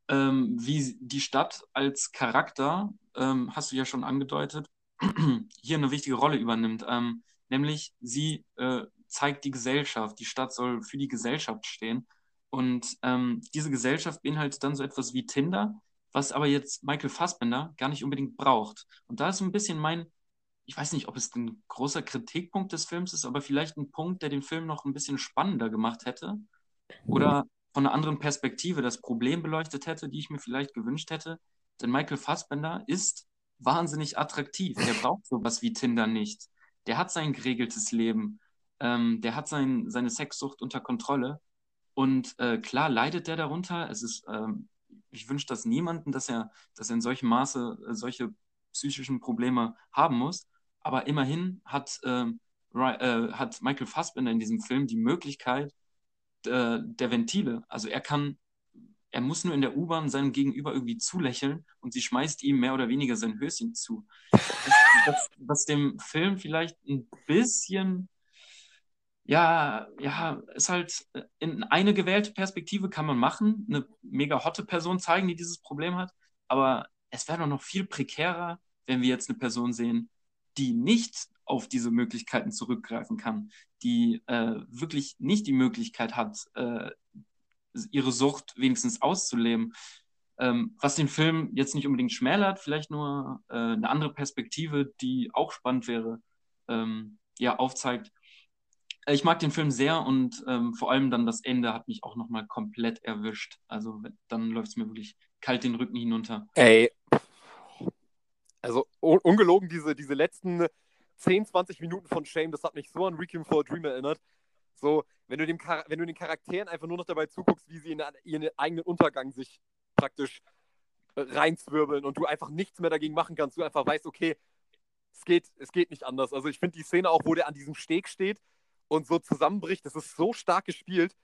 ähm, wie die Stadt als Charakter, ähm, hast du ja schon angedeutet, [CLEARS THROAT] hier eine wichtige Rolle übernimmt. Ähm, nämlich sie äh, zeigt die Gesellschaft. Die Stadt soll für die Gesellschaft stehen. Und ähm, diese Gesellschaft beinhaltet dann so etwas wie Tinder, was aber jetzt Michael Fassbender gar nicht unbedingt braucht. Und da ist so ein bisschen mein, ich weiß nicht, ob es ein großer Kritikpunkt des Films ist, aber vielleicht ein Punkt, der den Film noch ein bisschen spannender gemacht hätte. Oder von einer anderen Perspektive das Problem beleuchtet hätte, die ich mir vielleicht gewünscht hätte. Denn Michael Fassbender ist wahnsinnig attraktiv. Der braucht sowas wie Tinder nicht. Der hat sein geregeltes Leben. Ähm, der hat sein, seine Sexsucht unter Kontrolle. Und äh, klar leidet der darunter. Es ist, ähm, ich wünsche das niemandem, dass er, dass er in solchem Maße äh, solche psychischen Probleme haben muss. Aber immerhin hat, äh, äh, hat Michael Fassbender in diesem Film die Möglichkeit, äh, der Ventile. Also er kann, er muss nur in der U-Bahn seinem Gegenüber irgendwie zulächeln und sie schmeißt ihm mehr oder weniger sein Höschen zu. Das, was dem Film vielleicht ein bisschen, ja, ja, ist halt äh, in eine gewählte Perspektive kann man machen, eine mega hotte Person zeigen, die dieses Problem hat, aber es wäre doch noch viel prekärer, wenn wir jetzt eine Person sehen, die nicht auf diese Möglichkeiten zurückgreifen kann, die äh, wirklich nicht die Möglichkeit hat, äh, ihre Sucht wenigstens auszuleben. Ähm, was den Film jetzt nicht unbedingt schmälert, vielleicht nur äh, eine andere Perspektive, die auch spannend wäre, ähm, ja, aufzeigt. Ich mag den Film sehr und ähm, vor allem dann das Ende hat mich auch nochmal komplett erwischt. Also dann läuft es mir wirklich kalt den Rücken hinunter. Ey, also un ungelogen, diese, diese letzten 10, 20 Minuten von Shame, das hat mich so an Requiem for a Dream erinnert. So, wenn du, dem wenn du den Charakteren einfach nur noch dabei zuguckst, wie sie in ihren eigenen Untergang sich praktisch äh, reinzwirbeln und du einfach nichts mehr dagegen machen kannst, du einfach weißt, okay, es geht, es geht nicht anders. Also ich finde die Szene auch, wo der an diesem Steg steht und so zusammenbricht, das ist so stark gespielt.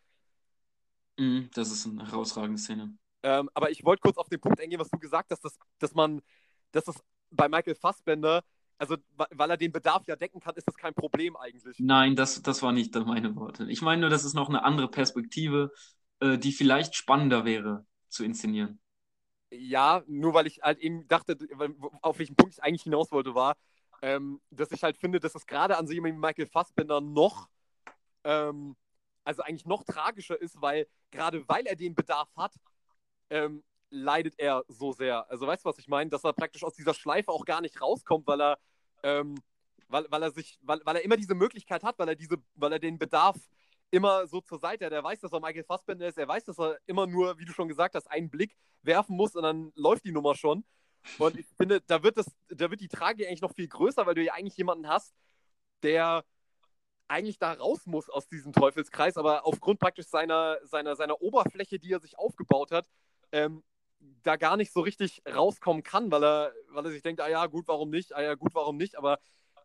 Mm, das ist eine herausragende Szene. Ähm, aber ich wollte kurz auf den Punkt eingehen, was du gesagt hast, dass, dass man, dass das bei Michael Fassbender also weil er den Bedarf ja decken kann, ist das kein Problem eigentlich. Nein, das, das war nicht meine Worte. Ich meine nur, das ist noch eine andere Perspektive, äh, die vielleicht spannender wäre zu inszenieren. Ja, nur weil ich halt eben dachte, auf welchen Punkt ich eigentlich hinaus wollte, war, ähm, dass ich halt finde, dass es gerade an so jemandem wie Michael Fassbender noch, ähm, also eigentlich noch tragischer ist, weil gerade weil er den Bedarf hat, ähm, leidet er so sehr. Also weißt du, was ich meine? Dass er praktisch aus dieser Schleife auch gar nicht rauskommt, weil er ähm, weil, weil er sich, weil, weil er immer diese Möglichkeit hat, weil er diese, weil er den Bedarf immer so zur Seite hat. Er weiß, dass er Michael Fassbender ist, er weiß, dass er immer nur, wie du schon gesagt hast, einen Blick werfen muss und dann läuft die Nummer schon. Und ich finde, da wird, das, da wird die Tragik eigentlich noch viel größer, weil du ja eigentlich jemanden hast, der eigentlich da raus muss aus diesem Teufelskreis, aber aufgrund praktisch seiner, seiner, seiner Oberfläche, die er sich aufgebaut hat, ähm, da gar nicht so richtig rauskommen kann, weil er, weil er sich denkt, ah ja, gut, warum nicht, ah ja, gut, warum nicht, aber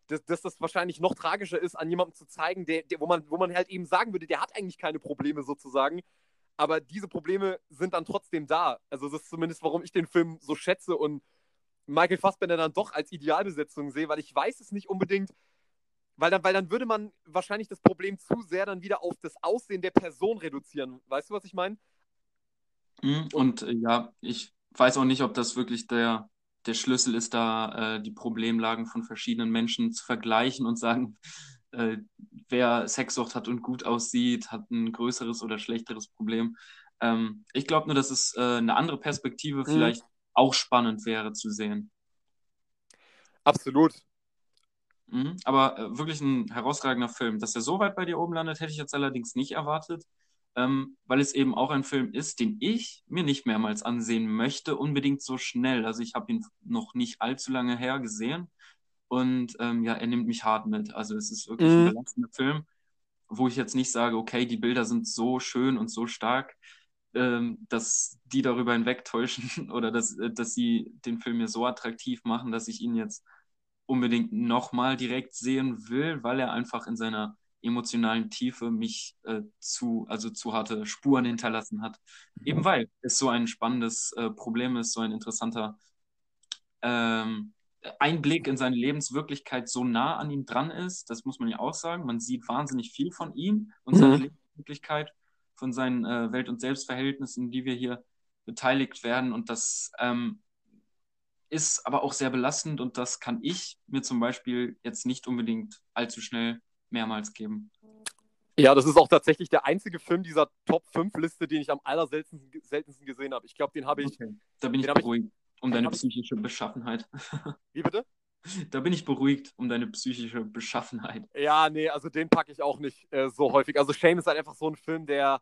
dass, dass das wahrscheinlich noch tragischer ist, an jemandem zu zeigen, der, der, wo, man, wo man halt eben sagen würde, der hat eigentlich keine Probleme sozusagen, aber diese Probleme sind dann trotzdem da. Also das ist zumindest, warum ich den Film so schätze und Michael Fassbender dann doch als Idealbesetzung sehe, weil ich weiß es nicht unbedingt, weil dann, weil dann würde man wahrscheinlich das Problem zu sehr dann wieder auf das Aussehen der Person reduzieren. Weißt du, was ich meine? Mhm, und äh, ja, ich weiß auch nicht, ob das wirklich der, der Schlüssel ist, da äh, die Problemlagen von verschiedenen Menschen zu vergleichen und sagen, äh, wer Sexsucht hat und gut aussieht, hat ein größeres oder schlechteres Problem. Ähm, ich glaube nur, dass es äh, eine andere Perspektive mhm. vielleicht auch spannend wäre zu sehen. Absolut. Mhm, aber äh, wirklich ein herausragender Film. Dass er so weit bei dir oben landet, hätte ich jetzt allerdings nicht erwartet, ähm, weil es eben auch ein Film ist, den ich mir nicht mehrmals ansehen möchte, unbedingt so schnell. Also ich habe ihn noch nicht allzu lange her gesehen und ähm, ja, er nimmt mich hart mit. Also es ist wirklich mhm. ein belastender Film, wo ich jetzt nicht sage, okay, die Bilder sind so schön und so stark, ähm, dass die darüber hinwegtäuschen [LAUGHS] oder dass, äh, dass sie den Film mir so attraktiv machen, dass ich ihn jetzt unbedingt nochmal direkt sehen will, weil er einfach in seiner emotionalen Tiefe mich äh, zu, also zu harte Spuren hinterlassen hat. Eben weil es so ein spannendes äh, Problem ist, so ein interessanter ähm, Einblick in seine Lebenswirklichkeit so nah an ihm dran ist. Das muss man ja auch sagen. Man sieht wahnsinnig viel von ihm und mhm. seiner Lebenswirklichkeit, von seinen äh, Welt- und Selbstverhältnissen, in die wir hier beteiligt werden. Und das ähm, ist aber auch sehr belastend und das kann ich mir zum Beispiel jetzt nicht unbedingt allzu schnell mehrmals geben. Ja, das ist auch tatsächlich der einzige Film dieser Top 5 Liste, den ich am allerseltensten seltensten gesehen habe. Ich glaube, den habe ich. Okay. Da bin ich beruhigt ich, um deine psychische Beschaffenheit. [LAUGHS] Wie bitte? Da bin ich beruhigt um deine psychische Beschaffenheit. Ja, nee, also den packe ich auch nicht äh, so häufig. Also Shame ist halt einfach so ein Film, der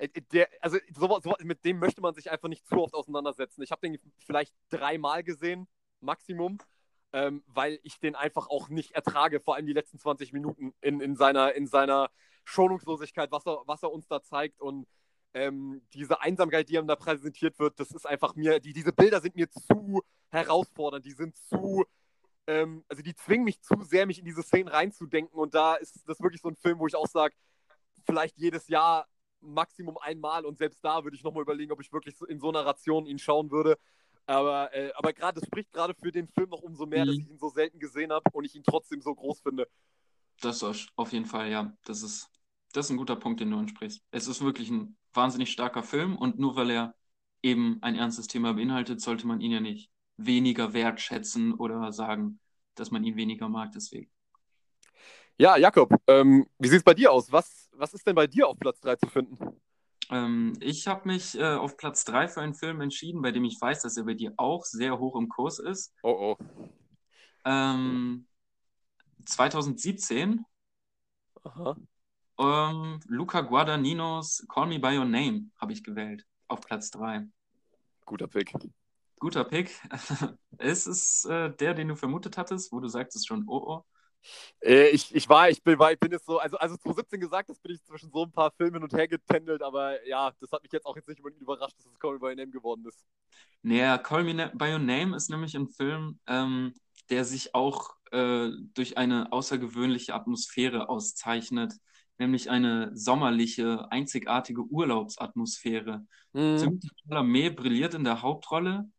äh, der, also so, so, mit dem möchte man sich einfach nicht zu oft auseinandersetzen. Ich habe den vielleicht dreimal gesehen, Maximum, ähm, weil ich den einfach auch nicht ertrage, vor allem die letzten 20 Minuten in, in, seiner, in seiner Schonungslosigkeit, was er, was er uns da zeigt. Und ähm, diese Einsamkeit, die ihm da präsentiert wird, das ist einfach mir, die, diese Bilder sind mir zu herausfordernd, die sind zu, ähm, also die zwingen mich zu sehr, mich in diese Szenen reinzudenken. Und da ist das wirklich so ein Film, wo ich auch sage, vielleicht jedes Jahr Maximum einmal. Und selbst da würde ich nochmal überlegen, ob ich wirklich in so einer Ration ihn schauen würde. Aber, äh, aber gerade, das spricht gerade für den Film noch umso mehr, mhm. dass ich ihn so selten gesehen habe und ich ihn trotzdem so groß finde. Das auf jeden Fall, ja. Das ist, das ist ein guter Punkt, den du ansprichst. Es ist wirklich ein wahnsinnig starker Film und nur weil er eben ein ernstes Thema beinhaltet, sollte man ihn ja nicht weniger wertschätzen oder sagen, dass man ihn weniger mag deswegen. Ja, Jakob, ähm, wie sieht es bei dir aus? Was, was ist denn bei dir auf Platz 3 zu finden? Ähm, ich habe mich äh, auf Platz 3 für einen Film entschieden, bei dem ich weiß, dass er bei dir auch sehr hoch im Kurs ist. Oh oh. Ähm, 2017. Aha. Ähm, Luca Guadagninos Call Me By Your Name habe ich gewählt, auf Platz 3. Guter Pick. Guter Pick. [LAUGHS] ist es äh, der, den du vermutet hattest, wo du sagtest schon, oh oh? Äh, ich, ich war, ich bin, war, ich bin jetzt so, also, also 2017 gesagt, das bin ich zwischen so ein paar Filmen und her getendelt, aber ja, das hat mich jetzt auch jetzt nicht unbedingt überrascht, dass es Call Me By Your Name geworden ist. Naja, Call Me By Your Name ist nämlich ein Film, ähm, der sich auch äh, durch eine außergewöhnliche Atmosphäre auszeichnet, nämlich eine sommerliche, einzigartige Urlaubsatmosphäre. Mhm. Timothy Chalamet brilliert in der Hauptrolle,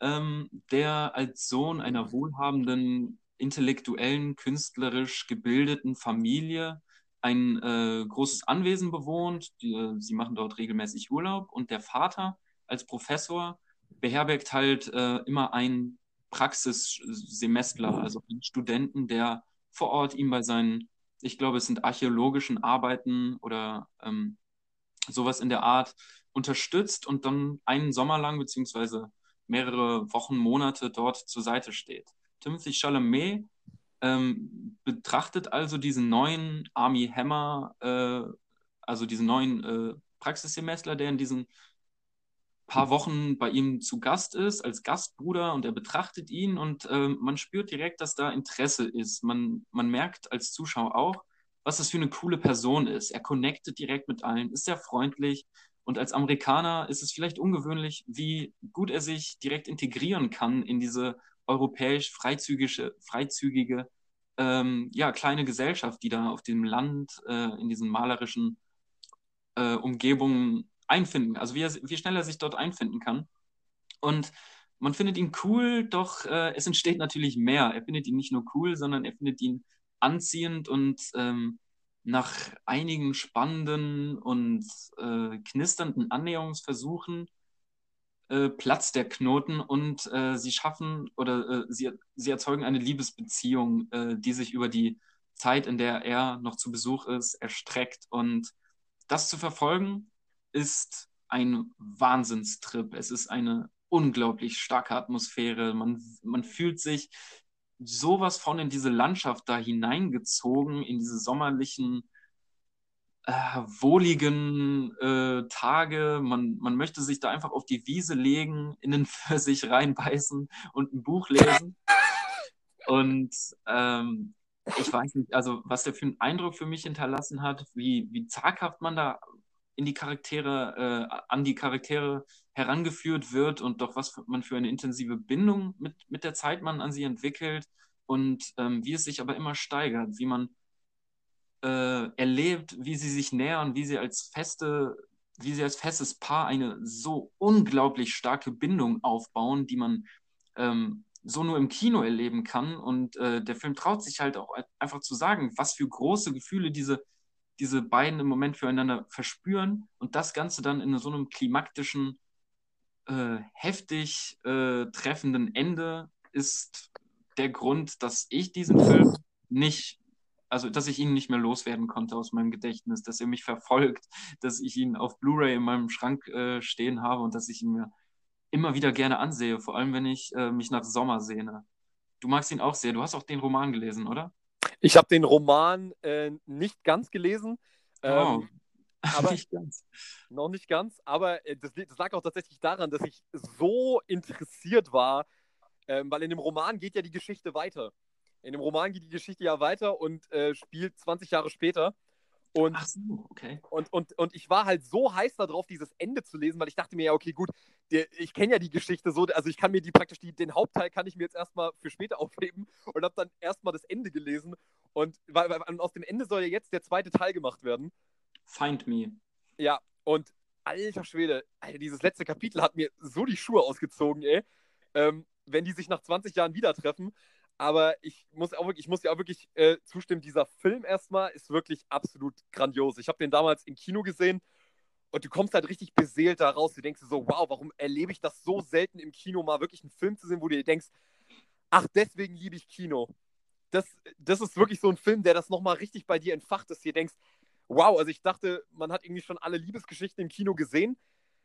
ähm, der als Sohn einer wohlhabenden intellektuellen, künstlerisch gebildeten Familie ein äh, großes Anwesen bewohnt. Die, äh, sie machen dort regelmäßig Urlaub und der Vater als Professor beherbergt halt äh, immer einen Praxissemestler, also einen Studenten, der vor Ort ihm bei seinen, ich glaube, es sind archäologischen Arbeiten oder ähm, sowas in der Art unterstützt und dann einen Sommer lang beziehungsweise mehrere Wochen, Monate dort zur Seite steht. Timothy Chalamet ähm, betrachtet also diesen neuen Army Hammer, äh, also diesen neuen äh, Praxissemestler, der in diesen paar Wochen bei ihm zu Gast ist, als Gastbruder und er betrachtet ihn und äh, man spürt direkt, dass da Interesse ist. Man, man merkt als Zuschauer auch, was das für eine coole Person ist. Er connectet direkt mit allen, ist sehr freundlich und als Amerikaner ist es vielleicht ungewöhnlich, wie gut er sich direkt integrieren kann in diese europäisch freizügige, freizügige ähm, ja, kleine Gesellschaft, die da auf dem Land, äh, in diesen malerischen, äh, Umgebung einfinden, also wie, er, wie schnell er sich dort einfinden kann. Und man findet ihn cool, doch äh, es entsteht natürlich mehr. Er findet ihn nicht nur cool, sondern er findet ihn anziehend und ähm, nach einigen spannenden und äh, knisternden Annäherungsversuchen äh, platzt der Knoten und äh, sie schaffen oder äh, sie, sie erzeugen eine Liebesbeziehung, äh, die sich über die Zeit, in der er noch zu Besuch ist, erstreckt. Und das zu verfolgen ist ein Wahnsinnstrip. Es ist eine unglaublich starke Atmosphäre. Man, man fühlt sich sowas von in diese Landschaft da hineingezogen, in diese sommerlichen, äh, wohligen äh, Tage. Man, man möchte sich da einfach auf die Wiese legen, in den Pfirsich [LAUGHS] reinbeißen und ein Buch lesen. Und ähm, ich weiß nicht, also was der für einen Eindruck für mich hinterlassen hat, wie, wie zaghaft man da in die Charaktere, äh, an die Charaktere herangeführt wird und doch was man für eine intensive Bindung mit, mit der Zeit man an sie entwickelt und ähm, wie es sich aber immer steigert, wie man äh, erlebt, wie sie sich nähern, wie sie als feste, wie sie als festes Paar eine so unglaublich starke Bindung aufbauen, die man ähm, so nur im Kino erleben kann. Und äh, der Film traut sich halt auch einfach zu sagen, was für große Gefühle diese diese beiden im Moment füreinander verspüren und das Ganze dann in so einem klimaktischen, äh, heftig äh, treffenden Ende ist der Grund, dass ich diesen Film nicht, also dass ich ihn nicht mehr loswerden konnte aus meinem Gedächtnis, dass er mich verfolgt, [LAUGHS] dass ich ihn auf Blu-ray in meinem Schrank äh, stehen habe und dass ich ihn mir immer wieder gerne ansehe, vor allem wenn ich äh, mich nach Sommer sehne. Du magst ihn auch sehr. Du hast auch den Roman gelesen, oder? Ich habe den Roman äh, nicht ganz gelesen. Oh. Ähm, [LAUGHS] aber nicht ganz. Noch nicht ganz, aber äh, das, das, lag auch tatsächlich daran, dass ich so interessiert war, ähm, weil in dem Roman geht ja die Geschichte weiter. In dem Roman geht die Geschichte ja weiter und äh, spielt 20 Jahre später. Und, Ach so, okay. Und, und, und ich war halt so heiß darauf, dieses Ende zu lesen, weil ich dachte mir, ja, okay, gut, der, ich kenne ja die Geschichte so, also ich kann mir die praktisch, die, den Hauptteil kann ich mir jetzt erstmal für später [LAUGHS] aufheben und habe dann erstmal das Ende gelesen. Und weil, weil, aus dem Ende soll ja jetzt der zweite Teil gemacht werden. Find Me. Ja, und alter Schwede, Alter, dieses letzte Kapitel hat mir so die Schuhe ausgezogen, ey. Ähm, wenn die sich nach 20 Jahren wieder treffen. Aber ich muss auch ich muss ja auch wirklich äh, zustimmen, dieser Film erstmal ist wirklich absolut grandios. Ich habe den damals im Kino gesehen und du kommst halt richtig beseelt da raus. Du denkst dir so, wow, warum erlebe ich das so selten im Kino, mal wirklich einen Film zu sehen, wo du dir denkst, ach, deswegen liebe ich Kino. Das, das ist wirklich so ein Film, der das nochmal richtig bei dir entfacht, dass du dir denkst, wow, also ich dachte, man hat irgendwie schon alle Liebesgeschichten im Kino gesehen,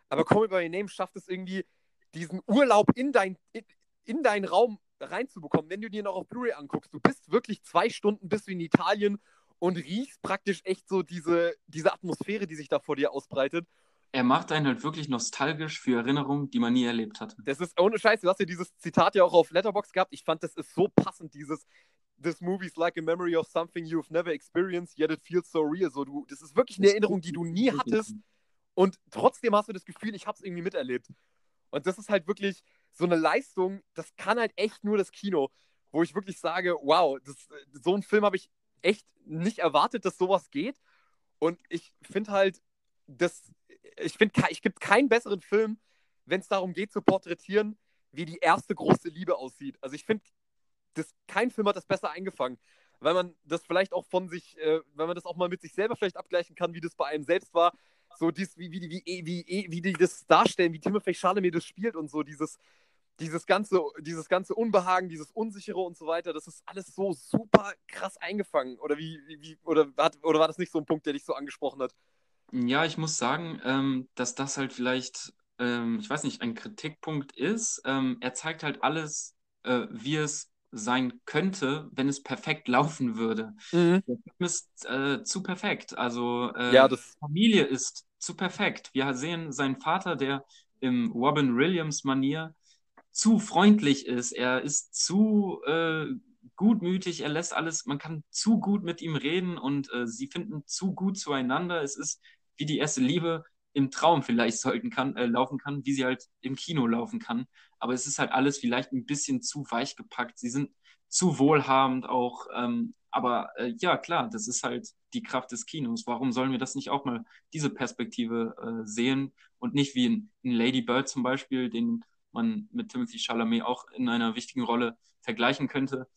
aber Call Me By Your Name schafft es irgendwie, diesen Urlaub in, dein, in, in deinen Raum reinzubekommen, wenn du dir noch auf Blu-ray anguckst. Du bist wirklich zwei Stunden bist du in Italien und riechst praktisch echt so diese, diese Atmosphäre, die sich da vor dir ausbreitet. Er macht einen halt wirklich nostalgisch für Erinnerungen, die man nie erlebt hatte. Das ist ohne Scheiß, du hast ja dieses Zitat ja auch auf Letterbox gehabt. Ich fand, das ist so passend, dieses This movie is like a memory of something you've never experienced, yet it feels so real. So, du, das ist wirklich eine Erinnerung, die du nie hattest. Und trotzdem hast du das Gefühl, ich habe es irgendwie miterlebt. Und das ist halt wirklich, so eine Leistung, das kann halt echt nur das Kino, wo ich wirklich sage, wow, das, so einen Film habe ich echt nicht erwartet, dass sowas geht. Und ich finde halt, das, ich finde, ich gibt keinen besseren Film, wenn es darum geht zu porträtieren, wie die erste große Liebe aussieht. Also ich finde, kein Film hat das besser eingefangen, weil man das vielleicht auch von sich, äh, wenn man das auch mal mit sich selber vielleicht abgleichen kann, wie das bei einem selbst war. So dies, wie, wie, wie, wie, wie, wie die das darstellen, wie Timothy Chalamet das spielt und so dieses, dieses ganze, dieses ganze Unbehagen, dieses Unsichere und so weiter, das ist alles so super krass eingefangen. Oder wie, wie oder, hat, oder war das nicht so ein Punkt, der dich so angesprochen hat? Ja, ich muss sagen, ähm, dass das halt vielleicht, ähm, ich weiß nicht, ein Kritikpunkt ist. Ähm, er zeigt halt alles, äh, wie es sein könnte, wenn es perfekt [LAUGHS] laufen würde. Mhm. Der Film ist äh, zu perfekt. Also äh, ja, das... Familie ist zu perfekt. Wir sehen seinen Vater, der im Robin Williams-Manier zu freundlich ist, er ist zu äh, gutmütig, er lässt alles, man kann zu gut mit ihm reden und äh, sie finden zu gut zueinander. Es ist wie die erste Liebe im Traum vielleicht sollten kann, äh, laufen kann, wie sie halt im Kino laufen kann. Aber es ist halt alles vielleicht ein bisschen zu weich gepackt. Sie sind zu wohlhabend auch. Ähm, aber äh, ja, klar, das ist halt die Kraft des Kinos. Warum sollen wir das nicht auch mal diese Perspektive äh, sehen und nicht wie in, in Lady Bird zum Beispiel, den man mit Timothy Chalamet auch in einer wichtigen Rolle vergleichen könnte,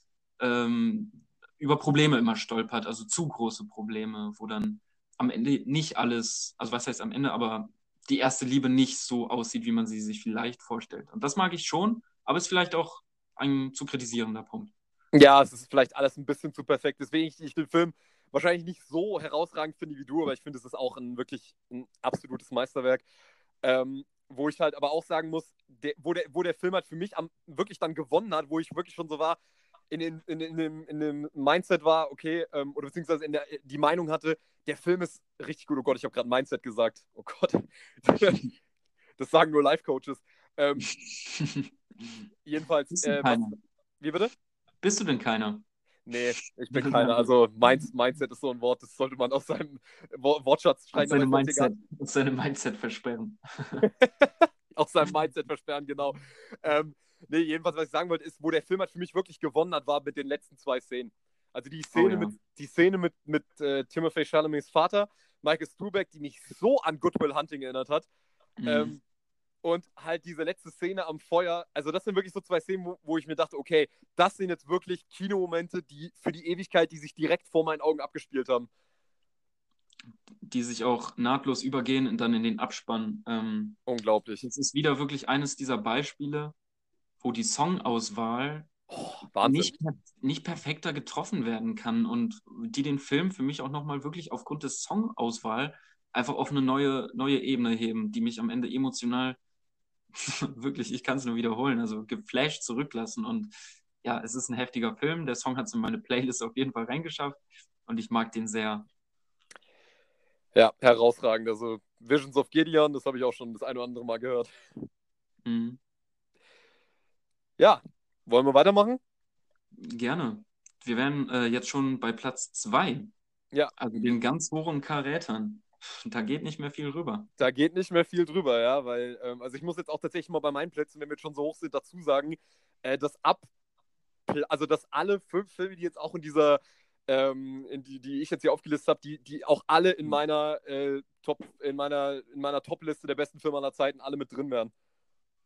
ähm, über Probleme immer stolpert, also zu große Probleme, wo dann am Ende nicht alles, also was heißt am Ende, aber die erste Liebe nicht so aussieht, wie man sie sich vielleicht vorstellt. Und das mag ich schon, aber ist vielleicht auch ein zu kritisierender Punkt. Ja, es ist vielleicht alles ein bisschen zu perfekt. Deswegen ich, ich den Film wahrscheinlich nicht so herausragend finde wie du, aber ich finde, es ist auch ein wirklich ein absolutes Meisterwerk. Ähm, wo ich halt aber auch sagen muss, der, wo, der, wo der Film halt für mich am, wirklich dann gewonnen hat, wo ich wirklich schon so war, in, in, in, in, dem, in dem Mindset war, okay, ähm, oder beziehungsweise in der, die Meinung hatte, der Film ist richtig gut. Oh Gott, ich habe gerade Mindset gesagt. Oh Gott. [LAUGHS] das sagen nur Life-Coaches. Ähm, [LAUGHS] jedenfalls. Äh, was, wie bitte? Bist du denn keiner? Nee, ich bin keiner. Also Mind Mindset ist so ein Wort, das sollte man aus seinem Wortschatz schreiben. Aus seinem Mindset, aus seinem Mindset versperren. [LAUGHS] aus seinem Mindset versperren, genau. Ähm, nee, jedenfalls, was ich sagen wollte, ist, wo der Film halt für mich wirklich gewonnen hat, war mit den letzten zwei Szenen. Also die Szene oh, ja. mit, die Szene mit, mit äh, Timothy Chalamets Vater, Michael Stubeck, die mich so an Goodwill Hunting erinnert hat. Mhm. Ähm, und halt diese letzte Szene am Feuer, also das sind wirklich so zwei Szenen, wo, wo ich mir dachte, okay, das sind jetzt wirklich Kinomomente, die für die Ewigkeit, die sich direkt vor meinen Augen abgespielt haben. Die sich auch nahtlos übergehen und dann in den Abspann. Ähm, Unglaublich. Es ist wieder wirklich eines dieser Beispiele, wo die Songauswahl oh, nicht, nicht perfekter getroffen werden kann und die den Film für mich auch nochmal wirklich aufgrund des Songauswahl einfach auf eine neue, neue Ebene heben, die mich am Ende emotional [LAUGHS] wirklich, ich kann es nur wiederholen, also geflasht zurücklassen. Und ja, es ist ein heftiger Film. Der Song hat es in meine Playlist auf jeden Fall reingeschafft und ich mag den sehr. Ja, herausragend. Also Visions of Gideon, das habe ich auch schon das eine oder andere Mal gehört. Mhm. Ja, wollen wir weitermachen? Gerne. Wir wären äh, jetzt schon bei Platz 2. Ja. Also den ganz hohen Karätern. Da geht nicht mehr viel rüber. Da geht nicht mehr viel drüber, ja, weil, ähm, also ich muss jetzt auch tatsächlich mal bei meinen Plätzen, wenn wir jetzt schon so hoch sind, dazu sagen, äh, dass ab, also dass alle fünf Filme, die jetzt auch in dieser, ähm, in die, die ich jetzt hier aufgelistet habe, die, die auch alle in meiner äh, Top, in meiner, in meiner Top-Liste der besten Filme aller Zeiten alle mit drin wären.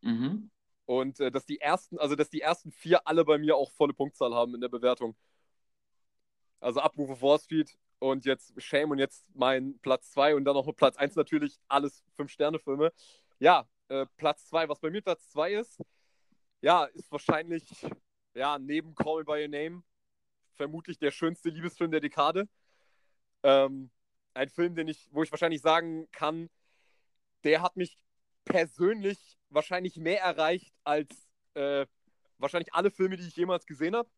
Mhm. Und äh, dass die ersten, also dass die ersten vier alle bei mir auch volle Punktzahl haben in der Bewertung. Also ab Move of Wall Street, und jetzt Shame und jetzt mein Platz 2 und dann noch Platz 1 natürlich, alles 5-Sterne-Filme. Ja, äh, Platz 2, was bei mir Platz 2 ist, ja, ist wahrscheinlich, ja, neben Call Me By Your Name, vermutlich der schönste Liebesfilm der Dekade. Ähm, ein Film, den ich, wo ich wahrscheinlich sagen kann, der hat mich persönlich wahrscheinlich mehr erreicht als äh, wahrscheinlich alle Filme, die ich jemals gesehen habe.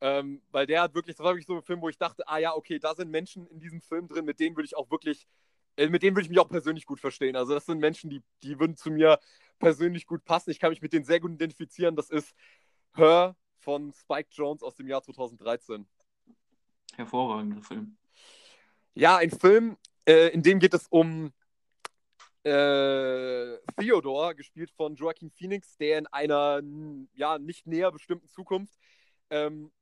Ähm, weil der hat wirklich, das war wirklich so ein Film, wo ich dachte, ah ja, okay, da sind Menschen in diesem Film drin, mit denen würde ich auch wirklich, äh, mit denen würde ich mich auch persönlich gut verstehen. Also das sind Menschen, die, die würden zu mir persönlich gut passen. Ich kann mich mit denen sehr gut identifizieren. Das ist Her von Spike Jones aus dem Jahr 2013. Hervorragender Film. Ja, ein Film, äh, in dem geht es um äh, Theodore, gespielt von Joaquin Phoenix, der in einer ja, nicht näher bestimmten Zukunft ähm,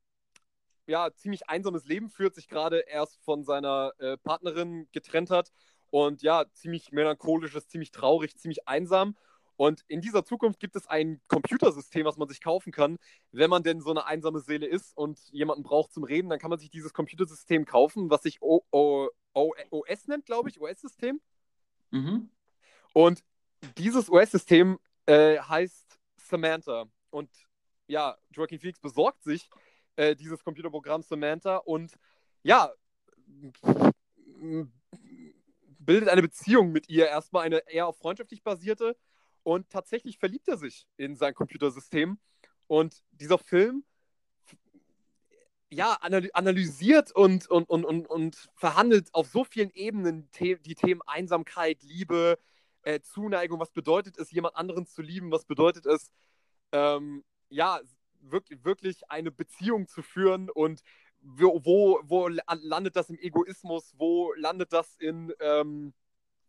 ja, ziemlich einsames Leben führt, sich gerade erst von seiner äh, Partnerin getrennt hat und ja, ziemlich melancholisch ist, ziemlich traurig, ziemlich einsam. Und in dieser Zukunft gibt es ein Computersystem, was man sich kaufen kann. Wenn man denn so eine einsame Seele ist und jemanden braucht zum Reden, dann kann man sich dieses Computersystem kaufen, was sich o o o OS nennt, glaube ich, OS-System. Mhm. Und dieses OS-System äh, heißt Samantha. Und ja, Joaquin Phoenix besorgt sich äh, dieses Computerprogramm Samantha und ja, bildet eine Beziehung mit ihr. Erstmal, eine eher auf freundschaftlich basierte. Und tatsächlich verliebt er sich in sein Computersystem. Und dieser Film ja, analysiert und, und, und, und, und verhandelt auf so vielen Ebenen die Themen Einsamkeit, Liebe, äh, Zuneigung, was bedeutet es, jemand anderen zu lieben, was bedeutet es, ähm, ja, wirklich, wirklich eine Beziehung zu führen und wo, wo, landet das im Egoismus, wo landet das in, ähm,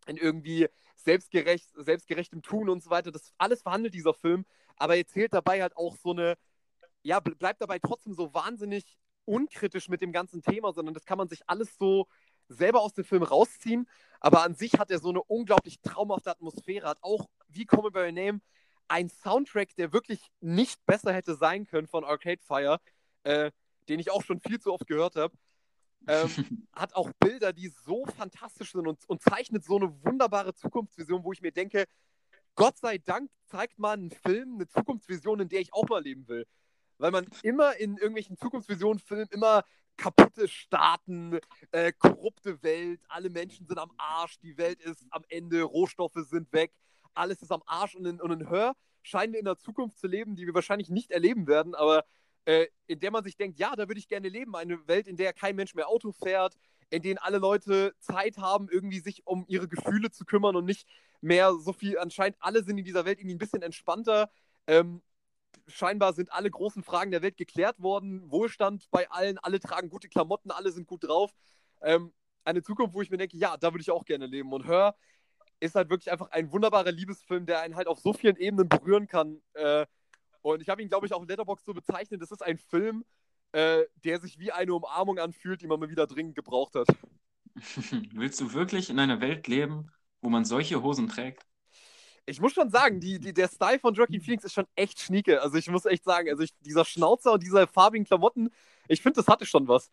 in irgendwie selbstgerecht, selbstgerechtem Tun und so weiter. Das alles verhandelt dieser Film, aber er zählt dabei halt auch so eine, ja, bleibt dabei trotzdem so wahnsinnig unkritisch mit dem ganzen Thema, sondern das kann man sich alles so selber aus dem Film rausziehen. Aber an sich hat er so eine unglaublich traumhafte Atmosphäre, hat auch wie Come By Your Name ein Soundtrack, der wirklich nicht besser hätte sein können von Arcade Fire, äh, den ich auch schon viel zu oft gehört habe. Ähm, [LAUGHS] hat auch Bilder, die so fantastisch sind und, und zeichnet so eine wunderbare Zukunftsvision, wo ich mir denke, Gott sei Dank zeigt man einen Film, eine Zukunftsvision, in der ich auch mal leben will. Weil man immer in irgendwelchen Zukunftsvisionen-Filmen immer kaputte Staaten, äh, korrupte Welt, alle Menschen sind am Arsch, die Welt ist am Ende, Rohstoffe sind weg, alles ist am Arsch und in, und in Hör scheinen wir in einer Zukunft zu leben, die wir wahrscheinlich nicht erleben werden, aber äh, in der man sich denkt, ja, da würde ich gerne leben. Eine Welt, in der kein Mensch mehr Auto fährt, in denen alle Leute Zeit haben, irgendwie sich um ihre Gefühle zu kümmern und nicht mehr so viel. Anscheinend alle sind in dieser Welt irgendwie ein bisschen entspannter. Ähm, scheinbar sind alle großen Fragen der Welt geklärt worden. Wohlstand bei allen, alle tragen gute Klamotten, alle sind gut drauf. Ähm, eine Zukunft, wo ich mir denke, ja, da würde ich auch gerne leben. Und Hör ist halt wirklich einfach ein wunderbarer Liebesfilm, der einen halt auf so vielen Ebenen berühren kann. Äh, und ich habe ihn, glaube ich, auch in Letterboxd so bezeichnet. Das ist ein Film, äh, der sich wie eine Umarmung anfühlt, die man mal wieder dringend gebraucht hat. [LAUGHS] Willst du wirklich in einer Welt leben, wo man solche Hosen trägt? Ich muss schon sagen, die, die, der Style von Joaquin Phoenix ist schon echt schnieke. Also ich muss echt sagen, also ich, dieser Schnauzer und diese farbigen Klamotten, ich finde, das hatte schon was.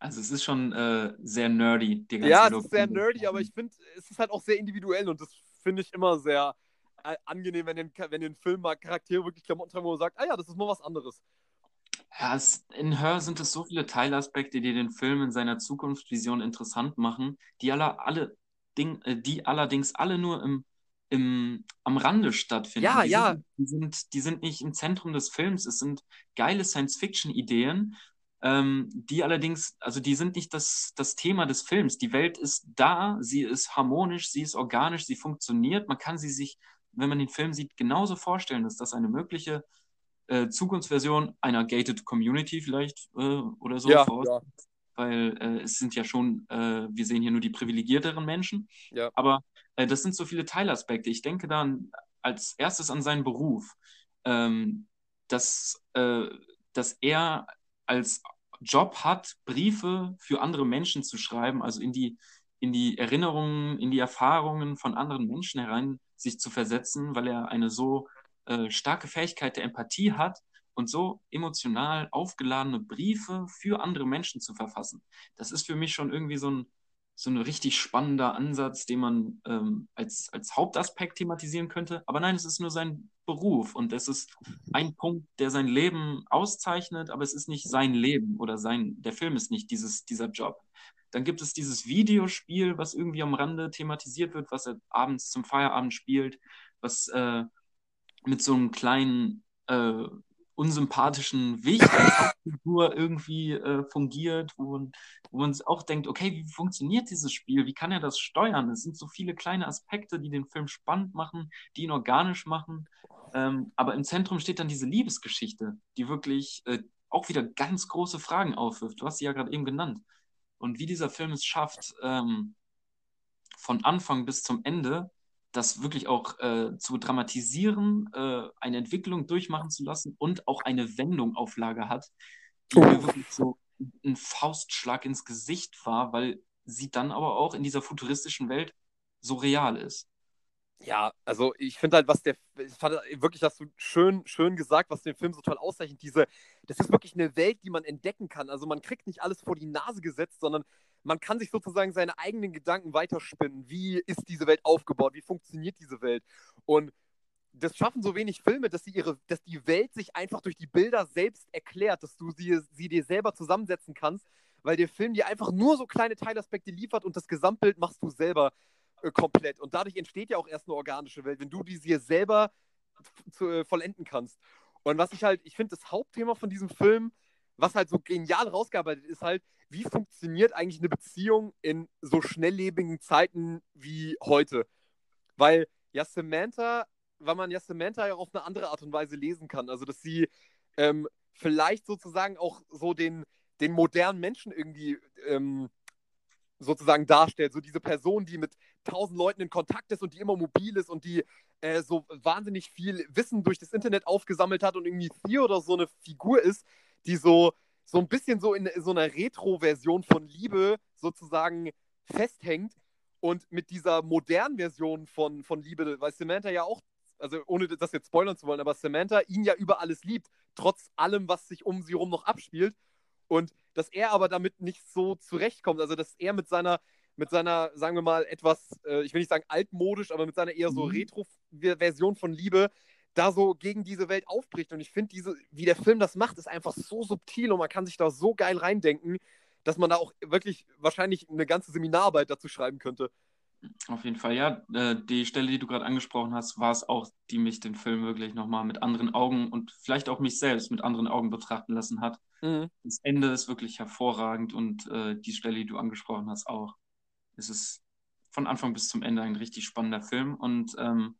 Also es ist schon äh, sehr nerdy, die ganze Ja, es ist sehr nerdy, aber ich finde, es ist halt auch sehr individuell und das finde ich immer sehr, äh, angenehm, wenn den, wenn den Film mal Charaktere wirklich Klamotten tragen, wo man sagt, ah ja, das ist mal was anderes. Ja, es, in Hör sind es so viele Teilaspekte, die den Film in seiner Zukunftsvision interessant machen, die, alle, alle Ding, äh, die allerdings alle nur im, im, am Rande stattfinden. Ja, die ja. Sind, die, sind, die sind nicht im Zentrum des Films. Es sind geile Science-Fiction-Ideen, ähm, die allerdings, also die sind nicht das, das Thema des Films. Die Welt ist da, sie ist harmonisch, sie ist organisch, sie funktioniert. Man kann sie sich wenn man den Film sieht, genauso vorstellen, dass das eine mögliche äh, Zukunftsversion einer Gated Community vielleicht äh, oder so ja, ja. Weil äh, es sind ja schon, äh, wir sehen hier nur die privilegierteren Menschen. Ja. Aber äh, das sind so viele Teilaspekte. Ich denke dann als erstes an seinen Beruf, ähm, dass, äh, dass er als Job hat, Briefe für andere Menschen zu schreiben, also in die, in die Erinnerungen, in die Erfahrungen von anderen Menschen herein sich zu versetzen, weil er eine so äh, starke Fähigkeit der Empathie hat und so emotional aufgeladene Briefe für andere Menschen zu verfassen. Das ist für mich schon irgendwie so ein, so ein richtig spannender Ansatz, den man ähm, als, als Hauptaspekt thematisieren könnte. Aber nein, es ist nur sein Beruf und es ist ein Punkt, der sein Leben auszeichnet, aber es ist nicht sein Leben oder sein, der Film ist nicht dieses, dieser Job. Dann gibt es dieses Videospiel, was irgendwie am Rande thematisiert wird, was er abends zum Feierabend spielt, was äh, mit so einem kleinen äh, unsympathischen Wächterfigur irgendwie äh, fungiert, wo man, wo man auch denkt, okay, wie funktioniert dieses Spiel? Wie kann er das steuern? Es sind so viele kleine Aspekte, die den Film spannend machen, die ihn organisch machen. Ähm, aber im Zentrum steht dann diese Liebesgeschichte, die wirklich äh, auch wieder ganz große Fragen aufwirft. Du hast sie ja gerade eben genannt. Und wie dieser Film es schafft, ähm, von Anfang bis zum Ende das wirklich auch äh, zu dramatisieren, äh, eine Entwicklung durchmachen zu lassen und auch eine Wendung auf Lager hat, die oh. mir wirklich so ein Faustschlag ins Gesicht war, weil sie dann aber auch in dieser futuristischen Welt so real ist. Ja, also ich finde halt, was der, ich fand wirklich, hast du schön, schön gesagt, was den Film so toll auszeichnet. Diese, das ist wirklich eine Welt, die man entdecken kann. Also man kriegt nicht alles vor die Nase gesetzt, sondern man kann sich sozusagen seine eigenen Gedanken weiterspinnen. Wie ist diese Welt aufgebaut? Wie funktioniert diese Welt? Und das schaffen so wenig Filme, dass sie ihre, dass die Welt sich einfach durch die Bilder selbst erklärt, dass du sie, sie dir selber zusammensetzen kannst, weil der Film dir einfach nur so kleine Teilaspekte liefert und das Gesamtbild machst du selber äh, komplett. Und dadurch entsteht ja auch erst eine organische Welt, wenn du die dir selber zu, äh, vollenden kannst. Und was ich halt, ich finde, das Hauptthema von diesem Film, was halt so genial rausgearbeitet ist, halt, wie funktioniert eigentlich eine Beziehung in so schnelllebigen Zeiten wie heute? Weil ja Samantha, weil man ja Samantha ja auf eine andere Art und Weise lesen kann. Also, dass sie ähm, vielleicht sozusagen auch so den, den modernen Menschen irgendwie ähm, sozusagen darstellt. So diese Person, die mit tausend Leuten in Kontakt ist und die immer mobil ist und die äh, so wahnsinnig viel Wissen durch das Internet aufgesammelt hat und irgendwie Theo oder so eine Figur ist, die so, so ein bisschen so in so einer Retro-Version von Liebe sozusagen festhängt und mit dieser modernen Version von, von Liebe, weil Samantha ja auch, also ohne das jetzt spoilern zu wollen, aber Samantha ihn ja über alles liebt, trotz allem, was sich um sie rum noch abspielt. Und dass er aber damit nicht so zurechtkommt, also dass er mit seiner, mit seiner, sagen wir mal, etwas, äh, ich will nicht sagen altmodisch, aber mit seiner eher so mhm. Retro-Version von Liebe da so gegen diese Welt aufbricht. Und ich finde, diese, wie der Film das macht, ist einfach so subtil und man kann sich da so geil reindenken, dass man da auch wirklich wahrscheinlich eine ganze Seminararbeit dazu schreiben könnte. Auf jeden Fall, ja. Äh, die Stelle, die du gerade angesprochen hast, war es auch, die mich den Film wirklich nochmal mit anderen Augen und vielleicht auch mich selbst mit anderen Augen betrachten lassen hat. Mhm. Das Ende ist wirklich hervorragend und äh, die Stelle, die du angesprochen hast, auch. Es ist von Anfang bis zum Ende ein richtig spannender Film und ähm,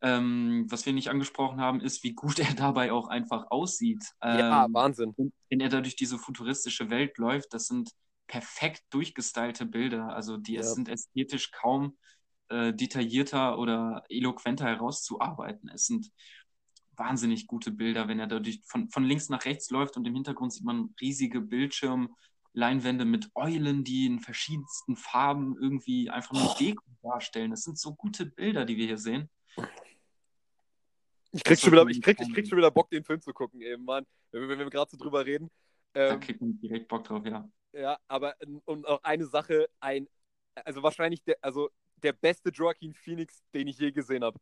ähm, was wir nicht angesprochen haben, ist, wie gut [LAUGHS] er dabei auch einfach aussieht. ja, ähm, Wahnsinn. Wenn er da durch diese futuristische Welt läuft, das sind perfekt durchgestylte Bilder. Also die ja. sind ästhetisch kaum äh, detaillierter oder eloquenter herauszuarbeiten. Es sind wahnsinnig gute Bilder, wenn er dadurch von, von links nach rechts läuft und im Hintergrund sieht man riesige Bildschirmleinwände mit Eulen, die in verschiedensten Farben irgendwie einfach nur Deko darstellen. Das sind so gute Bilder, die wir hier sehen. Ich krieg, schon wieder, ich, krieg, ich krieg schon wieder Bock, den Film zu gucken, eben, Mann. Wenn wir, wenn wir gerade so drüber reden. Ähm, da kriegt man direkt Bock drauf, ja. Ja, aber und auch eine Sache, ein, also wahrscheinlich der, also der beste Joaquin Phoenix, den ich je gesehen habe.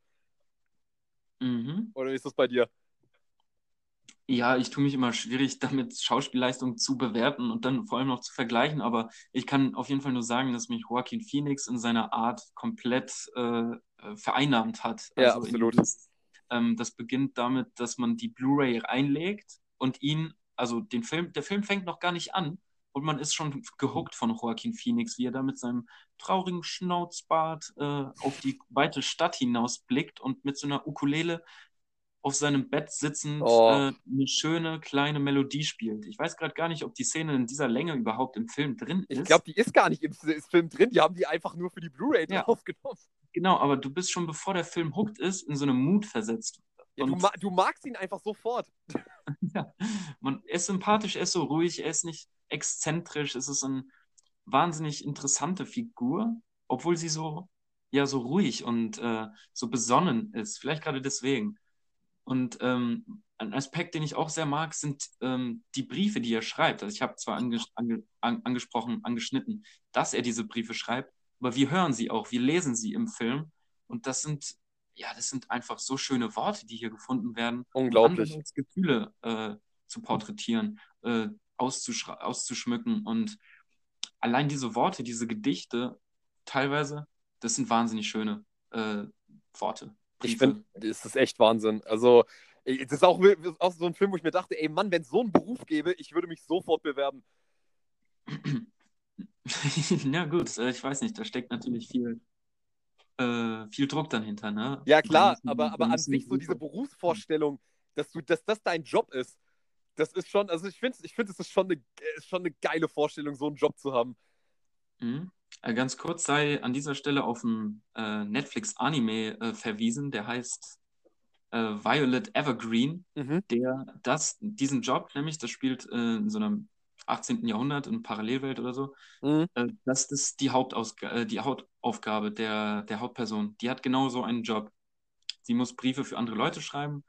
Mhm. Oder wie ist das bei dir? Ja, ich tue mich immer schwierig, [LAUGHS] damit Schauspielleistung zu bewerten und dann vor allem noch zu vergleichen, aber ich kann auf jeden Fall nur sagen, dass mich Joaquin Phoenix in seiner Art komplett äh, äh vereinnahmt hat. Also ja, absolut. Das, ähm, das beginnt damit, dass man die Blu-ray reinlegt und ihn, also den Film, der Film fängt noch gar nicht an und man ist schon gehuckt von Joaquin Phoenix, wie er da mit seinem traurigen Schnauzbart äh, auf die weite Stadt hinausblickt und mit so einer Ukulele auf seinem Bett sitzend oh. äh, eine schöne kleine Melodie spielt. Ich weiß gerade gar nicht, ob die Szene in dieser Länge überhaupt im Film drin ist. Ich glaube, die ist gar nicht im Film drin. Die haben die einfach nur für die Blu-ray ja. aufgenommen. Genau, aber du bist schon, bevor der Film hooked ist, in so eine Mut versetzt. Ja, du, ma du, magst ihn einfach sofort. [LAUGHS] ja, man, er ist sympathisch, er ist so ruhig, er ist nicht exzentrisch. Es ist eine wahnsinnig interessante Figur, obwohl sie so, ja, so ruhig und äh, so besonnen ist. Vielleicht gerade deswegen. Und ähm, ein Aspekt, den ich auch sehr mag, sind ähm, die Briefe, die er schreibt. Also ich habe zwar ange ange angesprochen, angeschnitten, dass er diese Briefe schreibt, aber wir hören sie auch, wir lesen sie im Film. Und das sind, ja, das sind einfach so schöne Worte, die hier gefunden werden. Unglaublich. Um Gefühle äh, zu porträtieren, äh, auszuschmücken. Und allein diese Worte, diese Gedichte, teilweise, das sind wahnsinnig schöne äh, Worte. Ich finde, das ist echt Wahnsinn. Also, das ist auch, auch so ein Film, wo ich mir dachte, ey Mann, wenn es so einen Beruf gäbe, ich würde mich sofort bewerben. [CLEARS THROAT] ja, gut, äh, ich weiß nicht, da steckt natürlich viel, äh, viel Druck dahinter, ne? Ja, klar, müssen, aber, aber an sich so diese Berufsvorstellung, dass, du, dass das dein Job ist, das ist schon, also ich finde, ich find, es ist schon eine, ist schon eine geile Vorstellung, so einen Job zu haben. Mhm. Äh, ganz kurz sei an dieser Stelle auf ein äh, Netflix-Anime äh, verwiesen, der heißt äh, Violet Evergreen, mhm. der das, diesen Job, nämlich, das spielt äh, in so einem 18. Jahrhundert, in Parallelwelt oder so, mhm. Äh, das ist die, Hauptausg die Hauptaufgabe der, der Hauptperson. Die hat genau so einen Job. Sie muss Briefe für andere Leute schreiben,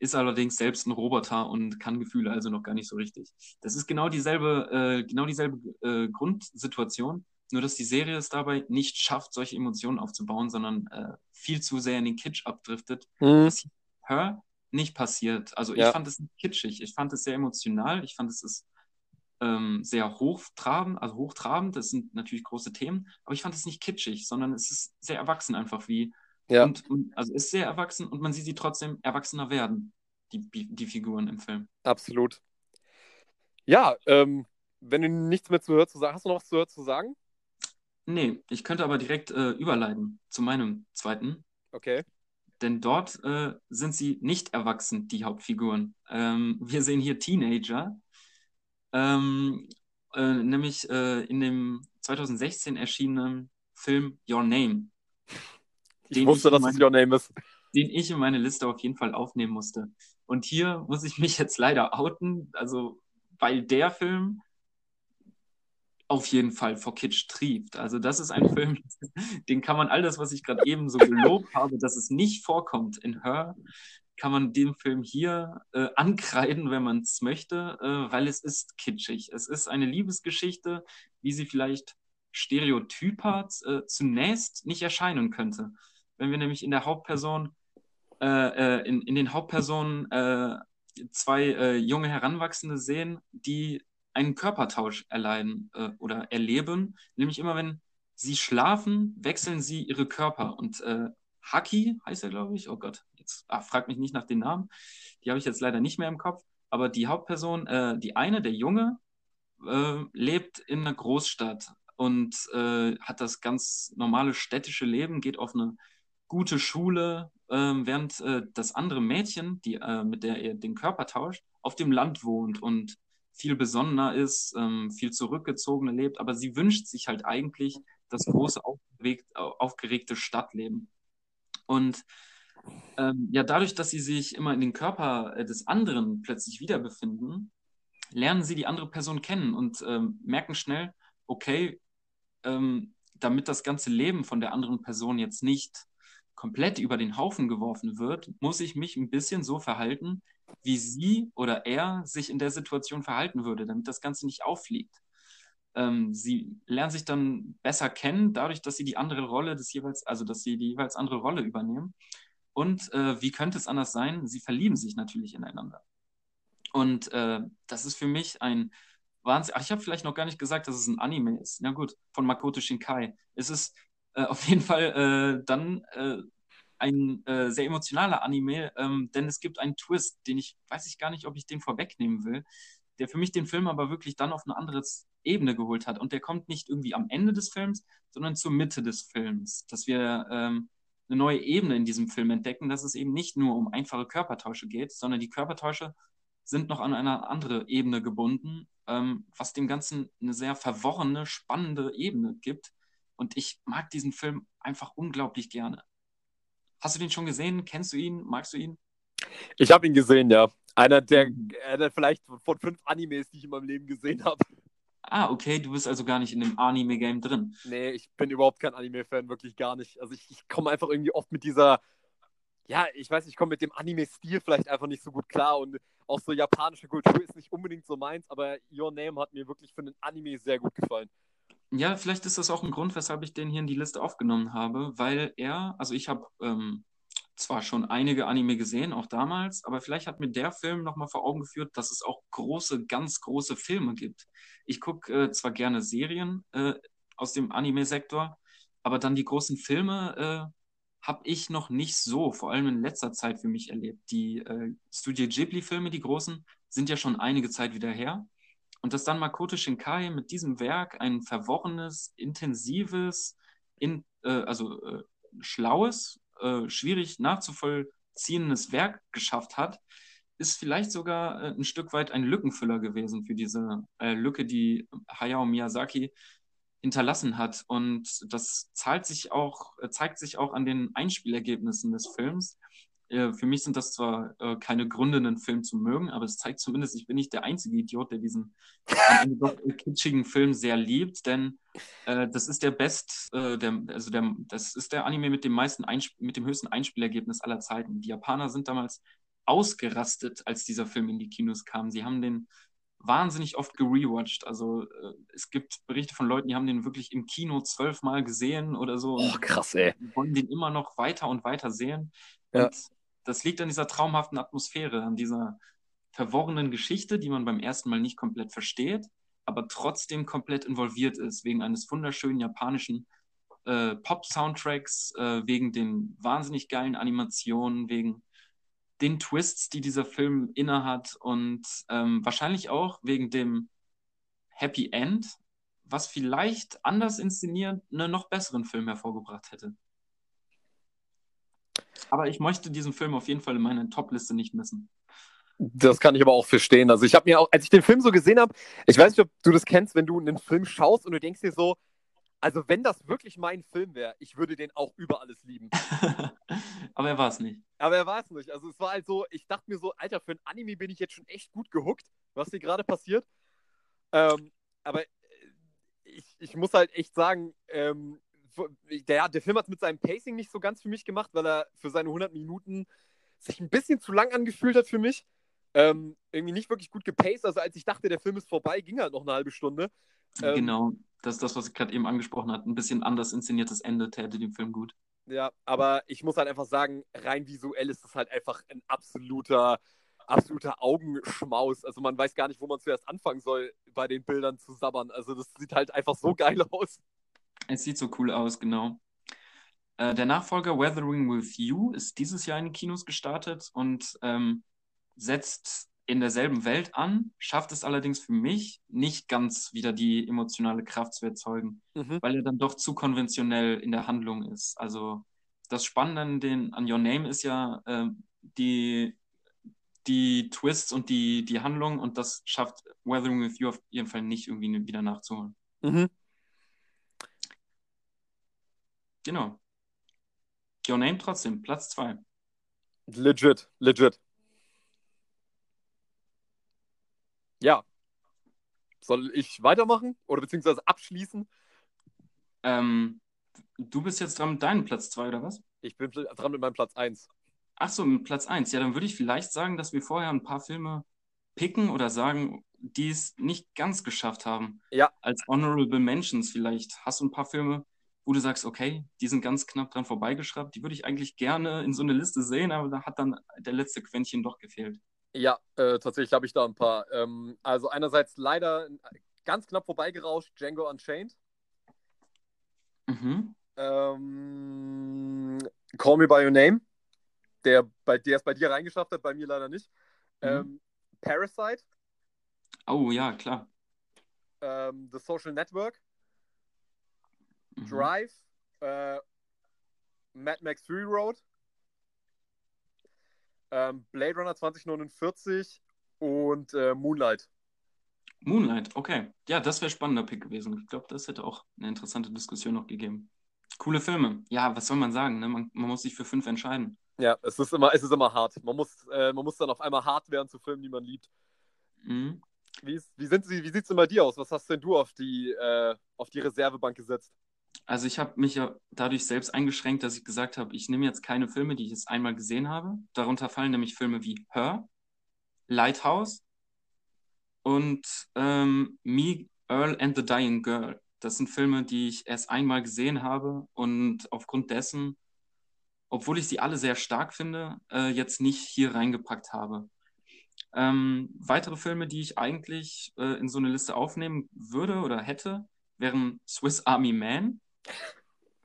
ist allerdings selbst ein Roboter und kann Gefühle also noch gar nicht so richtig. Das ist genau dieselbe, äh, genau dieselbe äh, Grundsituation, nur dass die Serie es dabei nicht schafft, solche Emotionen aufzubauen, sondern äh, viel zu sehr in den Kitsch abdriftet. Mhm. Was Her nicht passiert. Also ich fand es kitschig, ich fand es sehr emotional, ich fand es ist ähm, sehr hochtrabend, also hochtrabend, das sind natürlich große Themen, aber ich fand es nicht kitschig, sondern es ist sehr erwachsen einfach, wie ja. Und, und, also ist sehr erwachsen und man sieht sie trotzdem erwachsener werden, die, die Figuren im Film. Absolut. Ja, ähm, wenn du nichts mehr zu Hör zu sagen hast, du noch was zu Hör zu sagen? Nee, ich könnte aber direkt äh, überleiten zu meinem zweiten. Okay. Denn dort äh, sind sie nicht erwachsen, die Hauptfiguren. Ähm, wir sehen hier Teenager, ähm, äh, nämlich äh, in dem 2016 erschienenen Film Your Name. Ich wusste, dass meine, es Your Name ist. Den ich in meine Liste auf jeden Fall aufnehmen musste. Und hier muss ich mich jetzt leider outen, also weil der Film auf jeden Fall vor Kitsch trieft. Also das ist ein Film, [LAUGHS] den kann man all das, was ich gerade eben so gelobt [LAUGHS] habe, dass es nicht vorkommt in Her, kann man dem Film hier äh, ankreiden, wenn man es möchte, äh, weil es ist kitschig. Es ist eine Liebesgeschichte, wie sie vielleicht stereotyper äh, zunächst nicht erscheinen könnte. Wenn wir nämlich in der Hauptperson, äh, äh, in, in den Hauptpersonen äh, zwei junge Heranwachsende sehen, die einen Körpertausch erleiden oder erleben, nämlich immer wenn sie schlafen, wechseln sie ihre Körper und Haki heißt er, glaube ich. Oh Gott, jetzt ach, frag mich nicht nach den Namen. Die habe ich jetzt leider nicht mehr im Kopf. Aber die Hauptperson, äh, die eine, der Junge, äh, lebt in einer Großstadt und äh, hat das ganz normale städtische Leben, geht auf eine gute Schule, ähm, während äh, das andere Mädchen, die, äh, mit der er den Körper tauscht, auf dem Land wohnt und viel besonnener ist, ähm, viel zurückgezogener lebt, aber sie wünscht sich halt eigentlich das große, aufgeregte Stadtleben. Und ähm, ja, dadurch, dass sie sich immer in den Körper äh, des anderen plötzlich wiederbefinden, lernen sie die andere Person kennen und ähm, merken schnell, okay, ähm, damit das ganze Leben von der anderen Person jetzt nicht komplett über den Haufen geworfen wird, muss ich mich ein bisschen so verhalten, wie sie oder er sich in der Situation verhalten würde, damit das Ganze nicht auffliegt. Ähm, sie lernen sich dann besser kennen, dadurch, dass sie die andere Rolle des jeweils, also dass sie die jeweils andere Rolle übernehmen. Und äh, wie könnte es anders sein? Sie verlieben sich natürlich ineinander. Und äh, das ist für mich ein Wahnsinn. Ach, ich habe vielleicht noch gar nicht gesagt, dass es ein Anime ist. Ja gut, von Makoto Shinkai. Es ist äh, auf jeden Fall äh, dann äh, ein äh, sehr emotionaler Anime, ähm, denn es gibt einen Twist, den ich weiß ich gar nicht, ob ich den vorwegnehmen will der für mich den Film aber wirklich dann auf eine andere Ebene geholt hat. Und der kommt nicht irgendwie am Ende des Films, sondern zur Mitte des Films. Dass wir ähm, eine neue Ebene in diesem Film entdecken, dass es eben nicht nur um einfache Körpertausche geht, sondern die Körpertausche sind noch an eine andere Ebene gebunden, ähm, was dem Ganzen eine sehr verworrene, spannende Ebene gibt. Und ich mag diesen Film einfach unglaublich gerne. Hast du den schon gesehen? Kennst du ihn? Magst du ihn? Ich habe ihn gesehen, ja. Einer der, mhm. einer vielleicht von fünf Animes, die ich in meinem Leben gesehen habe. Ah, okay, du bist also gar nicht in dem Anime-Game drin. Nee, ich bin überhaupt kein Anime-Fan, wirklich gar nicht. Also ich, ich komme einfach irgendwie oft mit dieser, ja, ich weiß, ich komme mit dem Anime-Stil vielleicht einfach nicht so gut klar und auch so japanische Kultur ist nicht unbedingt so meins, aber Your Name hat mir wirklich für einen Anime sehr gut gefallen. Ja, vielleicht ist das auch ein Grund, weshalb ich den hier in die Liste aufgenommen habe, weil er, also ich habe ähm, zwar schon einige Anime gesehen, auch damals, aber vielleicht hat mir der Film nochmal vor Augen geführt, dass es auch große, ganz große Filme gibt. Ich gucke äh, zwar gerne Serien äh, aus dem Anime-Sektor, aber dann die großen Filme äh, habe ich noch nicht so, vor allem in letzter Zeit für mich erlebt. Die äh, Studio Ghibli-Filme, die großen, sind ja schon einige Zeit wieder her. Und dass dann Makoto Shinkai mit diesem Werk ein verworrenes, intensives, in, äh, also äh, schlaues äh, schwierig nachzuvollziehendes Werk geschafft hat, ist vielleicht sogar äh, ein Stück weit ein Lückenfüller gewesen für diese äh, Lücke, die Hayao Miyazaki hinterlassen hat. Und das zahlt sich auch, äh, zeigt sich auch an den Einspielergebnissen des Films. Äh, für mich sind das zwar äh, keine Gründe, einen Film zu mögen, aber es zeigt zumindest, ich bin nicht der einzige Idiot, der diesen doch kitschigen Film sehr liebt, denn äh, das ist der best, äh, der, also der, das ist der Anime mit dem meisten Einsp mit dem höchsten Einspielergebnis aller Zeiten. Die Japaner sind damals ausgerastet, als dieser Film in die Kinos kam. Sie haben den wahnsinnig oft gerewatcht. Also äh, es gibt Berichte von Leuten, die haben den wirklich im Kino zwölfmal gesehen oder so. Oh, krass, ey. Die wollen den immer noch weiter und weiter sehen. Ja. Und das liegt an dieser traumhaften Atmosphäre, an dieser verworrenen Geschichte, die man beim ersten Mal nicht komplett versteht, aber trotzdem komplett involviert ist, wegen eines wunderschönen japanischen äh, Pop-Soundtracks, äh, wegen den wahnsinnig geilen Animationen, wegen den Twists, die dieser Film innehat und ähm, wahrscheinlich auch wegen dem Happy End, was vielleicht anders inszeniert einen noch besseren Film hervorgebracht hätte. Aber ich möchte diesen Film auf jeden Fall in meiner Top-Liste nicht missen. Das kann ich aber auch verstehen. Also ich habe mir auch, als ich den Film so gesehen habe, ich weiß nicht, ob du das kennst, wenn du einen Film schaust und du denkst dir so, Also, wenn das wirklich mein Film wäre, ich würde den auch über alles lieben. [LAUGHS] Aber er war es nicht. Aber er war es nicht. Also, es war halt so, ich dachte mir so, Alter, für ein Anime bin ich jetzt schon echt gut gehuckt, was hier gerade passiert. Ähm, aber äh, ich, ich muss halt echt sagen, ähm, der, der Film hat es mit seinem Pacing nicht so ganz für mich gemacht, weil er für seine 100 Minuten sich ein bisschen zu lang angefühlt hat für mich. Ähm, irgendwie nicht wirklich gut gepaced. Also als ich dachte, der Film ist vorbei, ging halt noch eine halbe Stunde. Ähm, genau, das ist das, was ich gerade eben angesprochen habe. Ein bisschen anders inszeniertes Ende täte dem Film gut. Ja, aber ich muss halt einfach sagen, rein visuell ist das halt einfach ein absoluter, absoluter Augenschmaus. Also man weiß gar nicht, wo man zuerst anfangen soll, bei den Bildern zu sabbern. Also das sieht halt einfach so geil aus. Es sieht so cool aus, genau. Äh, der Nachfolger Weathering with You ist dieses Jahr in den Kinos gestartet und ähm, setzt in derselben Welt an, schafft es allerdings für mich nicht ganz wieder die emotionale Kraft zu erzeugen, mhm. weil er dann doch zu konventionell in der Handlung ist. Also das Spannende an, den, an Your Name ist ja äh, die, die Twists und die, die Handlung und das schafft Weathering with You auf jeden Fall nicht irgendwie wieder nachzuholen. Mhm. Genau. Your Name trotzdem, Platz 2. Legit, legit. Ja. Soll ich weitermachen oder beziehungsweise abschließen? Ähm, du bist jetzt dran mit deinem Platz 2 oder was? Ich bin dran mit meinem Platz 1. Ach so, mit Platz 1. Ja, dann würde ich vielleicht sagen, dass wir vorher ein paar Filme picken oder sagen, die es nicht ganz geschafft haben. Ja. Als Honorable Mentions vielleicht. Hast du ein paar Filme, wo du sagst, okay, die sind ganz knapp dran vorbeigeschraubt, die würde ich eigentlich gerne in so eine Liste sehen, aber da hat dann der letzte Quäntchen doch gefehlt. Ja, äh, tatsächlich habe ich da ein paar. Ähm, also einerseits leider ganz knapp vorbeigerauscht, Django Unchained. Mhm. Ähm, Call Me By Your Name, der, bei, der es bei dir reingeschafft hat, bei mir leider nicht. Mhm. Ähm, Parasite. Oh ja, klar. Ähm, The Social Network. Mhm. Drive. Äh, Mad Max Fury Road ähm, Blade Runner 2049 und äh, Moonlight. Moonlight, okay. Ja, das wäre spannender Pick gewesen. Ich glaube, das hätte auch eine interessante Diskussion noch gegeben. Coole Filme. Ja, was soll man sagen? Ne? Man, man muss sich für fünf entscheiden. Ja, es ist immer, es ist immer hart. Man muss, äh, man muss dann auf einmal hart werden zu Filmen, die man liebt. Mhm. Wie, ist, wie, sind sie, wie sieht es denn bei dir aus? Was hast denn du auf die, äh, auf die Reservebank gesetzt? Also ich habe mich ja dadurch selbst eingeschränkt, dass ich gesagt habe, ich nehme jetzt keine Filme, die ich jetzt einmal gesehen habe. Darunter fallen nämlich Filme wie Her, Lighthouse und ähm, Me, Earl and the Dying Girl. Das sind Filme, die ich erst einmal gesehen habe und aufgrund dessen, obwohl ich sie alle sehr stark finde, äh, jetzt nicht hier reingepackt habe. Ähm, weitere Filme, die ich eigentlich äh, in so eine Liste aufnehmen würde oder hätte, wären Swiss Army Man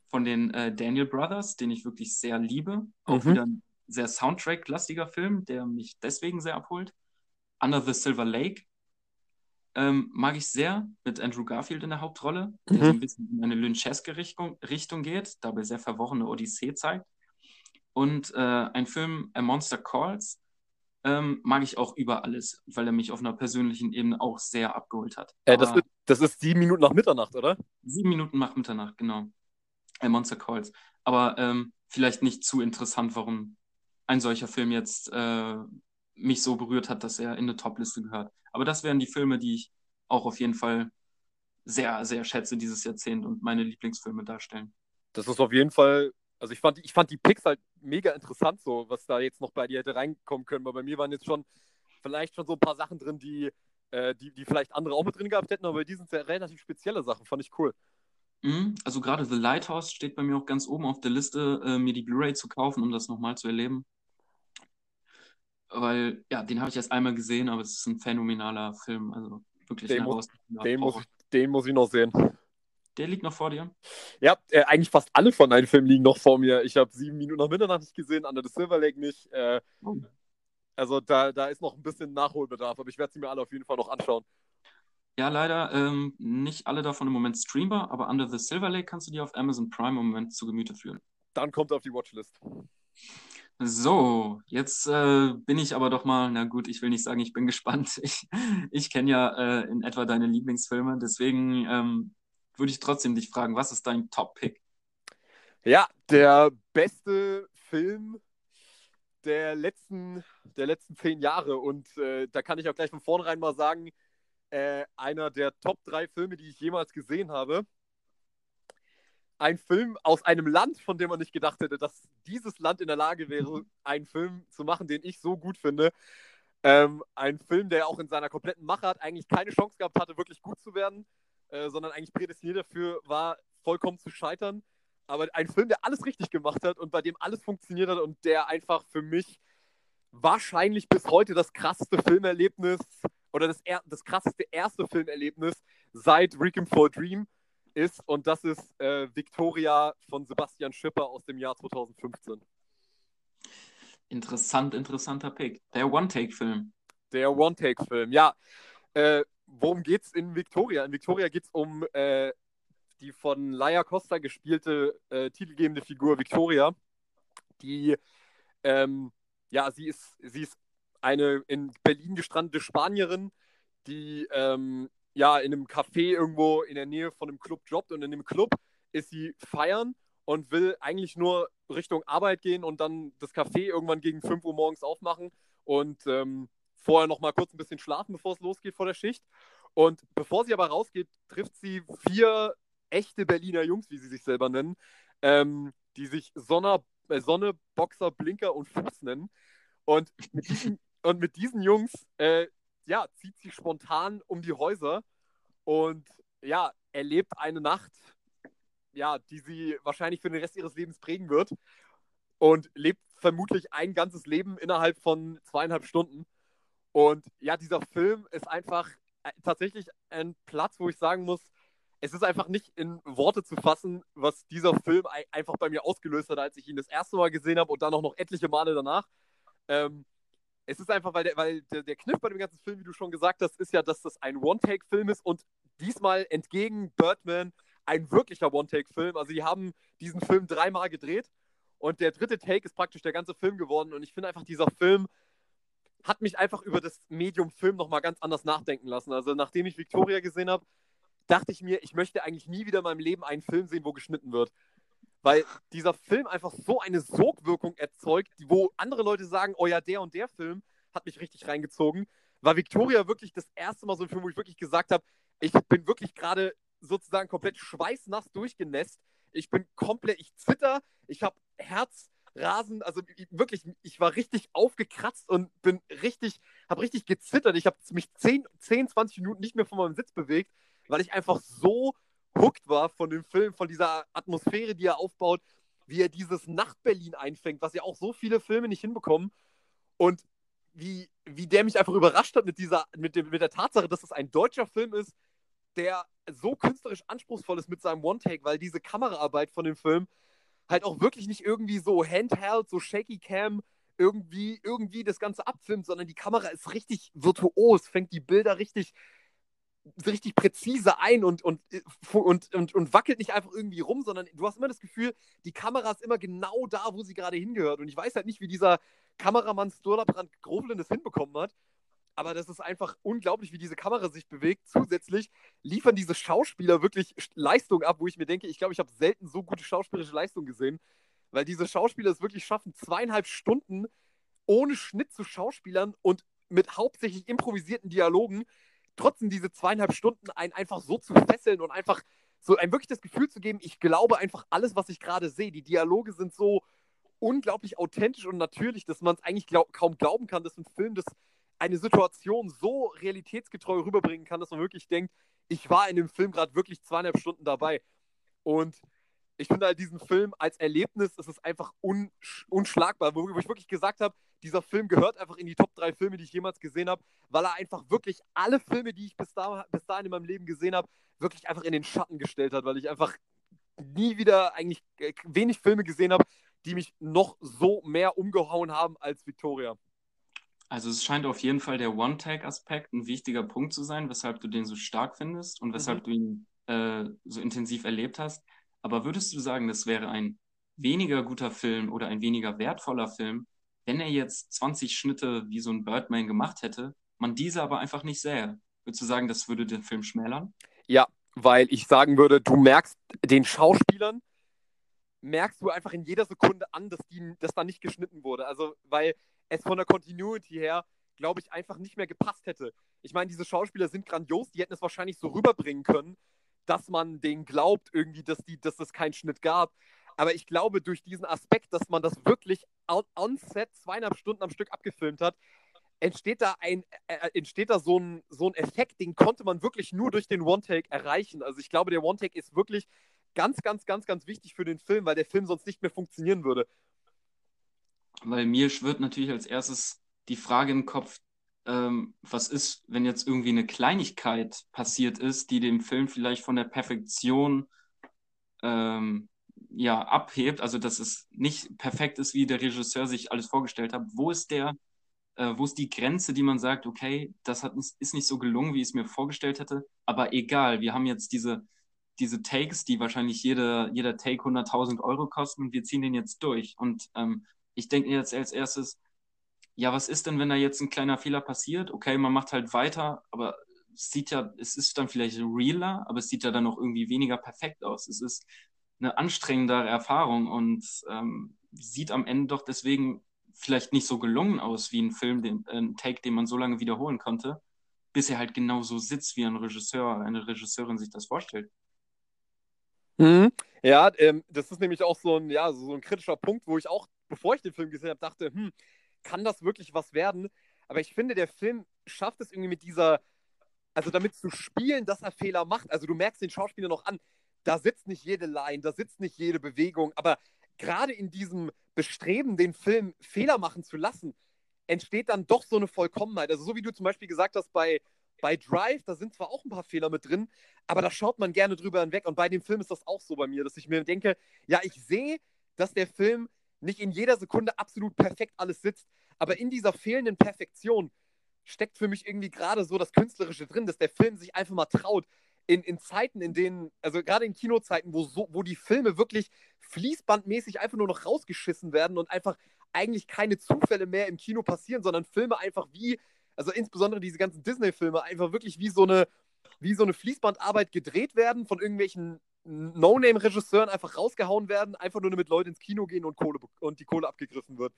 von den äh, Daniel Brothers, den ich wirklich sehr liebe. Auch mhm. wieder ein sehr Soundtrack-lastiger Film, der mich deswegen sehr abholt. Under the Silver Lake ähm, mag ich sehr, mit Andrew Garfield in der Hauptrolle, der mhm. so ein bisschen in eine lyncheske Richtung, Richtung geht, dabei sehr verworrene Odyssee zeigt. Und äh, ein Film, A Monster Calls, ähm, mag ich auch über alles, weil er mich auf einer persönlichen Ebene auch sehr abgeholt hat. Äh, das, ist, das ist sieben Minuten nach Mitternacht, oder? Sieben Minuten nach Mitternacht, genau. Äh, Monster Calls. Aber ähm, vielleicht nicht zu interessant, warum ein solcher Film jetzt äh, mich so berührt hat, dass er in eine Top-Liste gehört. Aber das wären die Filme, die ich auch auf jeden Fall sehr, sehr schätze dieses Jahrzehnt und meine Lieblingsfilme darstellen. Das ist auf jeden Fall also ich fand, ich fand die Picks halt mega interessant, so was da jetzt noch bei dir hätte reinkommen können, weil bei mir waren jetzt schon vielleicht schon so ein paar Sachen drin, die, äh, die, die vielleicht andere auch mit drin gehabt hätten, aber bei diesen sind ja relativ spezielle Sachen, fand ich cool. Mhm, also gerade The Lighthouse steht bei mir auch ganz oben auf der Liste, äh, mir die Blu-ray zu kaufen, um das nochmal zu erleben. Weil, ja, den habe ich erst einmal gesehen, aber es ist ein phänomenaler Film, also wirklich den, muss, den, muss ich, den muss ich noch sehen. Der liegt noch vor dir? Ja, äh, eigentlich fast alle von deinen Filmen liegen noch vor mir. Ich habe sieben Minuten nach Mitternacht nicht gesehen, Under the Silver Lake nicht. Äh, oh. Also da, da ist noch ein bisschen Nachholbedarf, aber ich werde sie mir alle auf jeden Fall noch anschauen. Ja, leider ähm, nicht alle davon im Moment streambar, aber Under the Silver Lake kannst du dir auf Amazon Prime im Moment zu Gemüte führen. Dann kommt er auf die Watchlist. So, jetzt äh, bin ich aber doch mal, na gut, ich will nicht sagen, ich bin [LAUGHS] gespannt. Ich, ich kenne ja äh, in etwa deine Lieblingsfilme, deswegen ähm, würde ich trotzdem dich fragen, was ist dein Top-Pick? Ja, der beste Film der letzten, der letzten zehn Jahre. Und äh, da kann ich auch gleich von vornherein mal sagen, äh, einer der Top drei Filme, die ich jemals gesehen habe. Ein Film aus einem Land, von dem man nicht gedacht hätte, dass dieses Land in der Lage wäre, einen Film zu machen, den ich so gut finde. Ähm, ein Film, der auch in seiner kompletten Machart eigentlich keine Chance gehabt hatte, wirklich gut zu werden, äh, sondern eigentlich prädestiniert dafür war, vollkommen zu scheitern. Aber ein Film, der alles richtig gemacht hat und bei dem alles funktioniert hat und der einfach für mich wahrscheinlich bis heute das krasseste Filmerlebnis oder das, das krasseste erste Filmerlebnis seit Requiem for a Dream ist. Und das ist äh, Victoria von Sebastian Schipper aus dem Jahr 2015. Interessant, interessanter Pick. Der One-Take-Film. Der One-Take-Film, ja. Äh, worum geht's in Victoria? In Victoria geht es um äh, die von Laia Costa gespielte äh, titelgebende Figur Victoria, die, ähm, ja, sie ist, sie ist eine in Berlin gestrandete Spanierin, die ähm, ja in einem Café irgendwo in der Nähe von einem Club jobbt und in dem Club ist sie feiern und will eigentlich nur Richtung Arbeit gehen und dann das Café irgendwann gegen 5 Uhr morgens aufmachen und ähm, vorher noch mal kurz ein bisschen schlafen, bevor es losgeht vor der Schicht. Und bevor sie aber rausgeht, trifft sie vier echte Berliner Jungs, wie sie sich selber nennen, ähm, die sich Sonne, äh, Sonne, Boxer, Blinker und Fuß nennen. Und mit diesen, und mit diesen Jungs, äh, ja, zieht sie spontan um die Häuser und ja, erlebt eine Nacht, ja, die sie wahrscheinlich für den Rest ihres Lebens prägen wird und lebt vermutlich ein ganzes Leben innerhalb von zweieinhalb Stunden. Und ja, dieser Film ist einfach äh, tatsächlich ein Platz, wo ich sagen muss, es ist einfach nicht in Worte zu fassen, was dieser Film einfach bei mir ausgelöst hat, als ich ihn das erste Mal gesehen habe und dann auch noch etliche Male danach. Ähm, es ist einfach, weil, der, weil der, der Kniff bei dem ganzen Film, wie du schon gesagt hast, ist ja, dass das ein One-Take-Film ist und diesmal entgegen Birdman ein wirklicher One-Take-Film. Also, die haben diesen Film dreimal gedreht und der dritte Take ist praktisch der ganze Film geworden. Und ich finde einfach, dieser Film hat mich einfach über das Medium Film nochmal ganz anders nachdenken lassen. Also, nachdem ich Victoria gesehen habe, dachte ich mir, ich möchte eigentlich nie wieder in meinem Leben einen Film sehen, wo geschnitten wird. Weil dieser Film einfach so eine Sogwirkung erzeugt, wo andere Leute sagen, oh ja, der und der Film hat mich richtig reingezogen. War Victoria wirklich das erste Mal so ein Film, wo ich wirklich gesagt habe, ich bin wirklich gerade sozusagen komplett schweißnass durchgenässt. Ich bin komplett, ich zitter, ich habe Herzrasen, also wirklich, ich war richtig aufgekratzt und bin richtig, habe richtig gezittert. Ich habe mich 10, 10, 20 Minuten nicht mehr von meinem Sitz bewegt weil ich einfach so hooked war von dem Film, von dieser Atmosphäre, die er aufbaut, wie er dieses Nacht-Berlin einfängt, was ja auch so viele Filme nicht hinbekommen. Und wie, wie der mich einfach überrascht hat mit, dieser, mit, dem, mit der Tatsache, dass es ein deutscher Film ist, der so künstlerisch anspruchsvoll ist mit seinem One-Take, weil diese Kameraarbeit von dem Film halt auch wirklich nicht irgendwie so handheld, so shaky cam irgendwie, irgendwie das Ganze abfilmt, sondern die Kamera ist richtig virtuos, fängt die Bilder richtig richtig präzise ein und, und, und, und, und wackelt nicht einfach irgendwie rum, sondern du hast immer das Gefühl, die Kamera ist immer genau da, wo sie gerade hingehört. Und ich weiß halt nicht, wie dieser Kameramann Sturlabrand Groflin das hinbekommen hat. Aber das ist einfach unglaublich, wie diese Kamera sich bewegt. Zusätzlich liefern diese Schauspieler wirklich Leistung ab, wo ich mir denke, ich glaube, ich habe selten so gute schauspielerische Leistung gesehen, weil diese Schauspieler es wirklich schaffen, zweieinhalb Stunden ohne Schnitt zu Schauspielern und mit hauptsächlich improvisierten Dialogen trotzdem diese zweieinhalb Stunden einen einfach so zu fesseln und einfach so ein wirklich das Gefühl zu geben, ich glaube einfach alles, was ich gerade sehe. Die Dialoge sind so unglaublich authentisch und natürlich, dass man es eigentlich glaub, kaum glauben kann, dass ein Film das eine Situation so realitätsgetreu rüberbringen kann, dass man wirklich denkt, ich war in dem Film gerade wirklich zweieinhalb Stunden dabei. Und ich finde halt diesen Film als Erlebnis, ist einfach unsch unschlagbar, wo ich wirklich gesagt habe, dieser Film gehört einfach in die Top 3 Filme, die ich jemals gesehen habe, weil er einfach wirklich alle Filme, die ich bis, da, bis dahin in meinem Leben gesehen habe, wirklich einfach in den Schatten gestellt hat, weil ich einfach nie wieder eigentlich äh, wenig Filme gesehen habe, die mich noch so mehr umgehauen haben als Victoria. Also es scheint auf jeden Fall der One-Take-Aspekt ein wichtiger Punkt zu sein, weshalb du den so stark findest und weshalb mhm. du ihn äh, so intensiv erlebt hast. Aber würdest du sagen, das wäre ein weniger guter Film oder ein weniger wertvoller Film, wenn er jetzt 20 Schnitte wie so ein Birdman gemacht hätte, man diese aber einfach nicht sähe. Würdest du sagen, das würde den Film schmälern? Ja, weil ich sagen würde, du merkst den Schauspielern, merkst du einfach in jeder Sekunde an, dass, die, dass da nicht geschnitten wurde. Also, weil es von der Continuity her, glaube ich, einfach nicht mehr gepasst hätte. Ich meine, diese Schauspieler sind grandios, die hätten es wahrscheinlich so rüberbringen können, dass man denen glaubt, irgendwie, dass, die, dass es keinen Schnitt gab. Aber ich glaube, durch diesen Aspekt, dass man das wirklich on set zweieinhalb Stunden am Stück abgefilmt hat, entsteht da ein, äh, äh, entsteht da so ein, so ein Effekt, den konnte man wirklich nur durch den One-Take erreichen. Also ich glaube, der One-Take ist wirklich ganz, ganz, ganz, ganz wichtig für den Film, weil der Film sonst nicht mehr funktionieren würde. Weil mir schwirrt natürlich als erstes die Frage im Kopf, ähm, was ist, wenn jetzt irgendwie eine Kleinigkeit passiert ist, die dem Film vielleicht von der Perfektion ähm, ja, abhebt, also dass es nicht perfekt ist, wie der Regisseur sich alles vorgestellt hat. Wo ist der, äh, wo ist die Grenze, die man sagt, okay, das hat, ist nicht so gelungen, wie ich es mir vorgestellt hätte, aber egal, wir haben jetzt diese, diese Takes, die wahrscheinlich jeder, jeder Take 100.000 Euro kosten und wir ziehen den jetzt durch. Und ähm, ich denke jetzt als erstes, ja, was ist denn, wenn da jetzt ein kleiner Fehler passiert? Okay, man macht halt weiter, aber es sieht ja, es ist dann vielleicht realer, aber es sieht ja dann auch irgendwie weniger perfekt aus. Es ist eine anstrengendere Erfahrung und ähm, sieht am Ende doch deswegen vielleicht nicht so gelungen aus wie ein Film, den, äh, ein Take, den man so lange wiederholen konnte, bis er halt genau so sitzt, wie ein Regisseur, eine Regisseurin sich das vorstellt. Mhm. Ja, ähm, das ist nämlich auch so ein, ja, so ein kritischer Punkt, wo ich auch, bevor ich den Film gesehen habe, dachte, hm, kann das wirklich was werden? Aber ich finde, der Film schafft es irgendwie mit dieser, also damit zu spielen, dass er Fehler macht. Also du merkst den Schauspieler noch an, da sitzt nicht jede Line, da sitzt nicht jede Bewegung, aber gerade in diesem Bestreben, den Film Fehler machen zu lassen, entsteht dann doch so eine Vollkommenheit. Also so wie du zum Beispiel gesagt hast bei, bei Drive, da sind zwar auch ein paar Fehler mit drin, aber da schaut man gerne drüber hinweg. Und bei dem Film ist das auch so bei mir, dass ich mir denke, ja, ich sehe, dass der Film nicht in jeder Sekunde absolut perfekt alles sitzt, aber in dieser fehlenden Perfektion steckt für mich irgendwie gerade so das Künstlerische drin, dass der Film sich einfach mal traut, in, in Zeiten, in denen, also gerade in Kinozeiten, wo, so, wo die Filme wirklich fließbandmäßig einfach nur noch rausgeschissen werden und einfach eigentlich keine Zufälle mehr im Kino passieren, sondern Filme einfach wie, also insbesondere diese ganzen Disney-Filme, einfach wirklich wie so eine, wie so eine Fließbandarbeit gedreht werden, von irgendwelchen No-Name-Regisseuren einfach rausgehauen werden, einfach nur damit Leute ins Kino gehen und, Kohle, und die Kohle abgegriffen wird.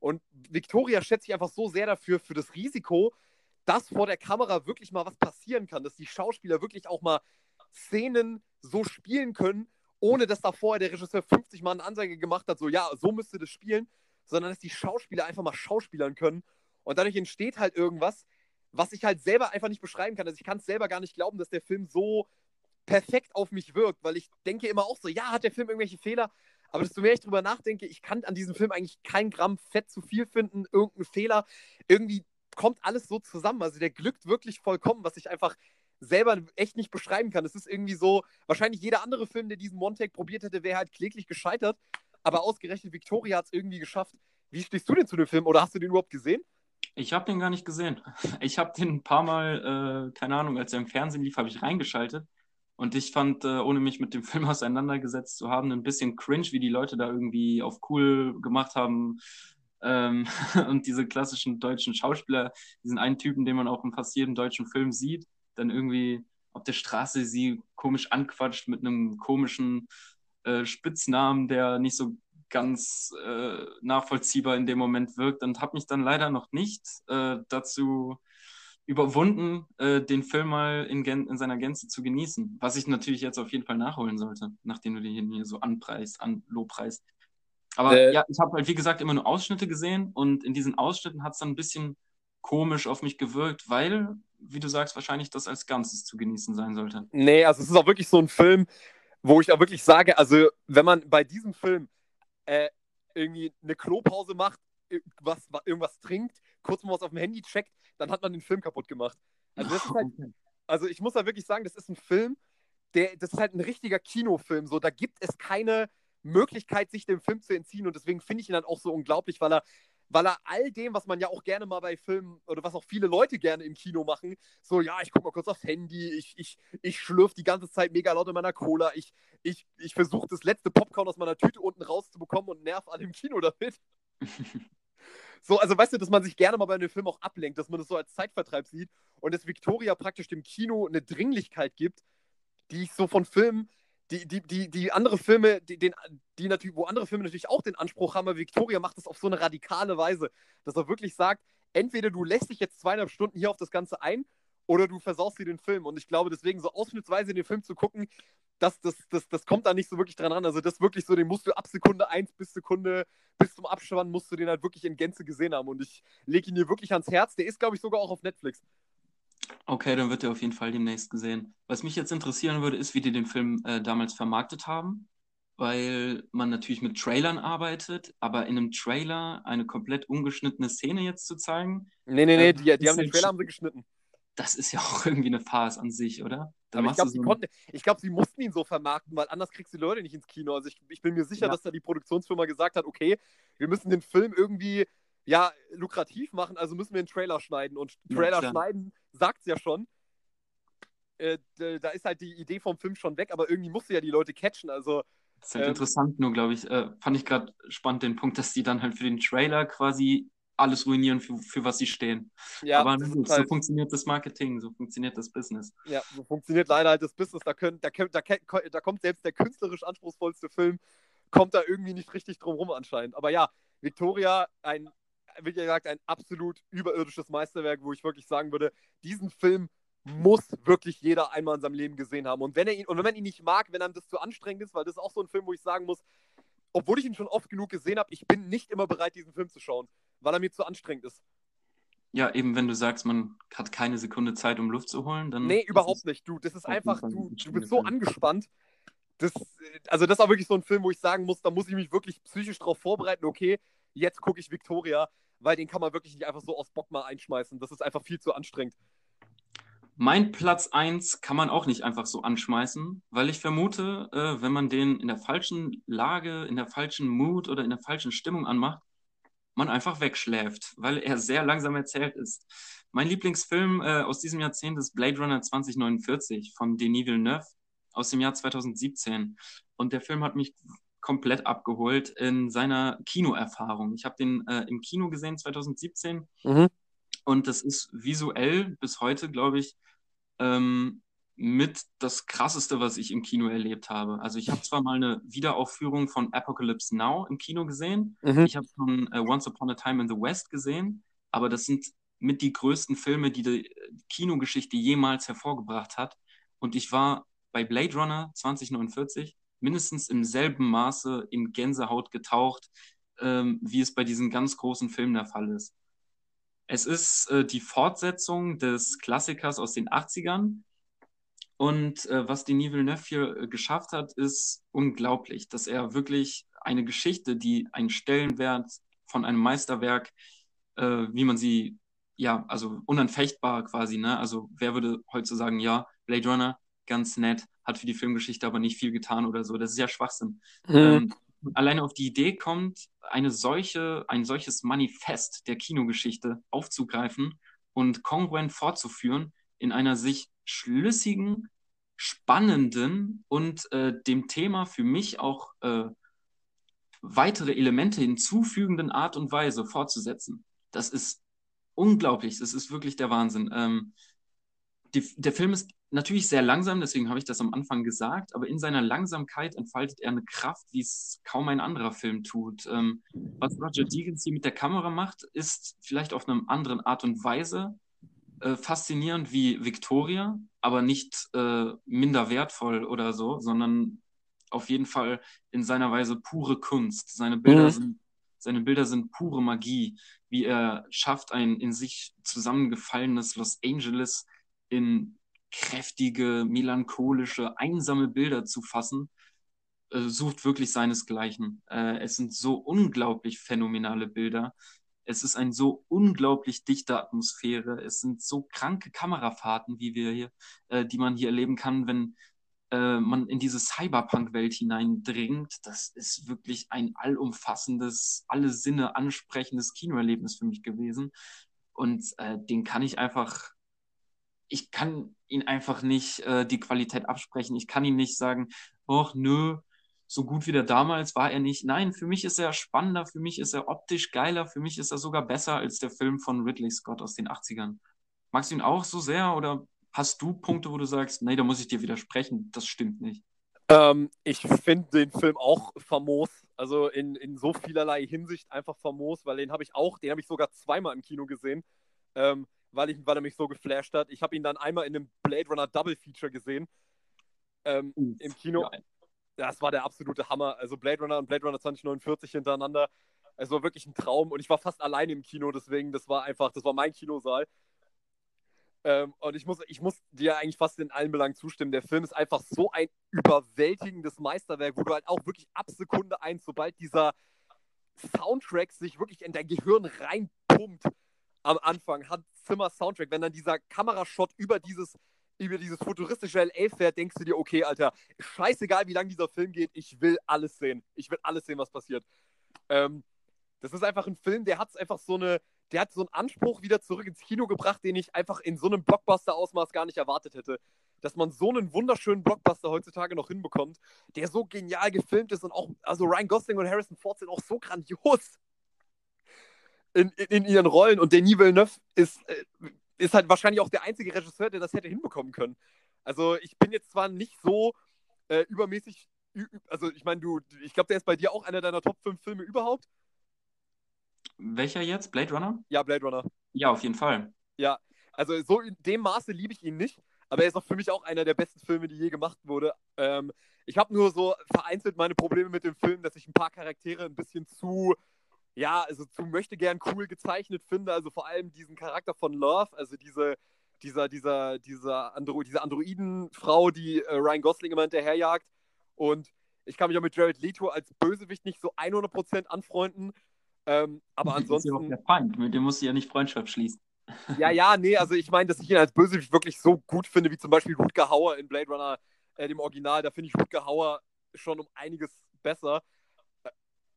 Und Victoria schätze ich einfach so sehr dafür, für das Risiko, dass vor der Kamera wirklich mal was passieren kann, dass die Schauspieler wirklich auch mal Szenen so spielen können, ohne dass da vorher der Regisseur 50 Mal eine Ansage gemacht hat, so ja, so müsste das spielen, sondern dass die Schauspieler einfach mal schauspielern können. Und dadurch entsteht halt irgendwas, was ich halt selber einfach nicht beschreiben kann. Also ich kann es selber gar nicht glauben, dass der Film so perfekt auf mich wirkt, weil ich denke immer auch so, ja, hat der Film irgendwelche Fehler? Aber desto mehr ich drüber nachdenke, ich kann an diesem Film eigentlich kein Gramm Fett zu viel finden, irgendeinen Fehler. Irgendwie kommt alles so zusammen. Also der glückt wirklich vollkommen, was ich einfach selber echt nicht beschreiben kann. Es ist irgendwie so, wahrscheinlich jeder andere Film, der diesen One-Take probiert hätte, wäre halt kläglich gescheitert. Aber ausgerechnet Victoria hat es irgendwie geschafft. Wie stehst du denn zu dem Film oder hast du den überhaupt gesehen? Ich habe den gar nicht gesehen. Ich habe den ein paar Mal, äh, keine Ahnung, als er im Fernsehen lief, habe ich reingeschaltet. Und ich fand, äh, ohne mich mit dem [LAUGHS] Film auseinandergesetzt zu haben, ein bisschen cringe, wie die Leute da irgendwie auf cool gemacht haben, ähm, [LAUGHS] und diese klassischen deutschen Schauspieler, diesen einen Typen, den man auch in fast jedem deutschen Film sieht, dann irgendwie auf der Straße sie komisch anquatscht mit einem komischen äh, Spitznamen, der nicht so ganz äh, nachvollziehbar in dem Moment wirkt und habe mich dann leider noch nicht äh, dazu überwunden, äh, den Film mal in, in, seiner Gänze zu genießen. Was ich natürlich jetzt auf jeden Fall nachholen sollte, nachdem du den hier so anpreist, anlobpreist. Aber äh, ja, ich habe halt, wie gesagt, immer nur Ausschnitte gesehen und in diesen Ausschnitten hat es dann ein bisschen komisch auf mich gewirkt, weil, wie du sagst, wahrscheinlich das als Ganzes zu genießen sein sollte. Nee, also es ist auch wirklich so ein Film, wo ich auch wirklich sage, also wenn man bei diesem Film äh, irgendwie eine Klopause macht, was, irgendwas trinkt, kurz mal was auf dem Handy checkt, dann hat man den Film kaputt gemacht. Also, das ist halt, [LAUGHS] also ich muss da wirklich sagen, das ist ein Film, der, das ist halt ein richtiger Kinofilm. So, da gibt es keine Möglichkeit, sich dem Film zu entziehen. Und deswegen finde ich ihn dann auch so unglaublich, weil er, weil er all dem, was man ja auch gerne mal bei Filmen oder was auch viele Leute gerne im Kino machen, so, ja, ich gucke mal kurz aufs Handy, ich, ich, ich schlürfe die ganze Zeit mega laut in meiner Cola, ich, ich, ich versuche das letzte Popcorn aus meiner Tüte unten rauszubekommen und nerv alle im Kino damit. [LAUGHS] so, also weißt du, dass man sich gerne mal bei einem Film auch ablenkt, dass man das so als Zeitvertreib sieht und dass Victoria praktisch dem Kino eine Dringlichkeit gibt, die ich so von Filmen, die, die, die, die andere Filme, die, den, die natürlich, wo andere Filme natürlich auch den Anspruch haben, aber Victoria macht das auf so eine radikale Weise, dass er wirklich sagt, entweder du lässt dich jetzt zweieinhalb Stunden hier auf das Ganze ein oder du versaust dir den Film. Und ich glaube, deswegen so ausschnittsweise den Film zu gucken, das, das, das, das kommt da nicht so wirklich dran ran. Also das wirklich so, den musst du ab Sekunde 1 bis Sekunde, bis zum Abspann musst du den halt wirklich in Gänze gesehen haben. Und ich lege ihn dir wirklich ans Herz. Der ist, glaube ich, sogar auch auf Netflix. Okay, dann wird er auf jeden Fall demnächst gesehen. Was mich jetzt interessieren würde, ist, wie die den Film äh, damals vermarktet haben. Weil man natürlich mit Trailern arbeitet, aber in einem Trailer eine komplett ungeschnittene Szene jetzt zu zeigen. Nee, nee, nee, äh, die, die haben den Trailer haben sie geschnitten. Das ist ja auch [LAUGHS] irgendwie eine Farce an sich, oder? Aber ich glaube, so glaub, sie mussten ihn so vermarkten, weil anders kriegst du die Leute nicht ins Kino. Also ich, ich bin mir sicher, ja. dass da die Produktionsfirma gesagt hat, okay, wir müssen den Film irgendwie ja, lukrativ machen, also müssen wir einen Trailer schneiden. Und Trailer ja, schneiden sagt es ja schon. Äh, da ist halt die Idee vom Film schon weg, aber irgendwie musst du ja die Leute catchen. Also, das ist halt ähm, interessant, nur glaube ich, äh, fand ich gerade spannend den Punkt, dass die dann halt für den Trailer quasi alles ruinieren, für, für was sie stehen. Ja, Aber gut, halt, so funktioniert das Marketing, so funktioniert das Business. Ja, so funktioniert leider halt das Business. Da, können, da, da, da kommt selbst der künstlerisch anspruchsvollste Film, kommt da irgendwie nicht richtig drum rum anscheinend. Aber ja, Victoria, ein wie gesagt, ein absolut überirdisches Meisterwerk, wo ich wirklich sagen würde, diesen Film muss wirklich jeder einmal in seinem Leben gesehen haben. Und wenn er ihn, und wenn man ihn nicht mag, wenn einem das zu anstrengend ist, weil das ist auch so ein Film, wo ich sagen muss, obwohl ich ihn schon oft genug gesehen habe, ich bin nicht immer bereit, diesen Film zu schauen, weil er mir zu anstrengend ist. Ja, eben wenn du sagst, man hat keine Sekunde Zeit, um Luft zu holen, dann. Nee, überhaupt nicht. Du, das ist einfach, du, du bist so angespannt. Das, also, das ist auch wirklich so ein Film, wo ich sagen muss, da muss ich mich wirklich psychisch darauf vorbereiten, okay, jetzt gucke ich Victoria weil den kann man wirklich nicht einfach so aus Bock mal einschmeißen. Das ist einfach viel zu anstrengend. Mein Platz 1 kann man auch nicht einfach so anschmeißen, weil ich vermute, äh, wenn man den in der falschen Lage, in der falschen Mood oder in der falschen Stimmung anmacht, man einfach wegschläft, weil er sehr langsam erzählt ist. Mein Lieblingsfilm äh, aus diesem Jahrzehnt ist Blade Runner 2049 von Denis Villeneuve aus dem Jahr 2017. Und der Film hat mich komplett abgeholt in seiner Kinoerfahrung. Ich habe den äh, im Kino gesehen 2017 mhm. und das ist visuell bis heute, glaube ich, ähm, mit das krasseste, was ich im Kino erlebt habe. Also ich habe zwar mal eine Wiederaufführung von Apocalypse Now im Kino gesehen, mhm. ich habe schon äh, Once Upon a Time in the West gesehen, aber das sind mit die größten Filme, die die Kinogeschichte jemals hervorgebracht hat. Und ich war bei Blade Runner 2049 mindestens im selben Maße in Gänsehaut getaucht, ähm, wie es bei diesen ganz großen Filmen der Fall ist. Es ist äh, die Fortsetzung des Klassikers aus den 80ern. Und äh, was Denis Villeneuve hier äh, geschafft hat, ist unglaublich, dass er wirklich eine Geschichte, die einen Stellenwert von einem Meisterwerk, äh, wie man sie, ja, also unanfechtbar quasi, ne? Also wer würde heute sagen, ja, Blade Runner, ganz nett, hat für die Filmgeschichte aber nicht viel getan oder so. Das ist ja Schwachsinn. Mhm. Ähm, alleine auf die Idee kommt, eine solche, ein solches Manifest der Kinogeschichte aufzugreifen und kongruent fortzuführen in einer sich schlüssigen, spannenden und äh, dem Thema für mich auch äh, weitere Elemente hinzufügenden Art und Weise fortzusetzen. Das ist unglaublich. Das ist wirklich der Wahnsinn. Ähm, die, der Film ist natürlich sehr langsam, deswegen habe ich das am Anfang gesagt, aber in seiner Langsamkeit entfaltet er eine Kraft, wie es kaum ein anderer Film tut. Ähm, was Roger Deakins hier mit der Kamera macht, ist vielleicht auf eine andere Art und Weise äh, faszinierend wie Victoria, aber nicht äh, minder wertvoll oder so, sondern auf jeden Fall in seiner Weise pure Kunst. Seine Bilder mhm. sind seine Bilder sind pure Magie, wie er schafft, ein in sich zusammengefallenes Los Angeles in kräftige, melancholische, einsame Bilder zu fassen, äh, sucht wirklich seinesgleichen. Äh, es sind so unglaublich phänomenale Bilder. Es ist eine so unglaublich dichte Atmosphäre. Es sind so kranke Kamerafahrten, wie wir hier, äh, die man hier erleben kann, wenn äh, man in diese Cyberpunk-Welt hineindringt. Das ist wirklich ein allumfassendes, alle Sinne ansprechendes Kinoerlebnis für mich gewesen. Und äh, den kann ich einfach ich kann ihn einfach nicht äh, die Qualität absprechen. Ich kann ihm nicht sagen, ach nö, so gut wie der damals war er nicht. Nein, für mich ist er spannender, für mich ist er optisch geiler, für mich ist er sogar besser als der Film von Ridley Scott aus den 80ern. Magst du ihn auch so sehr oder hast du Punkte, wo du sagst, nee, da muss ich dir widersprechen, das stimmt nicht? Ähm, ich finde den Film auch famos, also in, in so vielerlei Hinsicht einfach famos, weil den habe ich auch, den habe ich sogar zweimal im Kino gesehen, ähm, weil, ich, weil er mich so geflasht hat. Ich habe ihn dann einmal in einem Blade Runner Double Feature gesehen ähm, im Kino. Ja. Das war der absolute Hammer. Also Blade Runner und Blade Runner 2049 hintereinander. Es war wirklich ein Traum und ich war fast alleine im Kino, deswegen, das war einfach, das war mein Kinosaal. Ähm, und ich muss, ich muss dir eigentlich fast in allen Belangen zustimmen. Der Film ist einfach so ein überwältigendes Meisterwerk, wo du halt auch wirklich ab Sekunde eins, sobald dieser Soundtrack sich wirklich in dein Gehirn reinpumpt am Anfang, hat Zimmer Soundtrack, wenn dann dieser Kamerashot über dieses, über dieses futuristische LA fährt, denkst du dir, okay, Alter, scheißegal, wie lange dieser Film geht, ich will alles sehen. Ich will alles sehen, was passiert. Ähm, das ist einfach ein Film, der hat einfach so eine, der hat so einen Anspruch wieder zurück ins Kino gebracht, den ich einfach in so einem Blockbuster-Ausmaß gar nicht erwartet hätte. Dass man so einen wunderschönen Blockbuster heutzutage noch hinbekommt, der so genial gefilmt ist und auch, also Ryan Gosling und Harrison Ford sind auch so grandios in, in, in ihren Rollen und Denis Villeneuve ist, äh, ist halt wahrscheinlich auch der einzige Regisseur, der das hätte hinbekommen können. Also ich bin jetzt zwar nicht so äh, übermäßig, also ich meine, du, ich glaube, der ist bei dir auch einer deiner Top 5 Filme überhaupt. Welcher jetzt? Blade Runner? Ja, Blade Runner. Ja, auf jeden Fall. Ja, also so in dem Maße liebe ich ihn nicht, aber er ist auch für mich auch einer der besten Filme, die je gemacht wurde. Ähm, ich habe nur so vereinzelt meine Probleme mit dem Film, dass ich ein paar Charaktere ein bisschen zu, ja, also zu möchte gern cool gezeichnet finde. Also vor allem diesen Charakter von Love, also diese, dieser, dieser, dieser Andro diese Androidenfrau, die äh, Ryan Gosling immer hinterherjagt. Und ich kann mich auch mit Jared Leto als Bösewicht nicht so 100% anfreunden. Ähm, aber ansonsten. Das ist ja auch der Feind, mit dem musst du ja nicht Freundschaft schließen. Ja, ja, nee, also ich meine, dass ich ihn als Bösewicht wirklich so gut finde, wie zum Beispiel Rutger Hauer in Blade Runner, äh, dem Original. Da finde ich Rutger Hauer schon um einiges besser.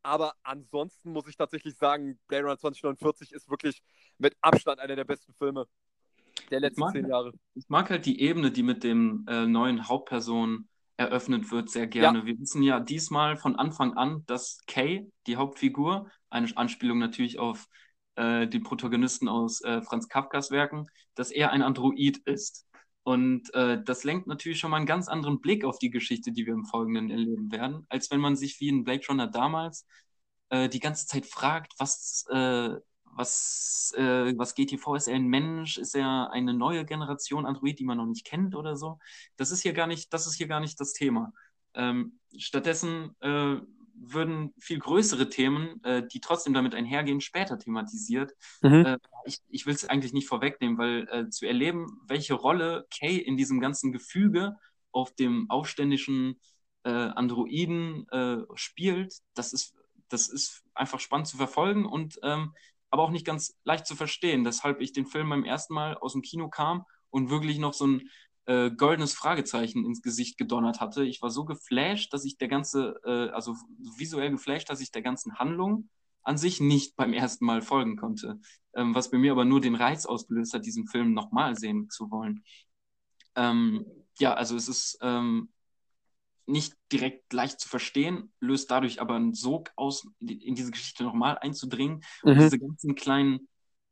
Aber ansonsten muss ich tatsächlich sagen, Blade Runner 2049 ist wirklich mit Abstand einer der besten Filme der letzten mag, zehn Jahre. Ich mag halt die Ebene, die mit dem äh, neuen Hauptperson eröffnet wird, sehr gerne. Ja. Wir wissen ja diesmal von Anfang an, dass Kay, die Hauptfigur, eine Anspielung natürlich auf äh, den Protagonisten aus äh, Franz Kafkas Werken, dass er ein Android ist. Und äh, das lenkt natürlich schon mal einen ganz anderen Blick auf die Geschichte, die wir im Folgenden erleben werden, als wenn man sich wie in Blade Runner damals äh, die ganze Zeit fragt, was, äh, was, äh, was geht hier vor? Ist er ein Mensch? Ist er eine neue Generation Android, die man noch nicht kennt oder so? Das ist hier gar nicht, das ist hier gar nicht das Thema. Ähm, stattdessen äh, würden viel größere Themen, äh, die trotzdem damit einhergehen, später thematisiert. Mhm. Ich, ich will es eigentlich nicht vorwegnehmen, weil äh, zu erleben, welche Rolle Kay in diesem ganzen Gefüge auf dem aufständischen äh, Androiden äh, spielt, das ist, das ist einfach spannend zu verfolgen und ähm, aber auch nicht ganz leicht zu verstehen, weshalb ich den Film beim ersten Mal aus dem Kino kam und wirklich noch so ein äh, goldenes Fragezeichen ins Gesicht gedonnert hatte. Ich war so geflasht, dass ich der ganze, äh, also visuell geflasht, dass ich der ganzen Handlung an sich nicht beim ersten Mal folgen konnte. Ähm, was bei mir aber nur den Reiz ausgelöst hat, diesen Film nochmal sehen zu wollen. Ähm, ja, also es ist ähm, nicht direkt leicht zu verstehen, löst dadurch aber einen Sog aus, in diese Geschichte nochmal einzudringen. Mhm. Und diese ganzen kleinen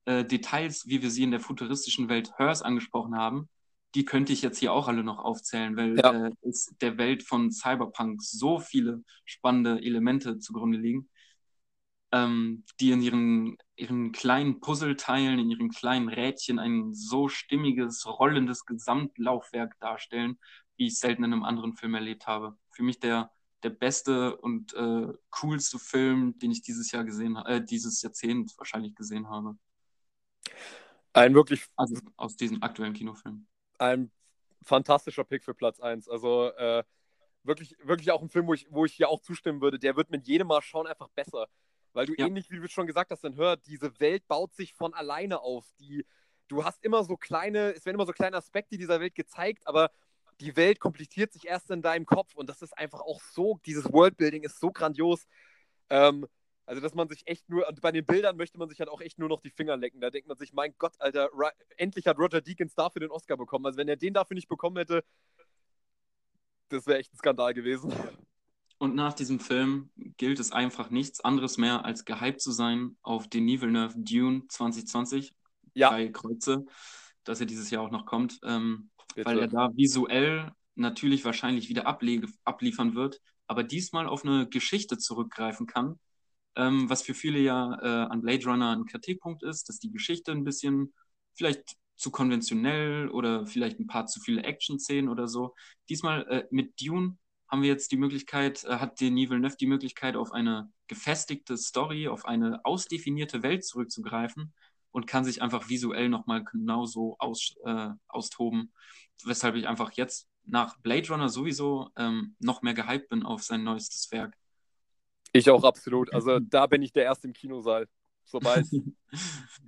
äh, Details, wie wir sie in der futuristischen Welt Hers angesprochen haben, die könnte ich jetzt hier auch alle noch aufzählen, weil ja. äh, es der Welt von Cyberpunk so viele spannende Elemente zugrunde liegen, ähm, die in ihren, ihren kleinen Puzzleteilen, in ihren kleinen Rädchen ein so stimmiges, rollendes Gesamtlaufwerk darstellen, wie ich selten in einem anderen Film erlebt habe. Für mich der, der beste und äh, coolste Film, den ich dieses Jahr gesehen habe, äh, dieses Jahrzehnt wahrscheinlich gesehen habe. Ein wirklich. Also aus diesem aktuellen Kinofilm. Ein fantastischer Pick für Platz 1. Also äh, wirklich, wirklich auch ein Film, wo ich, wo ich hier auch zustimmen würde. Der wird mit jedem Mal schauen einfach besser. Weil du ja. ähnlich, wie du schon gesagt hast, dann hört, diese Welt baut sich von alleine auf. Die, du hast immer so kleine, es werden immer so kleine Aspekte dieser Welt gezeigt, aber die Welt kompliziert sich erst in deinem Kopf und das ist einfach auch so, dieses Worldbuilding ist so grandios. Ähm, also, dass man sich echt nur, bei den Bildern möchte man sich halt auch echt nur noch die Finger lecken. Da denkt man sich, mein Gott, Alter, endlich hat Roger Deakins dafür den Oscar bekommen. Also, wenn er den dafür nicht bekommen hätte, das wäre echt ein Skandal gewesen. Und nach diesem Film gilt es einfach nichts anderes mehr, als gehypt zu sein auf Denis Villeneuve Dune 2020. Ja. Drei Kreuze, dass er dieses Jahr auch noch kommt. Ähm, weil er da visuell natürlich wahrscheinlich wieder abliefern wird, aber diesmal auf eine Geschichte zurückgreifen kann, ähm, was für viele ja äh, an Blade Runner ein Kritikpunkt ist, dass die Geschichte ein bisschen vielleicht zu konventionell oder vielleicht ein paar zu viele Action-Szenen oder so. Diesmal äh, mit Dune haben wir jetzt die Möglichkeit, äh, hat Denis Villeneuve die Möglichkeit, auf eine gefestigte Story, auf eine ausdefinierte Welt zurückzugreifen und kann sich einfach visuell nochmal genauso aus, äh, austoben, weshalb ich einfach jetzt nach Blade Runner sowieso ähm, noch mehr gehypt bin auf sein neuestes Werk. Ich auch absolut. Also da bin ich der Erste im Kinosaal. Sobald. [LAUGHS]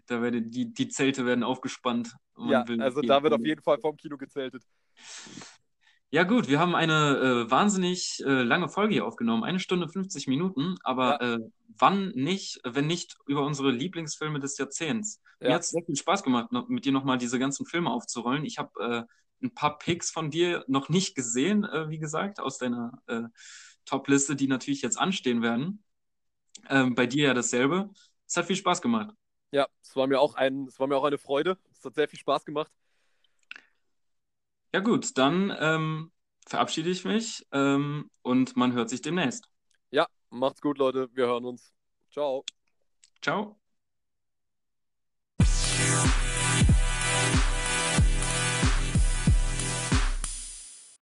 da werde, die, die Zelte werden aufgespannt. Ja, also da wird auf jeden Fall vom Kino gezeltet. Ja, gut, wir haben eine äh, wahnsinnig äh, lange Folge hier aufgenommen. Eine Stunde 50 Minuten, aber ja. äh, wann nicht, wenn nicht über unsere Lieblingsfilme des Jahrzehnts? Ja. Mir hat es sehr viel Spaß gemacht, noch, mit dir nochmal diese ganzen Filme aufzurollen. Ich habe äh, ein paar Picks von dir noch nicht gesehen, äh, wie gesagt, aus deiner äh, Top-Liste, die natürlich jetzt anstehen werden. Ähm, bei dir ja dasselbe. Es hat viel Spaß gemacht. Ja, es war mir auch ein, es war mir auch eine Freude. Es hat sehr viel Spaß gemacht. Ja gut, dann ähm, verabschiede ich mich ähm, und man hört sich demnächst. Ja, macht's gut, Leute. Wir hören uns. Ciao. Ciao.